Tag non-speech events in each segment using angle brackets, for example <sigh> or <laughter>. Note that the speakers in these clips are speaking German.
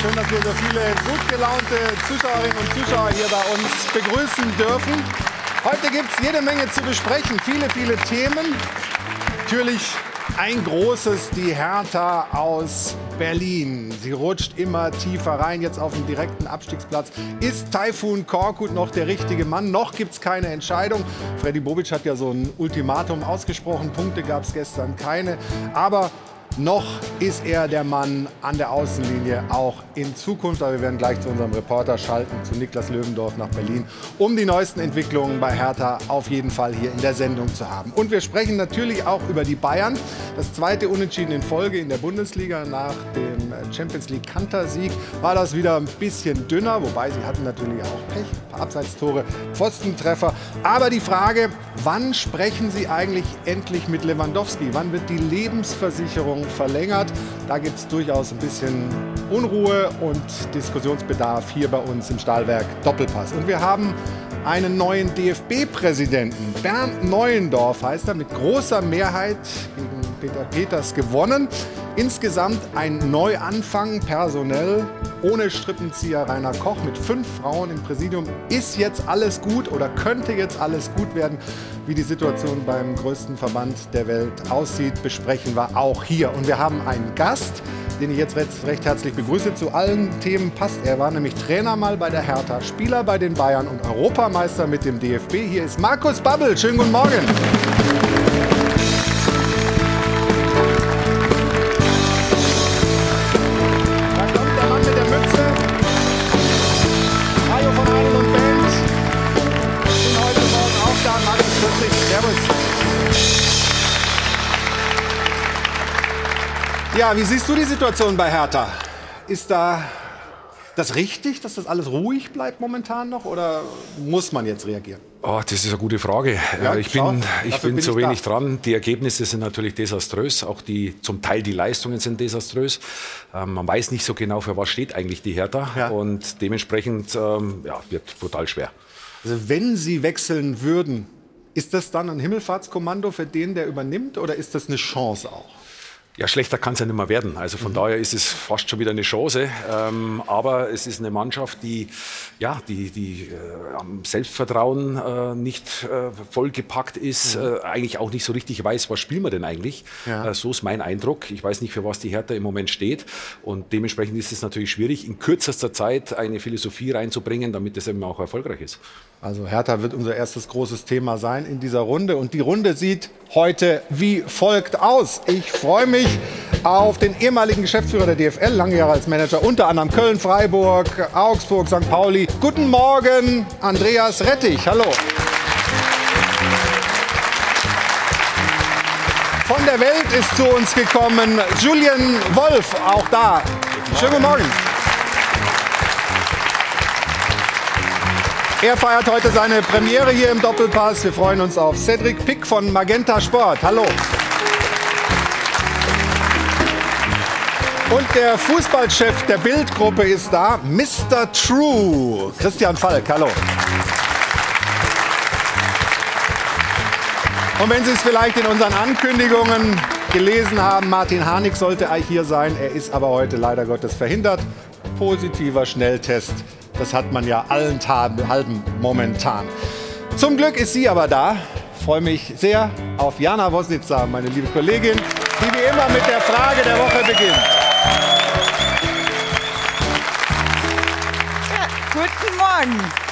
Schön, dass wir so viele gut gelaunte Zuschauerinnen und Zuschauer hier bei uns begrüßen dürfen. Heute gibt es jede Menge zu besprechen, viele, viele Themen. Natürlich ein großes, die Hertha aus Berlin. Sie rutscht immer tiefer rein, jetzt auf den direkten Abstiegsplatz. Ist Taifun Korkut noch der richtige Mann? Noch gibt es keine Entscheidung. Freddy Bobic hat ja so ein Ultimatum ausgesprochen. Punkte gab es gestern keine. Aber noch ist er der Mann an der Außenlinie auch in Zukunft. Aber wir werden gleich zu unserem Reporter schalten, zu Niklas Löwendorf nach Berlin, um die neuesten Entwicklungen bei Hertha auf jeden Fall hier in der Sendung zu haben. Und wir sprechen natürlich auch über die Bayern. Das zweite Unentschieden in Folge in der Bundesliga nach dem Champions League Kantersieg war das wieder ein bisschen dünner, wobei sie hatten natürlich auch Pech, ein paar Abseitstore, Pfostentreffer. Aber die Frage, wann sprechen Sie eigentlich endlich mit Lewandowski? Wann wird die Lebensversicherung verlängert. Da gibt es durchaus ein bisschen Unruhe und Diskussionsbedarf hier bei uns im Stahlwerk Doppelpass. Und wir haben einen neuen DFB-Präsidenten. Bernd Neuendorf heißt er, mit großer Mehrheit gegen Peter Peters gewonnen. Insgesamt ein Neuanfang personell ohne Strippenzieher Rainer Koch mit fünf Frauen im Präsidium. Ist jetzt alles gut oder könnte jetzt alles gut werden? Wie die Situation beim größten Verband der Welt aussieht, besprechen wir auch hier. Und wir haben einen Gast, den ich jetzt recht herzlich begrüße. Zu allen Themen passt er. war nämlich Trainer mal bei der Hertha, Spieler bei den Bayern und Europameister mit dem DFB. Hier ist Markus Babbel. Schönen guten Morgen. Ja, wie siehst du die Situation bei Hertha? Ist da das richtig, dass das alles ruhig bleibt momentan noch oder muss man jetzt reagieren? Oh, das ist eine gute Frage. Ja, ich schau, bin, ich bin, bin zu ich wenig da. dran. Die Ergebnisse sind natürlich desaströs. Auch die, zum Teil die Leistungen sind desaströs. Ähm, man weiß nicht so genau, für was steht eigentlich die Hertha. Ja. Und dementsprechend ähm, ja, wird brutal schwer. Also wenn Sie wechseln würden, ist das dann ein Himmelfahrtskommando für den, der übernimmt, oder ist das eine Chance auch? Ja, schlechter kann es ja nicht mehr werden. Also von mhm. daher ist es fast schon wieder eine Chance. Ähm, aber es ist eine Mannschaft, die, ja, die, die äh, am Selbstvertrauen äh, nicht äh, vollgepackt ist, mhm. Äh, eigentlich auch nicht so richtig weiß, was spielen wir denn eigentlich. Ja. Äh, so ist mein Eindruck. Ich weiß nicht, für was die Hertha im Moment steht. Und dementsprechend ist es natürlich schwierig, in kürzester Zeit eine Philosophie reinzubringen, damit es eben auch erfolgreich ist. Also Hertha wird unser erstes großes Thema sein in dieser Runde. Und die Runde sieht heute wie folgt aus. Ich freue mich auf den ehemaligen Geschäftsführer der DFL, lange Jahre als Manager, unter anderem Köln, Freiburg, Augsburg, St. Pauli. Guten Morgen, Andreas Rettich. Hallo. Von der Welt ist zu uns gekommen Julian Wolf, auch da. Schönen guten Morgen. Er feiert heute seine Premiere hier im Doppelpass. Wir freuen uns auf Cedric Pick von Magenta Sport. Hallo. Und der Fußballchef der Bildgruppe ist da, Mr. True. Christian Falk, hallo. Und wenn Sie es vielleicht in unseren Ankündigungen gelesen haben, Martin Harnik sollte eigentlich hier sein. Er ist aber heute leider Gottes verhindert. Positiver Schnelltest. Das hat man ja allen halben momentan. Zum Glück ist sie aber da. Ich freue mich sehr auf Jana Wosnitzer, meine liebe Kollegin, die wie immer mit der Frage der Woche beginnt. Guten Morgen.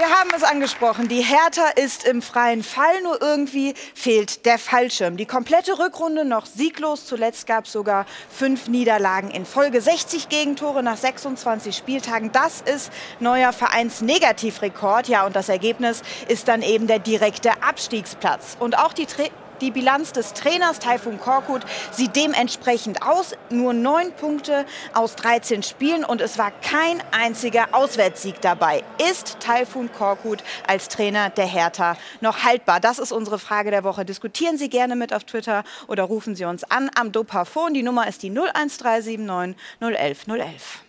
Wir haben es angesprochen, die Hertha ist im freien Fall, nur irgendwie fehlt der Fallschirm. Die komplette Rückrunde noch sieglos, zuletzt gab es sogar fünf Niederlagen in Folge. 60 Gegentore nach 26 Spieltagen, das ist neuer Vereinsnegativrekord. Ja, und das Ergebnis ist dann eben der direkte Abstiegsplatz. Und auch die Tra die Bilanz des Trainers Taifun Korkut sieht dementsprechend aus. Nur neun Punkte aus 13 Spielen und es war kein einziger Auswärtssieg dabei. Ist Taifun Korkut als Trainer der Hertha noch haltbar? Das ist unsere Frage der Woche. Diskutieren Sie gerne mit auf Twitter oder rufen Sie uns an am Dopafon. Die Nummer ist die 01379 011 011.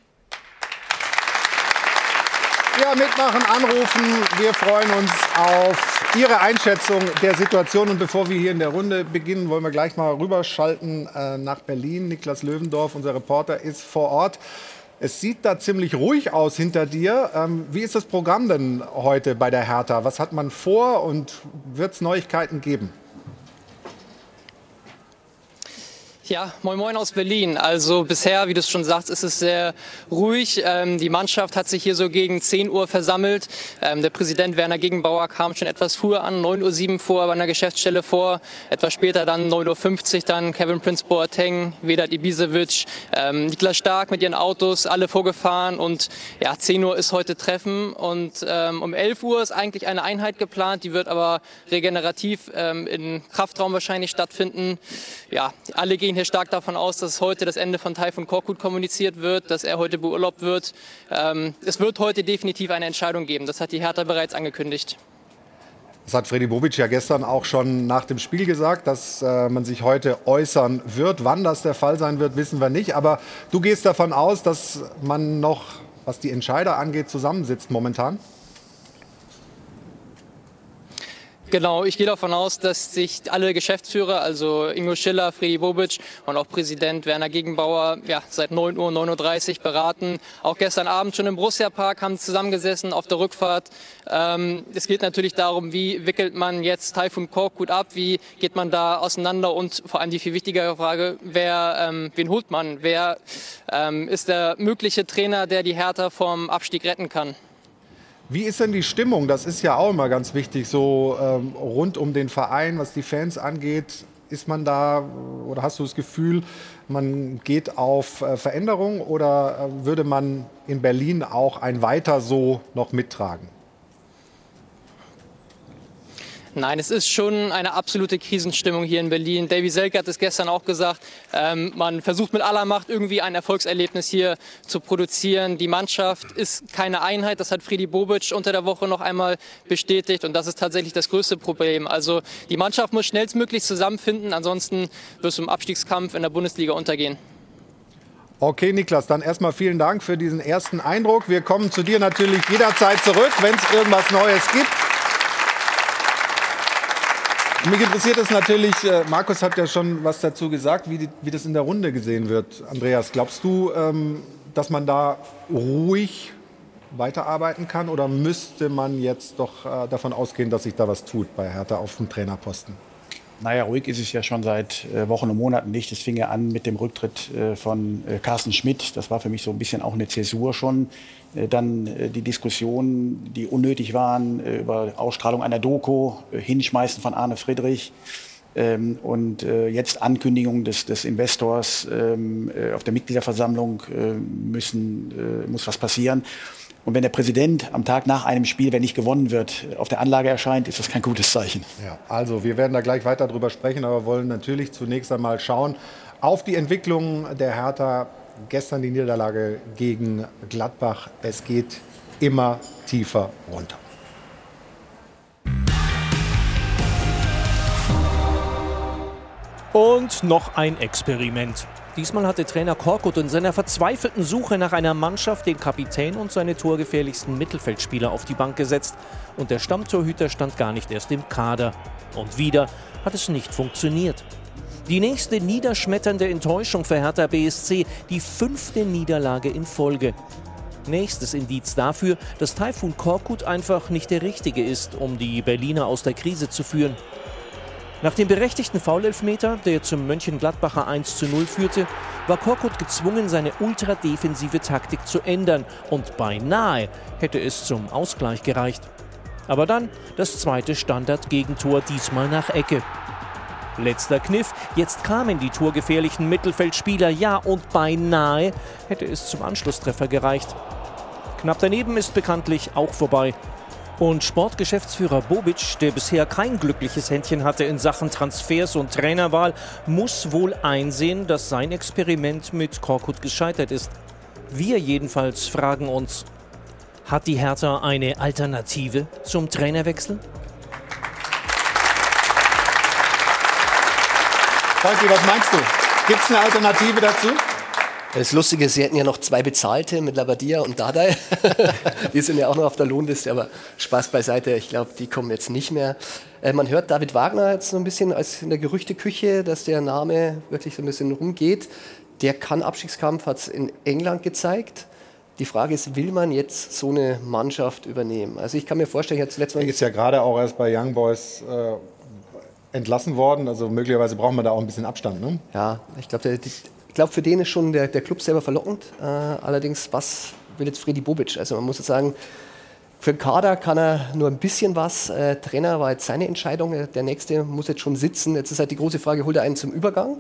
Ja, mitmachen, anrufen. Wir freuen uns auf Ihre Einschätzung der Situation. Und bevor wir hier in der Runde beginnen, wollen wir gleich mal rüberschalten äh, nach Berlin. Niklas Löwendorf, unser Reporter, ist vor Ort. Es sieht da ziemlich ruhig aus hinter dir. Ähm, wie ist das Programm denn heute bei der Hertha? Was hat man vor und wird es Neuigkeiten geben? Ja, moin moin aus Berlin. Also bisher, wie du es schon sagst, ist es sehr ruhig. Ähm, die Mannschaft hat sich hier so gegen 10 Uhr versammelt. Ähm, der Präsident Werner Gegenbauer kam schon etwas früher an, 9.07 Uhr vor bei einer Geschäftsstelle vor. Etwas später dann 9.50 Uhr dann Kevin Prince Boateng, Vedat Ibisevic, ähm, Niklas Stark mit ihren Autos, alle vorgefahren. Und ja, 10 Uhr ist heute Treffen. Und ähm, um 11 Uhr ist eigentlich eine Einheit geplant. Die wird aber regenerativ ähm, im Kraftraum wahrscheinlich stattfinden. Ja, alle gehen hier hier stark davon aus, dass heute das Ende von Taifun Korkut kommuniziert wird, dass er heute beurlaubt wird. Ähm, es wird heute definitiv eine Entscheidung geben. Das hat die Hertha bereits angekündigt. Das hat Freddy Bobic ja gestern auch schon nach dem Spiel gesagt, dass äh, man sich heute äußern wird. Wann das der Fall sein wird, wissen wir nicht. Aber du gehst davon aus, dass man noch, was die Entscheider angeht, zusammensitzt momentan? Genau, ich gehe davon aus, dass sich alle Geschäftsführer, also Ingo Schiller, Friedi Bobic und auch Präsident Werner Gegenbauer, ja, seit 9 Uhr, 9.30 Uhr beraten. Auch gestern Abend schon im Borussia Park haben zusammengesessen auf der Rückfahrt. Ähm, es geht natürlich darum, wie wickelt man jetzt Taifun Korkut ab, wie geht man da auseinander und vor allem die viel wichtigere Frage, wer, ähm, wen holt man? Wer ähm, ist der mögliche Trainer, der die Hertha vom Abstieg retten kann? Wie ist denn die Stimmung? Das ist ja auch immer ganz wichtig, so ähm, rund um den Verein, was die Fans angeht. Ist man da oder hast du das Gefühl, man geht auf äh, Veränderung oder äh, würde man in Berlin auch ein Weiter so noch mittragen? Nein, es ist schon eine absolute Krisenstimmung hier in Berlin. Davy Selke hat es gestern auch gesagt. Ähm, man versucht mit aller Macht irgendwie ein Erfolgserlebnis hier zu produzieren. Die Mannschaft ist keine Einheit. Das hat Friedi Bobic unter der Woche noch einmal bestätigt. Und das ist tatsächlich das größte Problem. Also die Mannschaft muss schnellstmöglich zusammenfinden. Ansonsten wirst du im Abstiegskampf in der Bundesliga untergehen. Okay, Niklas, dann erstmal vielen Dank für diesen ersten Eindruck. Wir kommen zu dir natürlich jederzeit zurück, wenn es irgendwas Neues gibt. Mich interessiert es natürlich, äh, Markus hat ja schon was dazu gesagt, wie, die, wie das in der Runde gesehen wird. Andreas, glaubst du, ähm, dass man da ruhig weiterarbeiten kann oder müsste man jetzt doch äh, davon ausgehen, dass sich da was tut bei Hertha auf dem Trainerposten? Naja, ruhig ist es ja schon seit äh, Wochen und Monaten nicht. Es fing ja an mit dem Rücktritt äh, von äh, Carsten Schmidt. Das war für mich so ein bisschen auch eine Zäsur schon. Äh, dann äh, die Diskussionen, die unnötig waren, äh, über Ausstrahlung einer Doku, Hinschmeißen von Arne Friedrich. Ähm, und jetzt Ankündigung des, des Investors ähm, auf der Mitgliederversammlung müssen, muss was passieren. Und wenn der Präsident am Tag nach einem Spiel, wenn nicht gewonnen wird, auf der Anlage erscheint, ist das kein gutes Zeichen. Ja, also wir werden da gleich weiter drüber sprechen, aber wollen natürlich zunächst einmal schauen auf die Entwicklung der Hertha gestern die Niederlage gegen Gladbach. Es geht immer tiefer runter. Und noch ein Experiment. Diesmal hatte Trainer Korkut in seiner verzweifelten Suche nach einer Mannschaft den Kapitän und seine torgefährlichsten Mittelfeldspieler auf die Bank gesetzt. Und der Stammtorhüter stand gar nicht erst im Kader. Und wieder hat es nicht funktioniert. Die nächste niederschmetternde Enttäuschung für Hertha BSC, die fünfte Niederlage in Folge. Nächstes Indiz dafür, dass Taifun Korkut einfach nicht der Richtige ist, um die Berliner aus der Krise zu führen. Nach dem berechtigten Foulelfmeter, der zum Mönchengladbacher 1 zu 0 führte, war Korkut gezwungen, seine ultradefensive Taktik zu ändern und beinahe hätte es zum Ausgleich gereicht. Aber dann das zweite Standard-Gegentor, diesmal nach Ecke. Letzter Kniff, jetzt kamen die torgefährlichen Mittelfeldspieler, ja und beinahe hätte es zum Anschlusstreffer gereicht. Knapp daneben ist bekanntlich auch vorbei. Und Sportgeschäftsführer Bobic, der bisher kein glückliches Händchen hatte in Sachen Transfers und Trainerwahl, muss wohl einsehen, dass sein Experiment mit Korkut gescheitert ist. Wir jedenfalls fragen uns, hat die Hertha eine Alternative zum Trainerwechsel? Volki, was meinst du? Gibt es eine Alternative dazu? Das Lustige ist, sie hätten ja noch zwei Bezahlte mit Labadia und Dardai. <laughs> die sind ja auch noch auf der Lohnliste, aber Spaß beiseite. Ich glaube, die kommen jetzt nicht mehr. Äh, man hört David Wagner jetzt so ein bisschen als in der Gerüchteküche, dass der Name wirklich so ein bisschen rumgeht. Der kann Abstiegskampf, hat es in England gezeigt. Die Frage ist, will man jetzt so eine Mannschaft übernehmen? Also ich kann mir vorstellen, jetzt letztes Mal... Er ist ja gerade auch erst bei Young Boys äh, entlassen worden, also möglicherweise braucht man da auch ein bisschen Abstand, ne? Ja, ich glaube, ich glaube, für den ist schon der, der Club selber verlockend. Äh, allerdings, was will jetzt Freddy Bobic? Also man muss jetzt sagen, für den Kader kann er nur ein bisschen was. Äh, Trainer war jetzt seine Entscheidung. Der nächste muss jetzt schon sitzen. Jetzt ist halt die große Frage, holt er einen zum Übergang?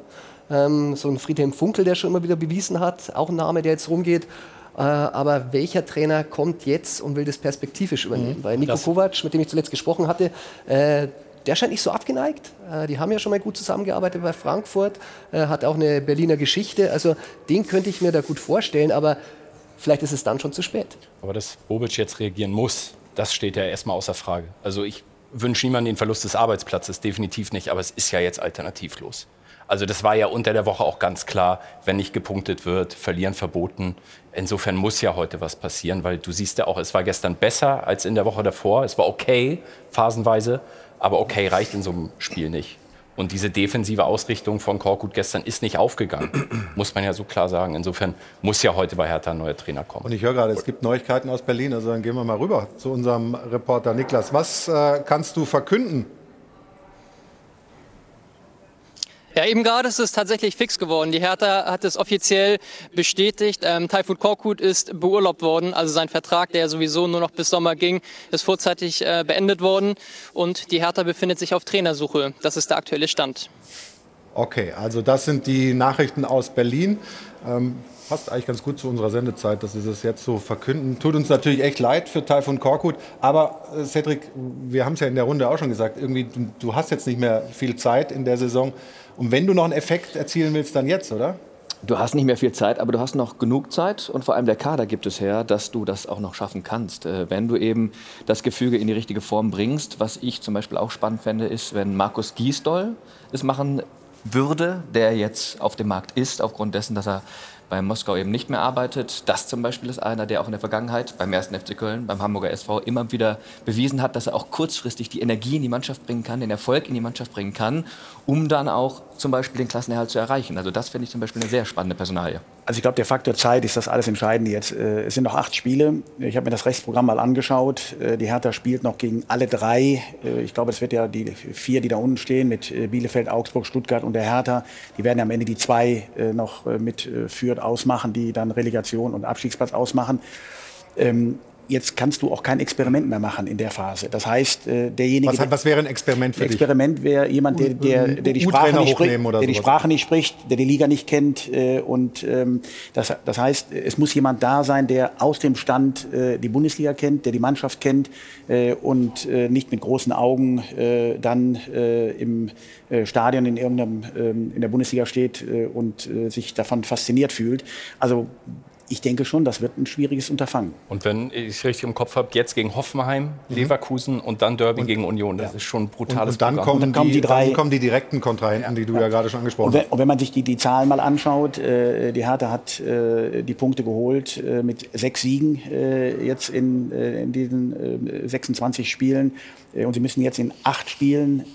Ähm, so ein Friedhelm Funkel, der schon immer wieder bewiesen hat, auch ein Name, der jetzt rumgeht. Äh, aber welcher Trainer kommt jetzt und will das perspektivisch übernehmen? Mhm. Weil Nico Kovac, mit dem ich zuletzt gesprochen hatte, äh, der scheint nicht so abgeneigt. Äh, die haben ja schon mal gut zusammengearbeitet bei Frankfurt, äh, hat auch eine Berliner Geschichte. Also den könnte ich mir da gut vorstellen, aber vielleicht ist es dann schon zu spät. Aber dass Bobic jetzt reagieren muss, das steht ja erstmal außer Frage. Also ich wünsche niemandem den Verlust des Arbeitsplatzes, definitiv nicht, aber es ist ja jetzt alternativlos. Also das war ja unter der Woche auch ganz klar, wenn nicht gepunktet wird, verlieren verboten. Insofern muss ja heute was passieren, weil du siehst ja auch, es war gestern besser als in der Woche davor. Es war okay, phasenweise. Aber okay reicht in so einem Spiel nicht. Und diese defensive Ausrichtung von Korkut gestern ist nicht aufgegangen, <clears throat> muss man ja so klar sagen. Insofern muss ja heute bei Hertha ein neuer Trainer kommen. Und ich höre gerade, es gibt Neuigkeiten aus Berlin, also dann gehen wir mal rüber zu unserem Reporter Niklas. Was äh, kannst du verkünden Ja, eben gerade ist es tatsächlich fix geworden. Die Hertha hat es offiziell bestätigt. Ähm, Taifut Korkut ist beurlaubt worden. Also sein Vertrag, der sowieso nur noch bis Sommer ging, ist vorzeitig äh, beendet worden. Und die Hertha befindet sich auf Trainersuche. Das ist der aktuelle Stand. Okay, also das sind die Nachrichten aus Berlin. Ähm, passt eigentlich ganz gut zu unserer Sendezeit, dass Sie das jetzt so verkünden. Tut uns natürlich echt leid für Taifun Korkut. Aber äh, Cedric, wir haben es ja in der Runde auch schon gesagt, irgendwie, du, du hast jetzt nicht mehr viel Zeit in der Saison. Und wenn du noch einen Effekt erzielen willst, dann jetzt, oder? Du hast nicht mehr viel Zeit, aber du hast noch genug Zeit und vor allem der Kader gibt es her, dass du das auch noch schaffen kannst. Äh, wenn du eben das Gefüge in die richtige Form bringst, was ich zum Beispiel auch spannend fände, ist, wenn Markus Giesdoll es machen würde, der jetzt auf dem Markt ist, aufgrund dessen, dass er bei Moskau eben nicht mehr arbeitet. Das zum Beispiel ist einer, der auch in der Vergangenheit beim 1. FC Köln, beim Hamburger SV immer wieder bewiesen hat, dass er auch kurzfristig die Energie in die Mannschaft bringen kann, den Erfolg in die Mannschaft bringen kann, um dann auch zum Beispiel den Klassenerhalt zu erreichen. Also das finde ich zum Beispiel eine sehr spannende Personalie. Also ich glaube, der Faktor Zeit ist das alles Entscheidende jetzt. Äh, es sind noch acht Spiele. Ich habe mir das Rechtsprogramm mal angeschaut. Äh, die Hertha spielt noch gegen alle drei. Äh, ich glaube, es wird ja die vier, die da unten stehen, mit Bielefeld, Augsburg, Stuttgart und der Hertha, die werden am Ende die zwei noch mit Fürth ausmachen, die dann Relegation und Abstiegsplatz ausmachen. Ähm, jetzt kannst du auch kein Experiment mehr machen in der Phase. Das heißt, äh, derjenige. Was, was wäre ein Experiment für Experiment dich? Experiment wäre jemand, der, der, der, die Sprache nicht spricht, der die Sprache nicht spricht, der die Liga nicht kennt. Äh, und ähm, das, das heißt, es muss jemand da sein, der aus dem Stand äh, die Bundesliga kennt, der die Mannschaft kennt und nicht mit großen Augen dann im Stadion in irgendeinem ähm, in der Bundesliga steht und sich davon fasziniert fühlt. Also ich denke schon, das wird ein schwieriges Unterfangen. Und wenn ich es richtig im Kopf habe, jetzt gegen Hoffenheim, mhm. Leverkusen und dann Derby und, gegen Union, das ja. ist schon ein brutales und, und dann Programm. Kommen und dann kommen die, drei, dann kommen die direkten Kontrahenten, die du ja, ja gerade schon angesprochen hast. Und wenn man sich die, die Zahlen mal anschaut, äh, die Hertha hat äh, die Punkte geholt äh, mit sechs Siegen äh, jetzt in, äh, in diesen 26 äh, Spielen. und sie müssen jetzt in acht Spielen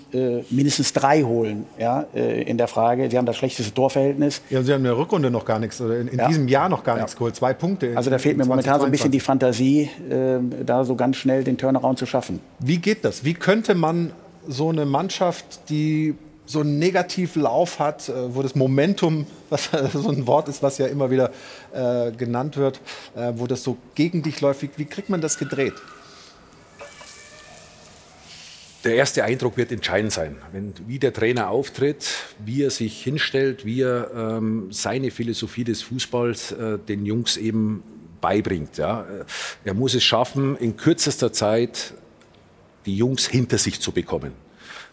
mindestens drei holen, ja, in der Frage. Sie haben das schlechteste Torverhältnis. Ja, sie haben in der Rückrunde noch gar nichts, oder in, in diesem Jahr noch gar nichts geholt. Zwei Punkte. Also da fehlt mir momentan so ein bisschen die Fantasie, da so ganz schnell den Turnaround zu schaffen. Wie geht das? Wie könnte man so eine Mannschaft, die so einen Negativlauf hat, äh, wo das Momentum, <laughs> was so ein Wort ist, was ja immer wieder äh, genannt wird, äh, wo das so gegen dich läuft, wie, wie kriegt man das gedreht? Der erste Eindruck wird entscheidend sein, wenn, wie der Trainer auftritt, wie er sich hinstellt, wie er ähm, seine Philosophie des Fußballs äh, den Jungs eben beibringt. Ja. Er muss es schaffen, in kürzester Zeit die Jungs hinter sich zu bekommen.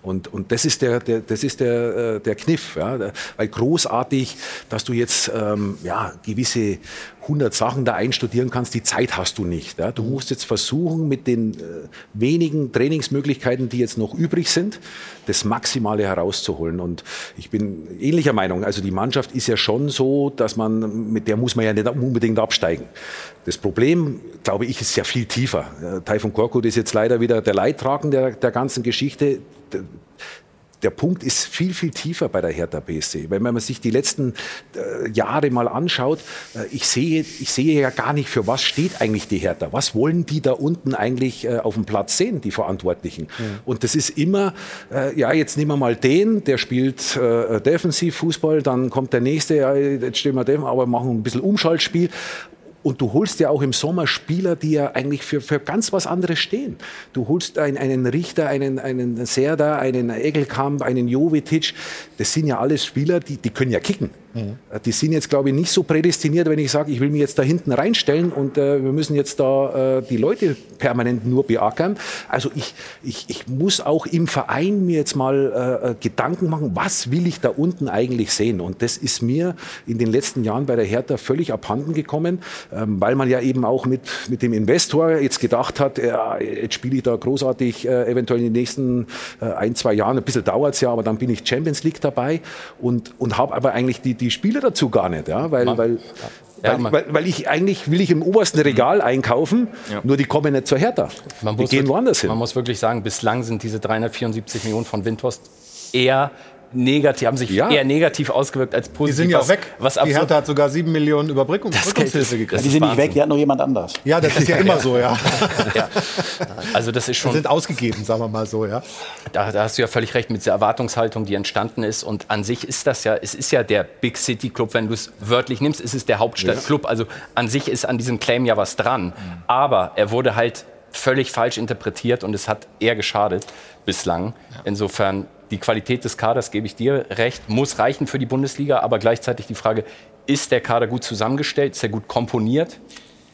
Und, und das ist der, der, das ist der, äh, der Kniff. Ja? Weil großartig, dass du jetzt ähm, ja, gewisse 100 Sachen da einstudieren kannst, die Zeit hast du nicht. Ja? Du musst jetzt versuchen, mit den äh, wenigen Trainingsmöglichkeiten, die jetzt noch übrig sind, das Maximale herauszuholen. Und ich bin ähnlicher Meinung. Also die Mannschaft ist ja schon so, dass man, mit der muss man ja nicht unbedingt absteigen. Das Problem, glaube ich, ist ja viel tiefer. Äh, Taifun Korkut ist jetzt leider wieder der Leidtragende der, der ganzen Geschichte der Punkt ist viel, viel tiefer bei der Hertha BSC. Wenn man sich die letzten äh, Jahre mal anschaut, äh, ich, sehe, ich sehe ja gar nicht, für was steht eigentlich die Hertha. Was wollen die da unten eigentlich äh, auf dem Platz sehen, die Verantwortlichen? Mhm. Und das ist immer, äh, ja, jetzt nehmen wir mal den, der spielt äh, Defensivfußball, dann kommt der nächste, ja, jetzt stehen wir dem, aber machen ein bisschen Umschaltspiel. Und du holst ja auch im Sommer Spieler, die ja eigentlich für, für ganz was anderes stehen. Du holst einen, einen Richter, einen, einen Serda, einen Egelkamp, einen Jovetic. Das sind ja alles Spieler, die, die können ja kicken. Mhm. Die sind jetzt, glaube ich, nicht so prädestiniert, wenn ich sage, ich will mich jetzt da hinten reinstellen und äh, wir müssen jetzt da äh, die Leute permanent nur beackern. Also ich, ich, ich muss auch im Verein mir jetzt mal äh, äh, Gedanken machen, was will ich da unten eigentlich sehen? Und das ist mir in den letzten Jahren bei der Hertha völlig abhanden gekommen, ähm, weil man ja eben auch mit, mit dem Investor jetzt gedacht hat, jetzt spiele ich da großartig, äh, eventuell in den nächsten ein, zwei Jahren, ein bisschen dauert es ja, aber dann bin ich Champions League dabei und, und habe aber eigentlich die, die die Spieler dazu gar nicht, ja, weil, man, weil, ja, weil, weil, weil, ich eigentlich will ich im obersten Regal einkaufen, ja. nur die kommen nicht zur Hertha. Man die gehen woanders hin. Man muss wirklich sagen, bislang sind diese 374 Millionen von Windhorst eher negativ, haben sich ja. eher negativ ausgewirkt als positiv. Die sind ja auch weg. Was die Hertha hat sogar sieben Millionen Überbrückungshilfe gekriegt. Die sind nicht weg, die hat noch jemand anders. Ja, das ist ja <laughs> immer so, ja. <laughs> ja. Also das ist schon. Die sind ausgegeben, sagen wir mal so, ja. Da, da, hast du ja völlig recht mit dieser Erwartungshaltung, die entstanden ist. Und an sich ist das ja, es ist ja der Big City Club, wenn du es wörtlich nimmst, ist es der Hauptstadtclub. Also an sich ist an diesem Claim ja was dran. Mhm. Aber er wurde halt völlig falsch interpretiert und es hat eher geschadet bislang. Ja. Insofern die Qualität des Kaders, gebe ich dir recht, muss reichen für die Bundesliga, aber gleichzeitig die Frage, ist der Kader gut zusammengestellt, ist er gut komponiert?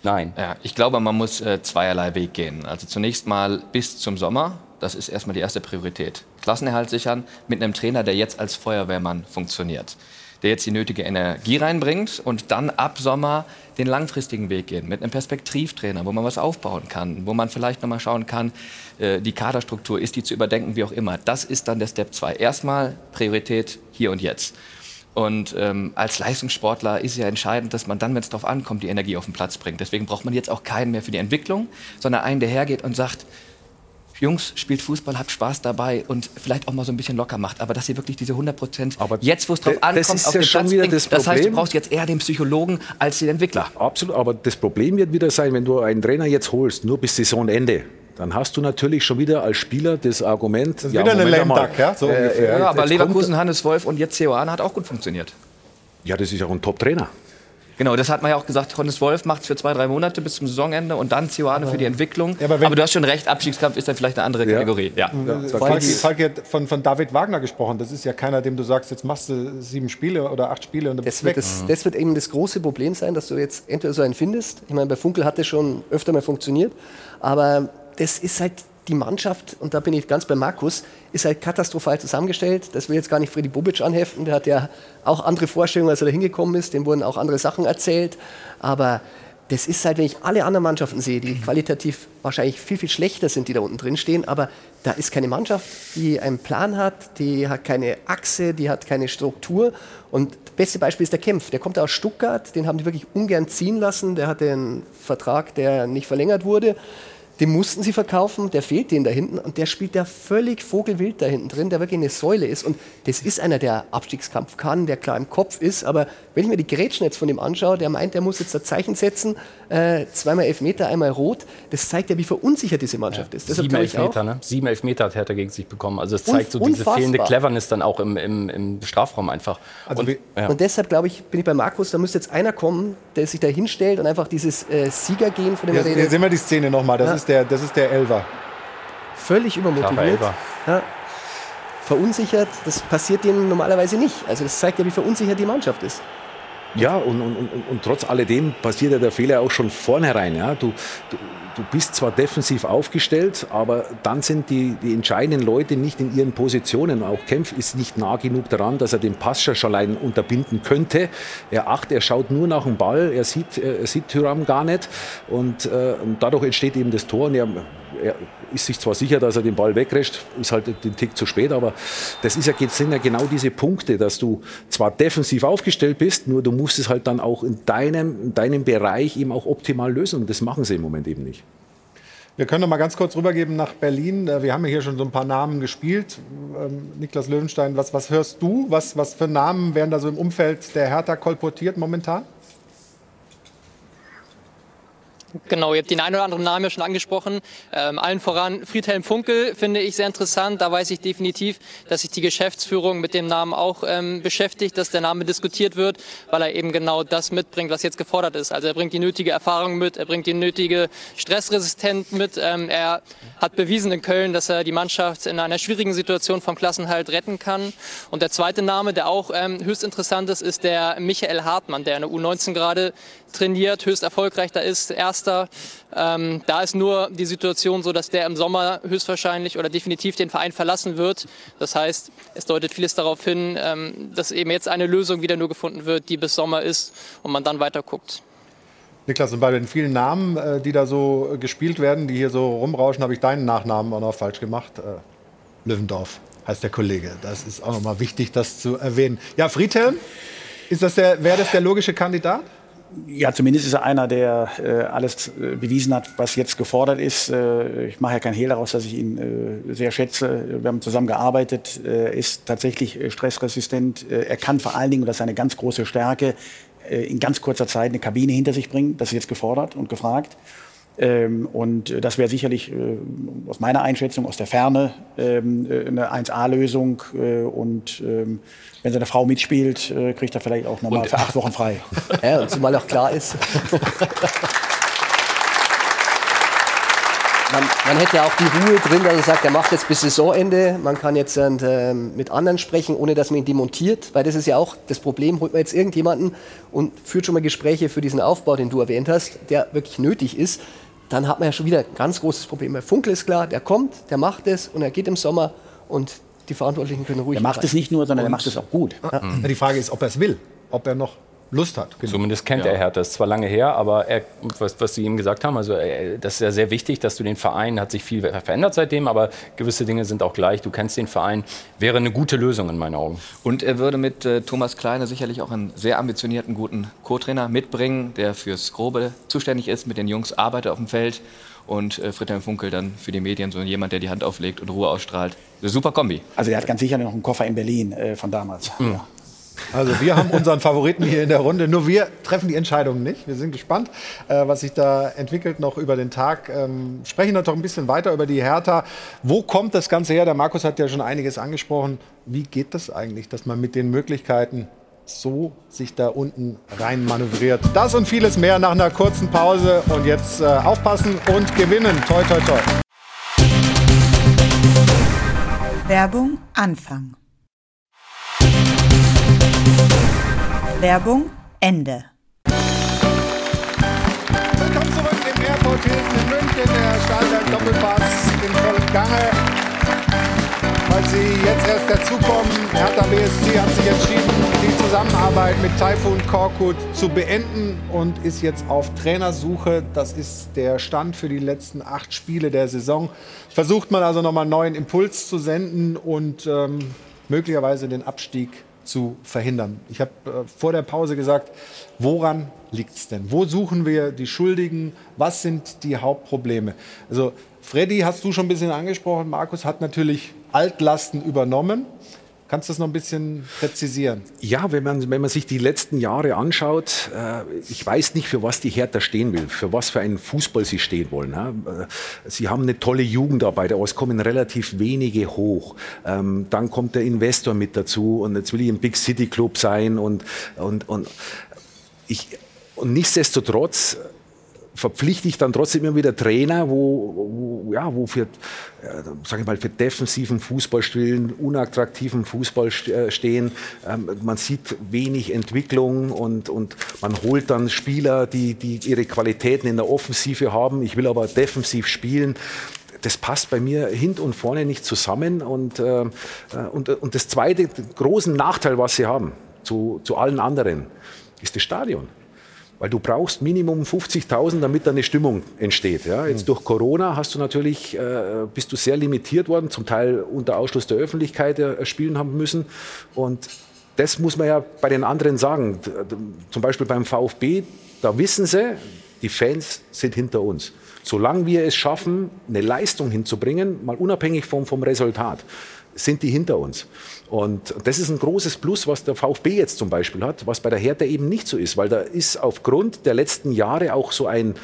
Nein. Ja, ich glaube, man muss äh, zweierlei Weg gehen. Also zunächst mal bis zum Sommer, das ist erstmal die erste Priorität. Klassenerhalt sichern mit einem Trainer, der jetzt als Feuerwehrmann funktioniert der jetzt die nötige Energie reinbringt und dann ab Sommer den langfristigen Weg gehen mit einem Perspektivtrainer, wo man was aufbauen kann, wo man vielleicht nochmal schauen kann, äh, die Kaderstruktur, ist die zu überdenken, wie auch immer. Das ist dann der Step 2. Erstmal Priorität hier und jetzt. Und ähm, als Leistungssportler ist ja entscheidend, dass man dann, wenn es darauf ankommt, die Energie auf den Platz bringt. Deswegen braucht man jetzt auch keinen mehr für die Entwicklung, sondern einen, der hergeht und sagt, Jungs, spielt Fußball, habt Spaß dabei und vielleicht auch mal so ein bisschen locker macht. Aber dass ihr wirklich diese 100 Prozent, jetzt wo es drauf ankommt, das ist auf ja den schon Platz wieder bringt, das, das heißt, du brauchst jetzt eher den Psychologen als den Entwickler. Absolut, aber das Problem wird wieder sein, wenn du einen Trainer jetzt holst, nur bis Saisonende, dann hast du natürlich schon wieder als Spieler das Argument. Das ist ja, wieder eine Lame Duck, ja? So äh, ja, aber Leverkusen, Hannes Wolf und jetzt Ceoane hat auch gut funktioniert. Ja, das ist auch ein Top-Trainer. Genau, das hat man ja auch gesagt, Hannes Wolf macht es für zwei, drei Monate bis zum Saisonende und dann Zioane für die Entwicklung. Ja, aber, aber, du hast schon recht, Abstiegskampf ist dann vielleicht eine andere Kategorie. Ja. Ja. Falk, Falk hat von, von David Wagner gesprochen. Das ist ja keiner, dem du sagst, jetzt machst du sieben Spiele oder acht Spiele und dann das wird, das, das, wird eben das große Problem sein, dass du jetzt entweder so einen findest. Ich meine, bei Funkel hat das schon öfter mal funktioniert, aber das ist halt die Mannschaft, und da bin ich ganz bei Markus, ist halt katastrophal zusammengestellt. Das will jetzt gar nicht Freddy Bubic anheften. Der hat ja auch andere Vorstellungen, als er da hingekommen ist. Dem wurden auch andere Sachen erzählt. Aber das ist halt, wenn ich alle anderen Mannschaften sehe, die qualitativ wahrscheinlich viel, viel schlechter sind, die da unten drin stehen, aber da ist keine Mannschaft, die einen Plan hat, die hat keine Achse, die hat keine Struktur. Und das beste Beispiel ist der Kempf. Der kommt aus Stuttgart, den haben die wirklich ungern ziehen lassen. Der hatte einen Vertrag, der nicht verlängert wurde. Den mussten sie verkaufen, der fehlt denen da hinten und der spielt da völlig vogelwild da hinten drin, der wirklich eine Säule ist. Und das ist einer, der Abstiegskampf kann, der klar im Kopf ist. Aber wenn ich mir die Grätschen jetzt von ihm anschaue, der meint, der muss jetzt ein Zeichen setzen, äh, zweimal Elfmeter, einmal rot. Das zeigt ja, wie verunsichert diese Mannschaft ja, ist. Deshalb Sieben Elfmeter, ne? Sieben Elfmeter hat Hertha gegen sich bekommen. Also es zeigt so diese fehlende Cleverness dann auch im, im, im Strafraum einfach. Also und, ja. und, deshalb, glaube ich, bin ich bei Markus, da müsste jetzt einer kommen, der sich da hinstellt und einfach dieses äh, Siegergehen von dem ja, Hier sehen wir die Szene nochmal. Das, ja. ist der, das ist der Elver. Völlig übermotiviert. Ja. Verunsichert, das passiert denen normalerweise nicht. Also das zeigt ja, wie verunsichert die Mannschaft ist. Ja, und, und, und, und trotz alledem passiert ja der Fehler auch schon vornherein. Ja? Du, du, du bist zwar defensiv aufgestellt, aber dann sind die, die entscheidenden Leute nicht in ihren Positionen. Auch Kempf ist nicht nah genug daran, dass er den Passschaschalein unterbinden könnte. Er acht, er schaut nur nach dem Ball, er sieht, er sieht Tyram gar nicht und, äh, und dadurch entsteht eben das Tor. Und er, er ist sich zwar sicher, dass er den Ball wegrescht, ist halt den Tick zu spät, aber das ist ja, sind ja genau diese Punkte, dass du zwar defensiv aufgestellt bist, nur du musst es halt dann auch in deinem, in deinem Bereich eben auch optimal lösen und das machen sie im Moment eben nicht. Wir können noch mal ganz kurz rübergeben nach Berlin. Äh, wir haben ja hier schon so ein paar Namen gespielt. Ähm, Niklas Löwenstein, was, was hörst du? Was, was für Namen werden da so im Umfeld der Hertha kolportiert momentan? Genau, ihr habt den einen oder anderen Namen ja schon angesprochen. Ähm, allen voran Friedhelm Funkel finde ich sehr interessant. Da weiß ich definitiv, dass sich die Geschäftsführung mit dem Namen auch ähm, beschäftigt, dass der Name diskutiert wird, weil er eben genau das mitbringt, was jetzt gefordert ist. Also er bringt die nötige Erfahrung mit, er bringt die nötige Stressresistenz mit. Ähm, er hat bewiesen in Köln, dass er die Mannschaft in einer schwierigen Situation vom Klassenhalt retten kann. Und der zweite Name, der auch ähm, höchst interessant ist, ist der Michael Hartmann, der in der U19 gerade trainiert, höchst erfolgreich da ist, erster. Ähm, da ist nur die Situation so, dass der im Sommer höchstwahrscheinlich oder definitiv den Verein verlassen wird. Das heißt, es deutet vieles darauf hin, ähm, dass eben jetzt eine Lösung wieder nur gefunden wird, die bis Sommer ist und man dann weiter guckt. Niklas, und bei den vielen Namen, äh, die da so gespielt werden, die hier so rumrauschen, habe ich deinen Nachnamen auch noch falsch gemacht. Äh, Löwendorf heißt der Kollege. Das ist auch noch mal wichtig, das zu erwähnen. Ja, Friedhelm, wäre das der logische Kandidat? Ja, zumindest ist er einer, der äh, alles äh, bewiesen hat, was jetzt gefordert ist. Äh, ich mache ja keinen Hehl daraus, dass ich ihn äh, sehr schätze. Wir haben zusammen gearbeitet, äh, ist tatsächlich äh, stressresistent. er kann vor allen Dingen, und das ist eine ganz große Stärke, in ganz kurzer Zeit eine Kabine hinter sich bringen. Das ist jetzt gefordert und gefragt. Ähm, und das wäre sicherlich äh, aus meiner Einschätzung aus der Ferne ähm, äh, eine 1A-Lösung. Äh, und ähm, wenn seine Frau mitspielt, äh, kriegt er vielleicht auch nochmal für acht Wochen frei. <laughs> Ja, und zumal auch klar ist. <laughs> Man, man, hätte ja auch die Ruhe drin, dass er sagt, er macht jetzt bis Saisonende. Man kann jetzt äh, mit anderen sprechen, ohne dass man ihn demontiert, weil das ist ja auch das Problem. Holt man jetzt irgendjemanden und führt schon mal Gespräche für diesen Aufbau, den du erwähnt hast, der wirklich nötig ist dann hat man ja schon wieder ein ganz großes Problem. Bei Funkel ist klar, der kommt, der macht es und er geht im Sommer und die Verantwortlichen können ruhig. Er macht es nicht nur, sondern er macht es auch gut. Ja. Die Frage ist, ob er es will, ob er noch Lust hat. Genau. Zumindest kennt ja. er Hertha. Das ist zwar lange her, aber er, was, was Sie ihm gesagt haben, also er, das ist ja sehr wichtig, dass du den Verein, hat sich viel verändert seitdem, aber gewisse Dinge sind auch gleich. Du kennst den Verein, wäre eine gute Lösung in meinen Augen. Und er würde mit äh, Thomas Kleine sicherlich auch einen sehr ambitionierten, guten Co-Trainer mitbringen, der fürs Grobe zuständig ist, mit den Jungs arbeitet auf dem Feld und äh, Friedhelm Funkel dann für die Medien so jemand, der die Hand auflegt und Ruhe ausstrahlt. Eine super Kombi. Also er hat ganz sicher noch einen Koffer in Berlin äh, von damals. Mhm. Ja. Also wir haben unseren Favoriten hier in der Runde. Nur wir treffen die Entscheidungen nicht. Wir sind gespannt, äh, was sich da entwickelt noch über den Tag. Ähm, sprechen noch ein bisschen weiter über die Hertha. Wo kommt das Ganze her? Der Markus hat ja schon einiges angesprochen. Wie geht das eigentlich, dass man mit den Möglichkeiten so sich da unten rein manövriert? Das und vieles mehr nach einer kurzen Pause. Und jetzt äh, aufpassen und gewinnen. Toi, toi, toi. Werbung Anfang. Werbung Ende. Willkommen zurück im Airport Hilton in München. Der Stahlberg Doppelpass in vollem Gange. Weil sie jetzt erst dazukommen, Hertha BSC hat sich entschieden, die Zusammenarbeit mit Taifun Korkut zu beenden und ist jetzt auf Trainersuche. Das ist der Stand für die letzten acht Spiele der Saison. Versucht man also nochmal einen neuen Impuls zu senden und ähm, möglicherweise den Abstieg zu verhindern. Ich habe äh, vor der Pause gesagt, woran liegt es denn? Wo suchen wir die Schuldigen? Was sind die Hauptprobleme? Also Freddy, hast du schon ein bisschen angesprochen, Markus hat natürlich Altlasten übernommen. Kannst du das noch ein bisschen präzisieren? Ja, wenn man, wenn man sich die letzten Jahre anschaut, äh, ich weiß nicht, für was die Hertha stehen will, für was für einen Fußball sie stehen wollen. Ja. Äh, sie haben eine tolle Jugendarbeit, aber es kommen relativ wenige hoch. Ähm, dann kommt der Investor mit dazu und jetzt will ich ein Big City Club sein und, und, und, ich, und nichtsdestotrotz verpflichte ich dann trotzdem immer wieder Trainer, wo, wo ja, wo für, äh, sag ich mal, für defensiven Fußball spielen, unattraktiven Fußball äh, stehen. Ähm, man sieht wenig Entwicklung und, und man holt dann Spieler, die, die ihre Qualitäten in der Offensive haben. Ich will aber defensiv spielen das passt bei mir hinten und vorne nicht zusammen. Und, äh, und, und das zweite große Nachteil, was sie haben zu, zu allen anderen, ist das Stadion. Weil du brauchst Minimum 50.000, damit da eine Stimmung entsteht. Ja, jetzt durch Corona hast du natürlich, äh, bist du sehr limitiert worden, zum Teil unter Ausschluss der Öffentlichkeit äh, spielen haben müssen. Und das muss man ja bei den anderen sagen. Zum Beispiel beim VfB, da wissen sie, die Fans sind hinter uns. Solange wir es schaffen, eine Leistung hinzubringen, mal unabhängig vom, vom Resultat, sind die hinter uns. Und das ist ein großes Plus, was der VfB jetzt zum Beispiel hat, was bei der Hertha eben nicht so ist, weil da ist aufgrund der letzten Jahre auch so ein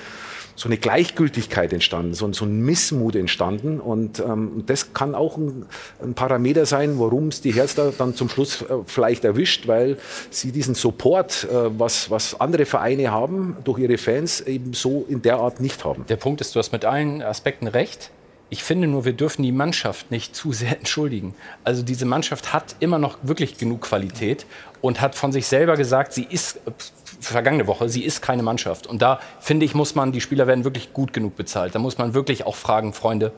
so eine Gleichgültigkeit entstanden, so, ein Missmut entstanden. Und ähm, das kann auch ein, ein Parameter sein, warum es die Hertha dann zum Schluss äh, vielleicht erwischt, weil sie diesen Support, äh, was, was andere Vereine haben, durch ihre Fans eben so in der Art nicht haben. Der Punkt ist, du hast mit allen Aspekten recht. Ich finde nur, wir dürfen die Mannschaft nicht zu sehr <laughs> entschuldigen. Also diese Mannschaft hat immer noch wirklich genug Qualität und hat von sich selber gesagt, sie ist vergangene Woche, sie ist keine Mannschaft. Und da finde ich, muss man, die Spieler werden wirklich gut genug bezahlt. Da muss man wirklich auch fragen, Freunde,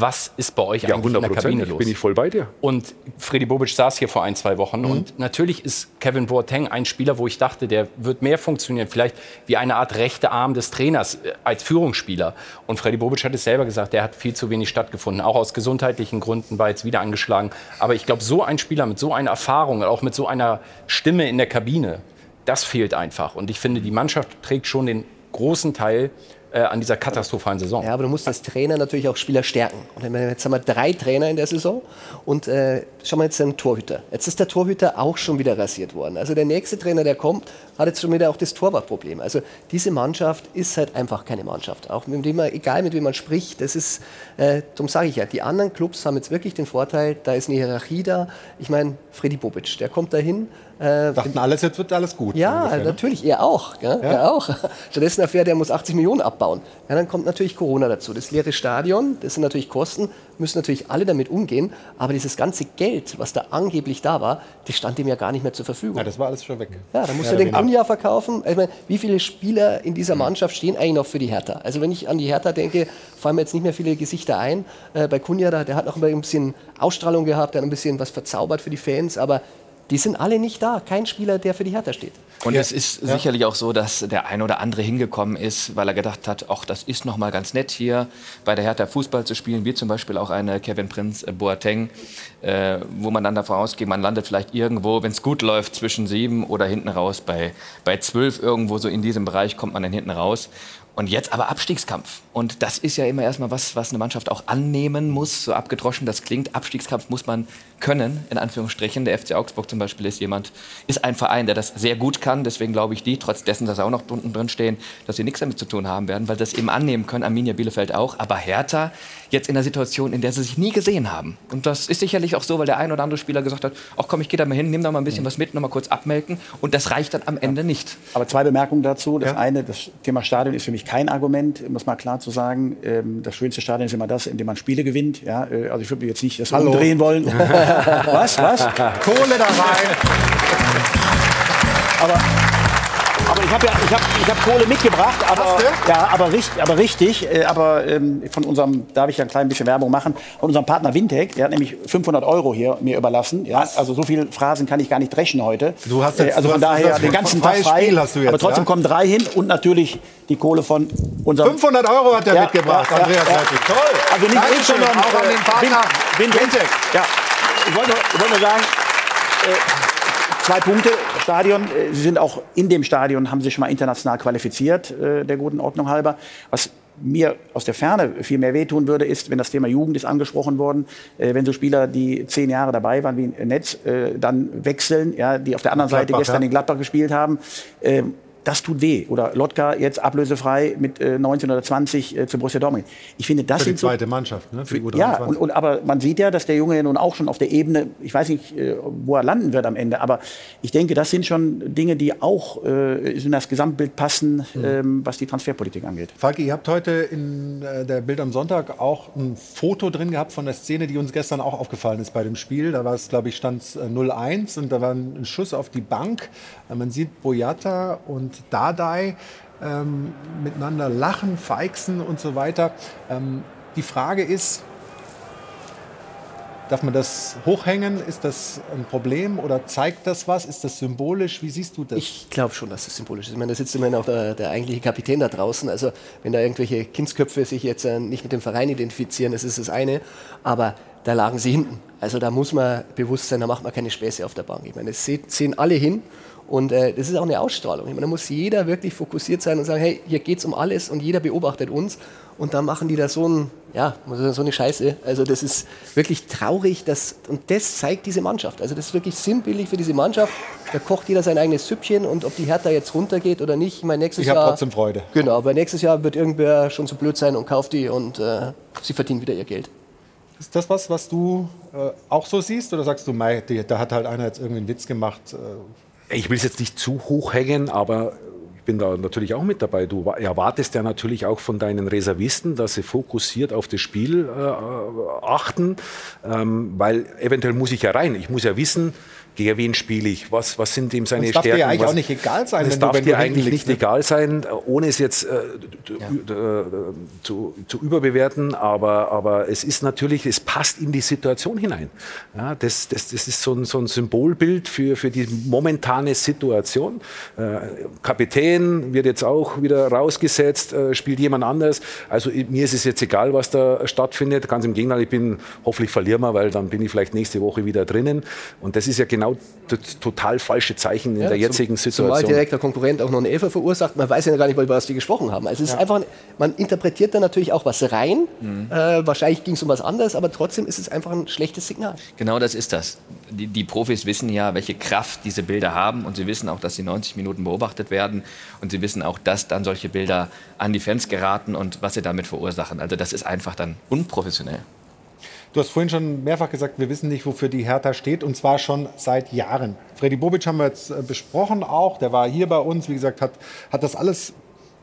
was ist bei euch ja, eigentlich in der Kabine los? bin ich voll bei dir. Und Freddy Bobic saß hier vor ein, zwei Wochen mhm. und natürlich ist Kevin Boateng ein Spieler, wo ich dachte, der wird mehr funktionieren, vielleicht wie eine Art rechte Arm des Trainers äh, als Führungsspieler. Und Freddy Bobic hat es selber gesagt, der hat viel zu wenig stattgefunden, auch aus gesundheitlichen Gründen war jetzt wieder angeschlagen. Aber ich glaube, so ein Spieler mit so einer Erfahrung, auch mit so einer Stimme in der Kabine, das fehlt einfach. Und ich finde, die Mannschaft trägt schon den großen Teil äh, an dieser katastrophalen Saison. Ja, aber du musst als Trainer natürlich auch Spieler stärken. Und jetzt haben wir drei Trainer in der Saison und äh, schauen wir jetzt den Torhüter. Jetzt ist der Torhüter auch schon wieder rasiert worden. Also der nächste Trainer, der kommt, hat jetzt schon wieder auch das Torwartproblem. Also diese Mannschaft ist halt einfach keine Mannschaft. Auch mit dem man, egal mit wem man spricht, das ist, äh, darum sage ich ja, die anderen Clubs haben jetzt wirklich den Vorteil, da ist eine Hierarchie da. Ich meine, Freddy Bobic, der kommt dahin, äh, Dachten alles, jetzt wird alles gut. Ja, ungefähr, ne? natürlich, er auch. Ja? Er auch. <laughs> Stattdessen erfährt er, muss 80 Millionen abbauen. Ja, dann kommt natürlich Corona dazu. Das leere Stadion, das sind natürlich Kosten, müssen natürlich alle damit umgehen. Aber dieses ganze Geld, was da angeblich da war, das stand ihm ja gar nicht mehr zur Verfügung. Ja, das war alles schon weg. Ja, dann musst ja, du den Kunja verkaufen. Ich meine, wie viele Spieler in dieser Mannschaft stehen eigentlich noch für die Hertha? Also wenn ich an die Hertha denke, fallen mir jetzt nicht mehr viele Gesichter ein. Äh, bei Kunja, der hat noch ein bisschen Ausstrahlung gehabt, der hat ein bisschen was verzaubert für die Fans. Aber die sind alle nicht da. Kein Spieler, der für die Hertha steht. Und ja. es ist ja. sicherlich auch so, dass der ein oder andere hingekommen ist, weil er gedacht hat, ach, das ist noch mal ganz nett hier bei der Hertha Fußball zu spielen, wie zum Beispiel auch eine Kevin Prinz äh, Boateng, äh, wo man dann davon ausgeht, man landet vielleicht irgendwo, wenn es gut läuft, zwischen sieben oder hinten raus bei, bei zwölf irgendwo so in diesem Bereich kommt man dann hinten raus. Und jetzt aber Abstiegskampf. Und das ist ja immer erstmal was, was eine Mannschaft auch annehmen muss. So abgedroschen das klingt. Abstiegskampf muss man können, in Anführungsstrichen. Der FC Augsburg zum Beispiel ist jemand, ist ein Verein, der das sehr gut kann. Deswegen glaube ich die, trotz dessen, dass sie auch noch unten drin stehen, dass sie nichts damit zu tun haben werden, weil sie das eben annehmen können. Arminia Bielefeld auch. Aber Hertha jetzt in der Situation, in der sie sich nie gesehen haben. Und das ist sicherlich auch so, weil der ein oder andere Spieler gesagt hat, ach komm, ich gehe da mal hin, nimm da mal ein bisschen was mit, noch mal kurz abmelken. Und das reicht dann am Ende nicht. Aber zwei Bemerkungen dazu. Das ja. eine, das Thema Stadion ist für mich kein Argument, um das mal klar zu sagen. Ähm, das schönste Stadion ist immer das, in dem man Spiele gewinnt. Ja, äh, also ich würde jetzt nicht das Hallo. umdrehen wollen. <laughs> <laughs> was, was? Kohle da rein. Aber aber ich habe ja, ich hab, ich hab Kohle mitgebracht, aber, ja, aber, richtig, aber richtig. Äh, aber ähm, von unserem, darf ich ja ein klein bisschen Werbung machen, von unserem Partner Wintec, der hat nämlich 500 Euro hier mir überlassen. Ja, also so viele Phrasen kann ich gar nicht dreschen heute. Du hast jetzt, äh, also von daher den ganzen Tag frei. Spiel hast du jetzt, aber trotzdem ja? kommen drei hin und natürlich die Kohle von unserem. 500 Euro hat er ja, mitgebracht, Andreas. Ja, Toll. Also nicht ich, sondern auch an den Partner Wintec. Wintec. Ja, ich wollte, ich wollte nur sagen. Äh, Zwei Punkte. Stadion. Äh, Sie sind auch in dem Stadion, haben sich schon mal international qualifiziert, äh, der guten Ordnung halber. Was mir aus der Ferne viel mehr wehtun würde, ist, wenn das Thema Jugend ist angesprochen worden, äh, wenn so Spieler, die zehn Jahre dabei waren, wie Netz, dann wechseln, ja, die auf der anderen Seite gestern ja. in Gladbach gespielt haben. Das tut weh. Oder Lotka jetzt ablösefrei mit äh, 19 oder 20 äh, zu Borussia Dortmund. Ich finde, das Für die sind so, zweite Mannschaft, ne? Für die U23. ja, und, und, aber man sieht ja, dass der Junge ja nun auch schon auf der Ebene, ich weiß nicht, äh, wo er landen wird am Ende, aber ich denke, das sind schon Dinge, die auch äh, in das Gesamtbild passen, ähm, was die Transferpolitik angeht. Falki, ihr habt heute in äh, der Bild am Sonntag auch ein Foto drin gehabt von der Szene, die uns gestern auch aufgefallen ist bei dem Spiel. Da war es, glaube ich, stand 0-1 und da war ein Schuss auf die Bank. Äh, Man sieht Boyata und Dardai ähm, miteinander lachen, feixen und so weiter. Ähm, die Frage ist, darf man das hochhängen? Ist das ein Problem oder zeigt das was? Ist das symbolisch? Wie siehst du das? Ich glaube schon, dass das symbolisch ist. Ich meine, da sitzt immerhin auch der, der eigentliche Kapitän da draußen. Also wenn da irgendwelche Kindsköpfe sich jetzt äh, nicht mit dem Verein identifizieren, das ist das eine. Aber da lagen sie hinten. Also da muss man bewusst sein, da macht man keine Späße auf der Bank. Ich meine, es sehen alle hin. Und äh, das ist auch eine Ausstrahlung. Ich meine, da muss jeder wirklich fokussiert sein und sagen, hey, hier geht es um alles und jeder beobachtet uns. Und dann machen die da so, ein, ja, so eine Scheiße. Also das ist wirklich traurig. Dass, und das zeigt diese Mannschaft. Also das ist wirklich sinnbildlich für diese Mannschaft. Da kocht jeder sein eigenes Süppchen und ob die Hertha jetzt runtergeht oder nicht, ich meine, nächstes ich habe Jahr... trotzdem Freude. Genau, aber nächstes Jahr wird irgendwer schon so blöd sein und kauft die und äh, sie verdienen wieder ihr Geld. Ist das was, was du äh, auch so siehst? Oder sagst du, mei, da hat halt einer jetzt irgendwie einen Witz gemacht? Äh, Ich will es jetzt nicht zu hoch hängen, aber ich bin da natürlich auch mit dabei. Du erwartest ja natürlich auch von deinen Reservisten, dass sie fokussiert auf das Spiel äh, achten, ähm, weil eventuell muss ich ja rein. Ich muss ja wissen, gegen wen spiele ich, was, was sind ihm seine Das darf dir Stärken. ja eigentlich was, auch nicht egal sein, Das darf du dir eigentlich nicht ne? egal sein, ohne es jetzt äh, d- äh, zu, zu überbewerten, aber, aber es ist natürlich, es passt in die Situation hinein. Ja, das, das, das ist so ein, so ein Symbolbild für, für die momentane Situation. Äh, Kapitän wird jetzt auch wieder rausgesetzt, äh, spielt jemand anders. Also mir ist es jetzt egal, was da stattfindet. Ganz im Gegenteil, ich bin, hoffentlich verlieren wir, weil dann bin ich vielleicht nächste Woche wieder drinnen. Und das ist ja genau das total falsche Zeichen in der jetzigen Zumal Situation. direkt der Konkurrent auch noch eine Elfer verursacht. Man weiß ja gar nicht, über was die gesprochen haben. Also es ist einfach, man interpretiert da natürlich auch was rein. Mhm. Äh, wahrscheinlich ging es um was anderes, aber trotzdem ist es einfach ein schlechtes Signal. Genau das ist das. Die, die Profis wissen ja, welche Kraft diese Bilder haben und sie wissen auch, dass sie 90 Minuten beobachtet werden und sie wissen auch, dass dann solche Bilder an die Fans geraten und was sie damit verursachen. Also das ist einfach dann unprofessionell. Du hast vorhin schon mehrfach gesagt, wir wissen nicht, wofür die Hertha steht, und zwar schon seit Jahren. Freddy Bobic haben wir jetzt äh, besprochen auch, der war hier bei uns, wie gesagt, hat, hat das alles,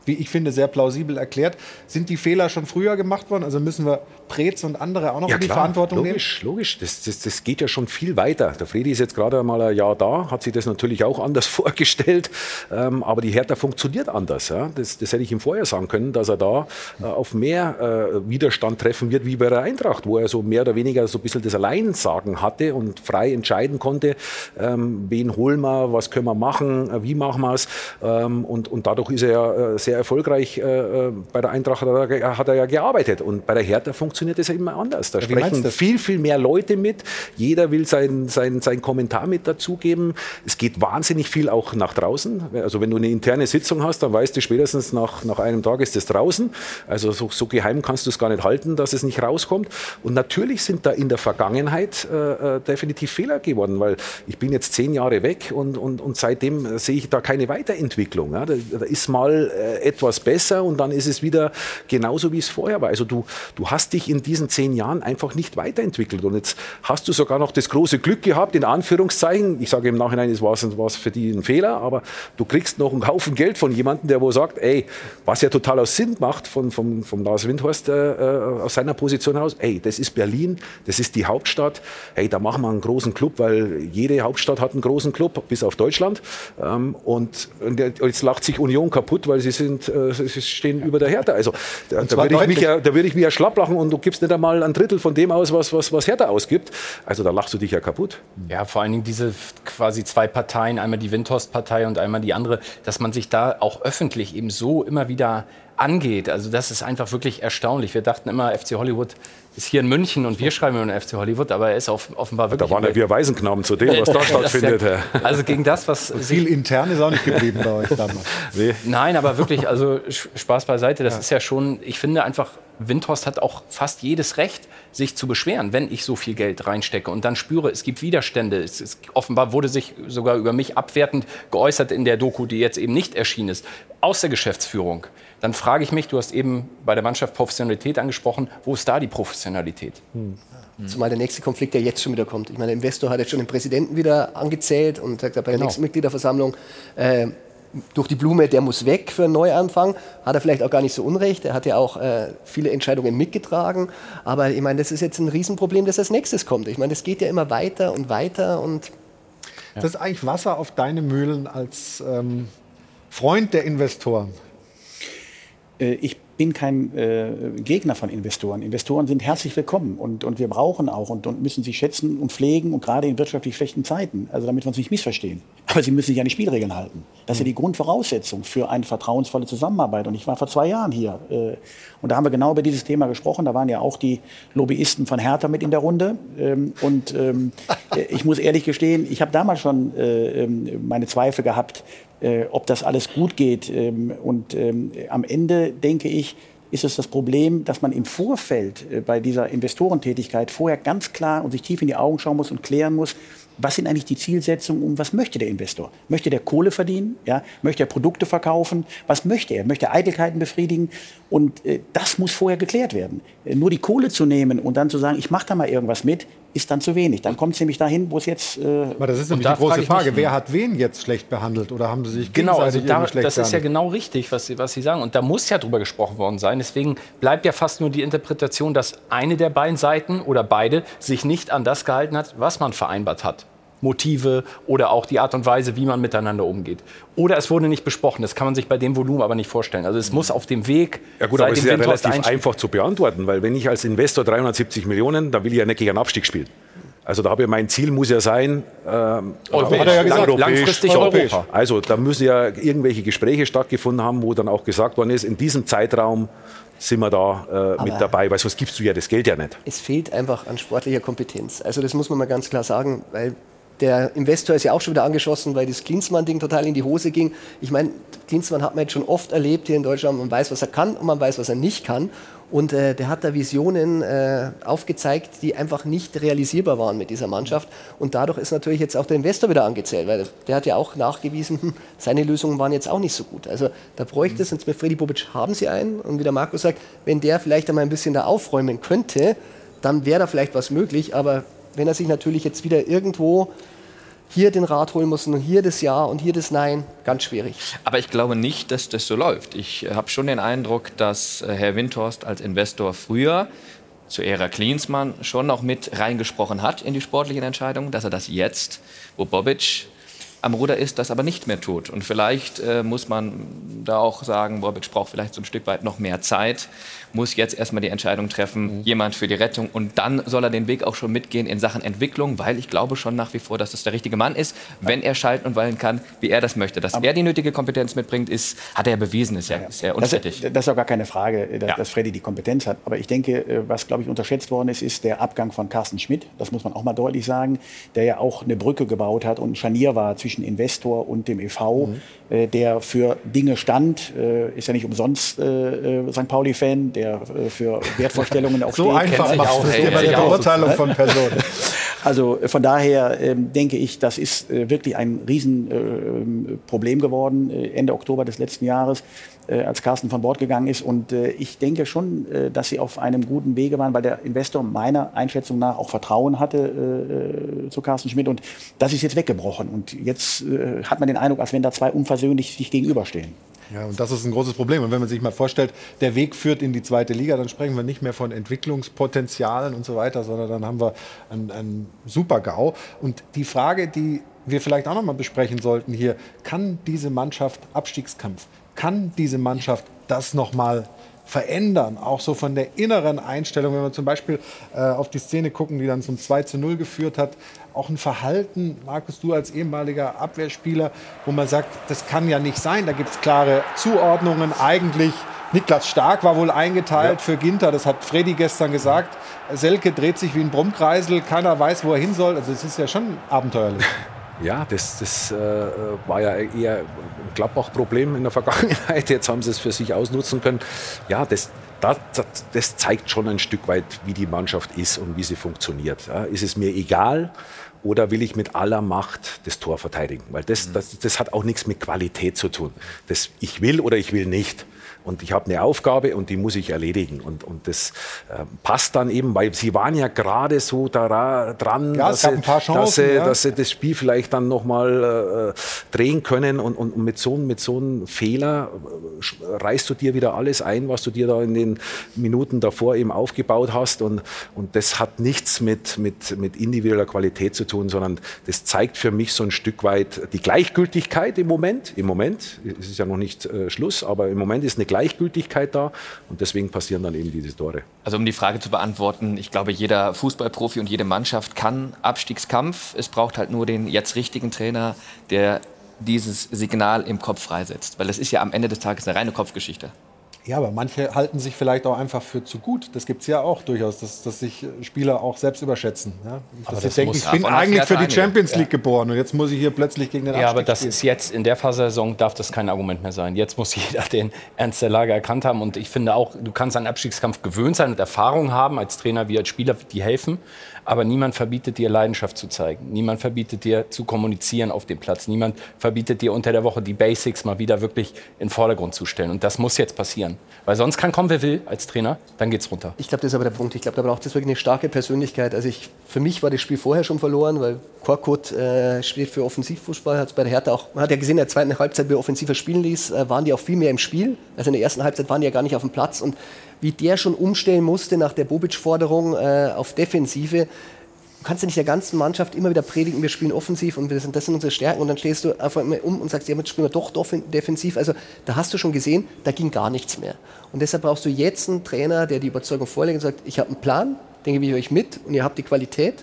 wie ich finde, sehr plausibel erklärt. Sind die Fehler schon früher gemacht worden? Also müssen wir Preetz und andere auch noch in die Verantwortung nehmen? logisch, logisch. Das, das, das geht ja schon viel weiter. Der Fredi ist jetzt gerade mal ein Jahr da, hat sich das natürlich auch anders <laughs> vorgestellt. Ähm, aber die Hertha funktioniert anders. Ja? Das, das hätte ich ihm vorher sagen können, dass er da äh, auf mehr äh, Widerstand treffen wird wie bei der Eintracht, wo er so mehr oder weniger so ein bisschen das Alleinsagen hatte und frei entscheiden konnte, ähm, wen holen wir, was können wir machen, äh, wie machen wir es. Ähm, und, und dadurch ist er ja äh, sehr erfolgreich äh, äh, bei der Eintracht, hat er, hat er ja gearbeitet. Und bei der Hertha funktioniert das ja immer anders. Da meinst sprechen viel, viel mehr Leute mit. Jeder will sein, sein, sein Kommentar mit dazugeben. Es geht wahnsinnig viel auch nach draußen. Also wenn du eine interne Sitzung hast, dann weißt du spätestens nach, nach einem Tag ist es draußen. Also so, so geheim kannst du es gar nicht halten, dass es nicht rauskommt. Und natürlich sind da in der Vergangenheit äh, äh, definitiv Fehler geworden, weil ich bin jetzt zehn Jahre weg und, und, und seitdem äh, sehe ich da keine Weiterentwicklung. Ja. Da, da ist mal äh, etwas besser und dann ist es wieder genauso, wie es vorher war. Also du, du hast dich in diesen zehn Jahren einfach nicht weiterentwickelt. Und jetzt hast du sogar noch das große Glück gehabt, in Anführungszeichen, ich sage im Nachhinein, es war es für die ein Fehler, aber du kriegst noch einen Haufen Geld von jemandem, der wo sagt, ey, was ja total aus Sinn macht von, von, von Lars Windhorst äh, äh, aus seiner Position aus, ey, das ist Berlin, das ist die Hauptstadt, hey, da machen wir einen großen Club, weil jede Hauptstadt hat einen großen Club, bis auf Deutschland. Ähm, und, und jetzt lacht sich Union kaputt, weil sie sind, äh, sie stehen über der Hertha. Also da, da würde ich, mich ja, da würde ich mich ja schlapp lachen und du gibst nicht einmal ein Drittel von dem aus, was, was, was Hertha ausgibt. Also da lachst du dich ja kaputt. Ja, vor allen Dingen diese quasi zwei Parteien, einmal die Windhorst-Partei und einmal die andere, dass man sich da auch öffentlich eben so immer wieder angeht. Also das ist einfach wirklich erstaunlich. Wir dachten immer, FC Hollywood ist hier in München und wir schreiben immer FC Hollywood, aber er ist offenbar wirklich... Da waren ja wir Waisenknaben zu dem, was ja- <laughs> stattfindet. Herr. Also gegen das, was Viel intern ist auch nicht geblieben bei euch damals. <laughs> Nein, aber wirklich, also Spaß beiseite, das ist ja schon, ich finde einfach Windhorst hat auch fast jedes Recht, sich zu beschweren, wenn ich so viel Geld reinstecke und dann spüre, es gibt Widerstände. Es ist, offenbar wurde sich sogar über mich abwertend geäußert in der Doku, die jetzt eben nicht erschienen ist, aus der Geschäftsführung. Dann frage ich mich, du hast eben bei der Mannschaft Professionalität angesprochen, wo ist da die Professionalität? Hm. Zumal der nächste Konflikt, der jetzt schon wieder kommt. Ich meine, der Investor hat jetzt schon den Präsidenten wieder angezählt und sagt bei der genau. nächsten Mitgliederversammlung, äh, durch die Blume, der muss weg für einen Neuanfang. Hat er vielleicht auch gar nicht so unrecht. Er hat ja auch äh, viele Entscheidungen mitgetragen. Aber ich meine, das ist jetzt ein Riesenproblem, das als nächstes kommt. Ich meine, das geht ja immer weiter und weiter. Und ja. Das ist eigentlich Wasser auf deine Mühlen als ähm, Freund der Investoren. Äh, ich bin kein äh, Gegner von Investoren. Investoren sind herzlich willkommen und, und wir brauchen auch und, und müssen sie schätzen und pflegen und gerade in wirtschaftlich schlechten Zeiten, also damit wir uns nicht missverstehen. Aber sie müssen sich an die Spielregeln halten. Das ist ja die Grundvoraussetzung für eine vertrauensvolle Zusammenarbeit. Und ich war vor zwei Jahren hier äh, und da haben wir genau über dieses Thema gesprochen. Da waren ja auch die Lobbyisten von Hertha mit in der Runde. Ähm, und ähm, <laughs> ich muss ehrlich gestehen, ich habe damals schon äh, ähm, meine Zweifel gehabt, äh, ob das alles gut geht. Ähm, und ähm, am Ende denke ich, ist es das Problem, dass man im Vorfeld äh, bei dieser Investorentätigkeit vorher ganz klar und sich tief in die Augen schauen muss und klären muss, was sind eigentlich die Zielsetzungen und was möchte der Investor? Möchte der Kohle verdienen? Ja? Möchte er Produkte verkaufen? Was möchte er? Möchte er Eitelkeiten befriedigen? Und äh, das muss vorher geklärt werden. Äh, nur die Kohle zu nehmen und dann zu sagen, ich mache da mal irgendwas mit, ist dann zu wenig. Dann kommt es nämlich dahin, wo es jetzt. Äh, Aber das ist nämlich die große Frage. Wer hat wen jetzt schlecht behandelt? Oder haben sie sich genau, also da, schlecht Das ist ja genau richtig, was Sie, was Sie sagen. Und da muss ja drüber gesprochen worden sein. Deswegen bleibt ja fast nur die Interpretation, dass eine der beiden Seiten oder beide sich nicht an das gehalten hat, was man vereinbart hat. Motive oder auch die Art und Weise, wie man miteinander umgeht. Oder es wurde nicht besprochen. Das kann man sich bei dem Volumen aber nicht vorstellen. Also es muss auf dem Weg. Ja gut, aber es ist ja relativ einfach zu beantworten, weil wenn ich als Investor 370 Millionen, dann will ich ja nicht gegen einen Abstieg spielen. Also da habe ich mein Ziel muss ja sein, ähm, hat er ja gesagt, langfristig Europa. Also da müssen ja irgendwelche Gespräche stattgefunden haben, wo dann auch gesagt worden ist, in diesem Zeitraum sind wir da äh, mit dabei, weil sonst gibst du ja das Geld ja nicht. Es fehlt einfach an sportlicher Kompetenz. Also das muss man mal ganz klar sagen, weil der Investor ist ja auch schon wieder angeschossen, weil das Klinsmann-Ding total in die Hose ging. Ich meine, Klinsmann hat man jetzt schon oft erlebt hier in Deutschland. Man weiß, was er kann und man weiß, was er nicht kann. Und äh, der hat da Visionen äh, aufgezeigt, die einfach nicht realisierbar waren mit dieser Mannschaft. Und dadurch ist natürlich jetzt auch der Investor wieder angezählt, weil der hat ja auch nachgewiesen, hm, seine Lösungen waren jetzt auch nicht so gut. Also da bräuchte es, und mit Freddy Bobic haben sie einen. Und wie der Markus sagt, wenn der vielleicht einmal ein bisschen da aufräumen könnte, dann wäre da vielleicht was möglich. Aber wenn er sich natürlich jetzt wieder irgendwo hier den Rat holen muss und hier das Ja und hier das Nein, ganz schwierig. Aber ich glaube nicht, dass das so läuft. Ich habe schon den Eindruck, dass äh, Herr Windhorst als Investor früher zu Ära Klinsmann schon noch mit reingesprochen hat in die sportlichen Entscheidungen, dass er das jetzt, wo Bobic am Ruder ist, das aber nicht mehr tut. Und vielleicht äh, muss man da auch sagen, Bobic braucht vielleicht so ein Stück weit noch mehr Zeit muss jetzt erstmal die Entscheidung treffen, mhm. jemand für die Rettung. Und dann soll er den Weg auch schon mitgehen in Sachen Entwicklung, weil ich glaube schon nach wie vor, dass das der richtige Mann ist, wenn er schalten und wallen kann, wie er das möchte. Dass Aber er die nötige Kompetenz mitbringt, ist, hat er bewiesen, ist ja, ja. Ist unstrittig. Das, das, ist auch gar keine Frage, dass, ja. dass Freddy die Kompetenz hat. Aber ich denke, äh, was, glaube ich, unterschätzt worden ist, ist der Abgang von Carsten Schmidt. Das muss man auch mal deutlich sagen, der ja auch eine Brücke gebaut hat und ein Scharnier war zwischen Investor und dem EV, mhm. Äh, der für Dinge stand. Äh, ist ja nicht umsonst äh, St. Pauli-Fan, der für Wertvorstellungen auch <laughs> so steht. einfach machst du es bei der Beurteilung von <laughs> Personen. Also von daher äh, denke ich, das ist wirklich ein Riesenproblem äh, geworden Ende Oktober des letzten Jahres, als Carsten von Bord gegangen ist. Und ich denke schon, dass sie auf einem guten Wege waren, weil der Investor meiner Einschätzung nach auch Vertrauen hatte zu Carsten Schmidt. Und das ist jetzt weggebrochen. Und jetzt hat man den Eindruck, als wenn da zwei unversöhnlich sich gegenüberstehen. Ja, und das ist ein großes Problem. Und wenn man sich mal vorstellt, der Weg führt in die zweite Liga, dann sprechen wir nicht mehr von Entwicklungspotenzialen und so weiter, sondern dann haben wir einen, Super-GAU. Und die Frage, die wir vielleicht auch noch mal besprechen sollten hier, kann diese Mannschaft Abstiegskampf, kann diese Mannschaft das noch mal verändern, auch so von der inneren Einstellung, wenn wir zum Beispiel äh, auf die Szene gucken, die dann zum 2 zu 0 geführt hat, auch ein Verhalten, Markus, du als ehemaliger Abwehrspieler, wo man sagt, das kann ja nicht sein, da gibt es klare Zuordnungen, eigentlich Niklas Stark war wohl eingeteilt ja. für Ginter, das hat Freddy gestern gesagt. Selke dreht sich wie ein Brummkreisel, keiner weiß, wo er hin soll. Also es ist ja schon abenteuerlich. <laughs> Ja, das, das äh, war ja eher ein Gladbach-Problem in der Vergangenheit. Jetzt haben sie es für sich ausnutzen können. Ja, das, das, das, zeigt schon ein Stück weit, wie die Mannschaft ist und wie sie funktioniert. Ja, ist es mir egal, oder will ich mit aller Macht das Tor verteidigen? Weil das, das, das hat auch nichts mit Qualität zu tun. Das, ich will oder ich will nicht. Und ich habe eine Aufgabe und die muss ich erledigen. Und, und das äh, passt dann eben, weil sie waren ja gerade so da, dran, Ja, dass, sie, Chancen, dass, sie, ja. dass sie das Spiel vielleicht dann nochmal äh, drehen können. Und, und, und mit so, mit so einem Fehler äh, reißt du dir wieder alles ein, was du dir da in den Minuten davor eben aufgebaut hast. Und, und das hat nichts mit, mit, mit individueller Qualität zu tun, sondern das zeigt für mich so ein Stück weit die Gleichgültigkeit im Moment. Im Moment, es ist ja noch nicht äh, Schluss, aber im Moment ist eine Gleichgültigkeit da und deswegen passieren dann eben diese Tore. Also um die Frage zu beantworten, ich glaube, jeder Fußballprofi und jede Mannschaft kann Abstiegskampf. Es braucht halt nur den jetzt richtigen Trainer, der dieses Signal im Kopf freisetzt. Weil das ist ja am Ende des Tages eine reine Kopfgeschichte. Ja, aber manche halten sich vielleicht auch einfach für zu gut. Das gibt es ja auch durchaus, dass, dass sich Spieler auch selbst überschätzen. Ja? Dass das denken, ich bin eigentlich für die. Champions League geboren und jetzt muss ich hier plötzlich gegen den Ja, aber Abstieg das spielen. ist jetzt in der Phase-Saison darf das kein Argument mehr sein. Jetzt muss <laughs> jeder den Ernst der Lage erkannt haben. Und ich finde auch, du kannst an Abstiegskampf gewöhnt sein und Erfahrung haben als Trainer wie als Spieler, die helfen. Aber niemand verbietet dir Leidenschaft zu zeigen. Niemand verbietet dir zu kommunizieren auf dem Platz. Niemand verbietet dir unter der Woche die Basics mal wieder wirklich in den Vordergrund zu stellen. Und das muss jetzt passieren. Weil sonst kann kommen, wer will als Trainer, dann geht's runter. Ich glaube, das ist aber der Punkt. Ich glaube, da braucht es wirklich eine starke Persönlichkeit. Also ich, für mich war das Spiel vorher schon verloren, weil Korkut äh, spielt für Offensivfußball, hat bei der Hertha auch, man hat ja gesehen, in der zweiten Halbzeit, wie er offensiver spielen ließ, äh, waren die auch viel mehr im Spiel. Also in der ersten Halbzeit waren die ja gar nicht auf dem Platz. Und wie der schon umstellen musste nach der Bobic-Forderung äh, auf Defensive, du kannst ja nicht der ganzen Mannschaft immer wieder predigen, wir spielen offensiv und wir sind, das sind unsere Stärken und dann stehst du einfach immer um und sagst, ja, jetzt spielen wir doch defensiv. Also da hast du schon gesehen, da ging gar nichts mehr. Und deshalb brauchst du jetzt einen Trainer, der die Überzeugung vorlegt und sagt, ich habe einen Plan, den gebe ich euch mit und ihr habt die Qualität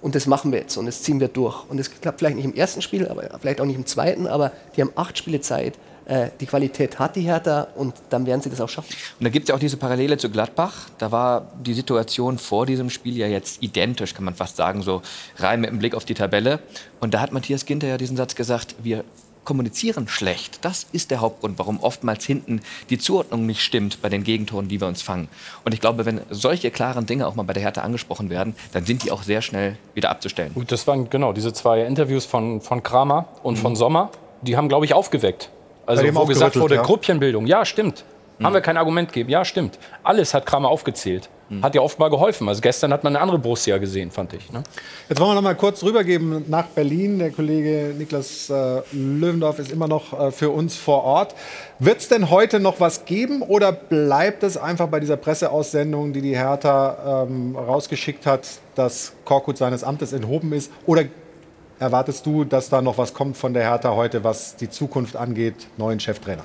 und das machen wir jetzt und das ziehen wir durch. Und das klappt vielleicht nicht im ersten Spiel, aber vielleicht auch nicht im zweiten, aber die haben acht Spiele Zeit. Äh, Die Qualität hat die Hertha und dann werden sie das auch schaffen. Und da gibt es ja auch diese Parallele zu Gladbach. Da war die Situation vor diesem Spiel ja jetzt identisch, kann man fast sagen, so rein mit dem Blick auf die Tabelle. Und da hat Matthias Ginter ja diesen Satz gesagt, wir kommunizieren schlecht. Das ist der Hauptgrund, warum oftmals hinten die Zuordnung nicht stimmt bei den Gegentoren, die wir uns fangen. Und ich glaube, wenn solche klaren Dinge auch mal bei der Hertha angesprochen werden, dann sind die auch sehr schnell wieder abzustellen. Gut, das waren genau diese zwei Interviews von, von Kramer und von Sommer. Die haben, glaube ich, aufgeweckt. Also, wo gesagt wurde, ja. Gruppchenbildung. Ja, stimmt. Haben wir kein Argument gegeben? Ja, stimmt. Alles hat Kramer aufgezählt. Hat ja offenbar geholfen. Also gestern hat man eine andere Borussia gesehen, fand ich. Ne? Jetzt wollen wir noch mal kurz rübergeben nach Berlin. Der Kollege Niklas äh, Löwendorf ist immer noch äh, für uns vor Ort. Wird es denn heute noch was geben oder bleibt es einfach bei dieser Presseaussendung, die die Hertha ähm, rausgeschickt hat, dass Korkut seines Amtes enthoben ist? Oder erwartest du, dass da noch was kommt von der Hertha heute, was die Zukunft angeht, neuen Cheftrainer?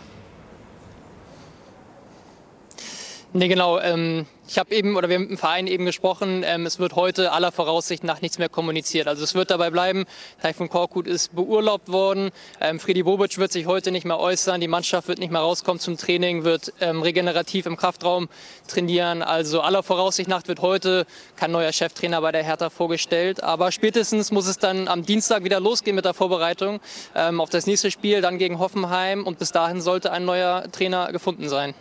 Nee, genau. Ähm, ich habe eben, oder wir haben mit dem Verein eben gesprochen, ähm, es wird heute aller Voraussicht nach nichts mehr kommuniziert. Also es wird dabei bleiben, Taifun Korkut ist beurlaubt worden, ähm, Friedi Bobic wird sich heute nicht mehr äußern, die Mannschaft wird nicht mehr rauskommen zum Training, wird ähm, regenerativ im Kraftraum trainieren. Also aller Voraussicht nach wird heute kein neuer Cheftrainer bei der Hertha vorgestellt. Aber spätestens muss es dann am Dienstag wieder losgehen mit der Vorbereitung ähm, auf das nächste Spiel, dann gegen Hoffenheim. Und bis dahin sollte ein neuer Trainer gefunden sein.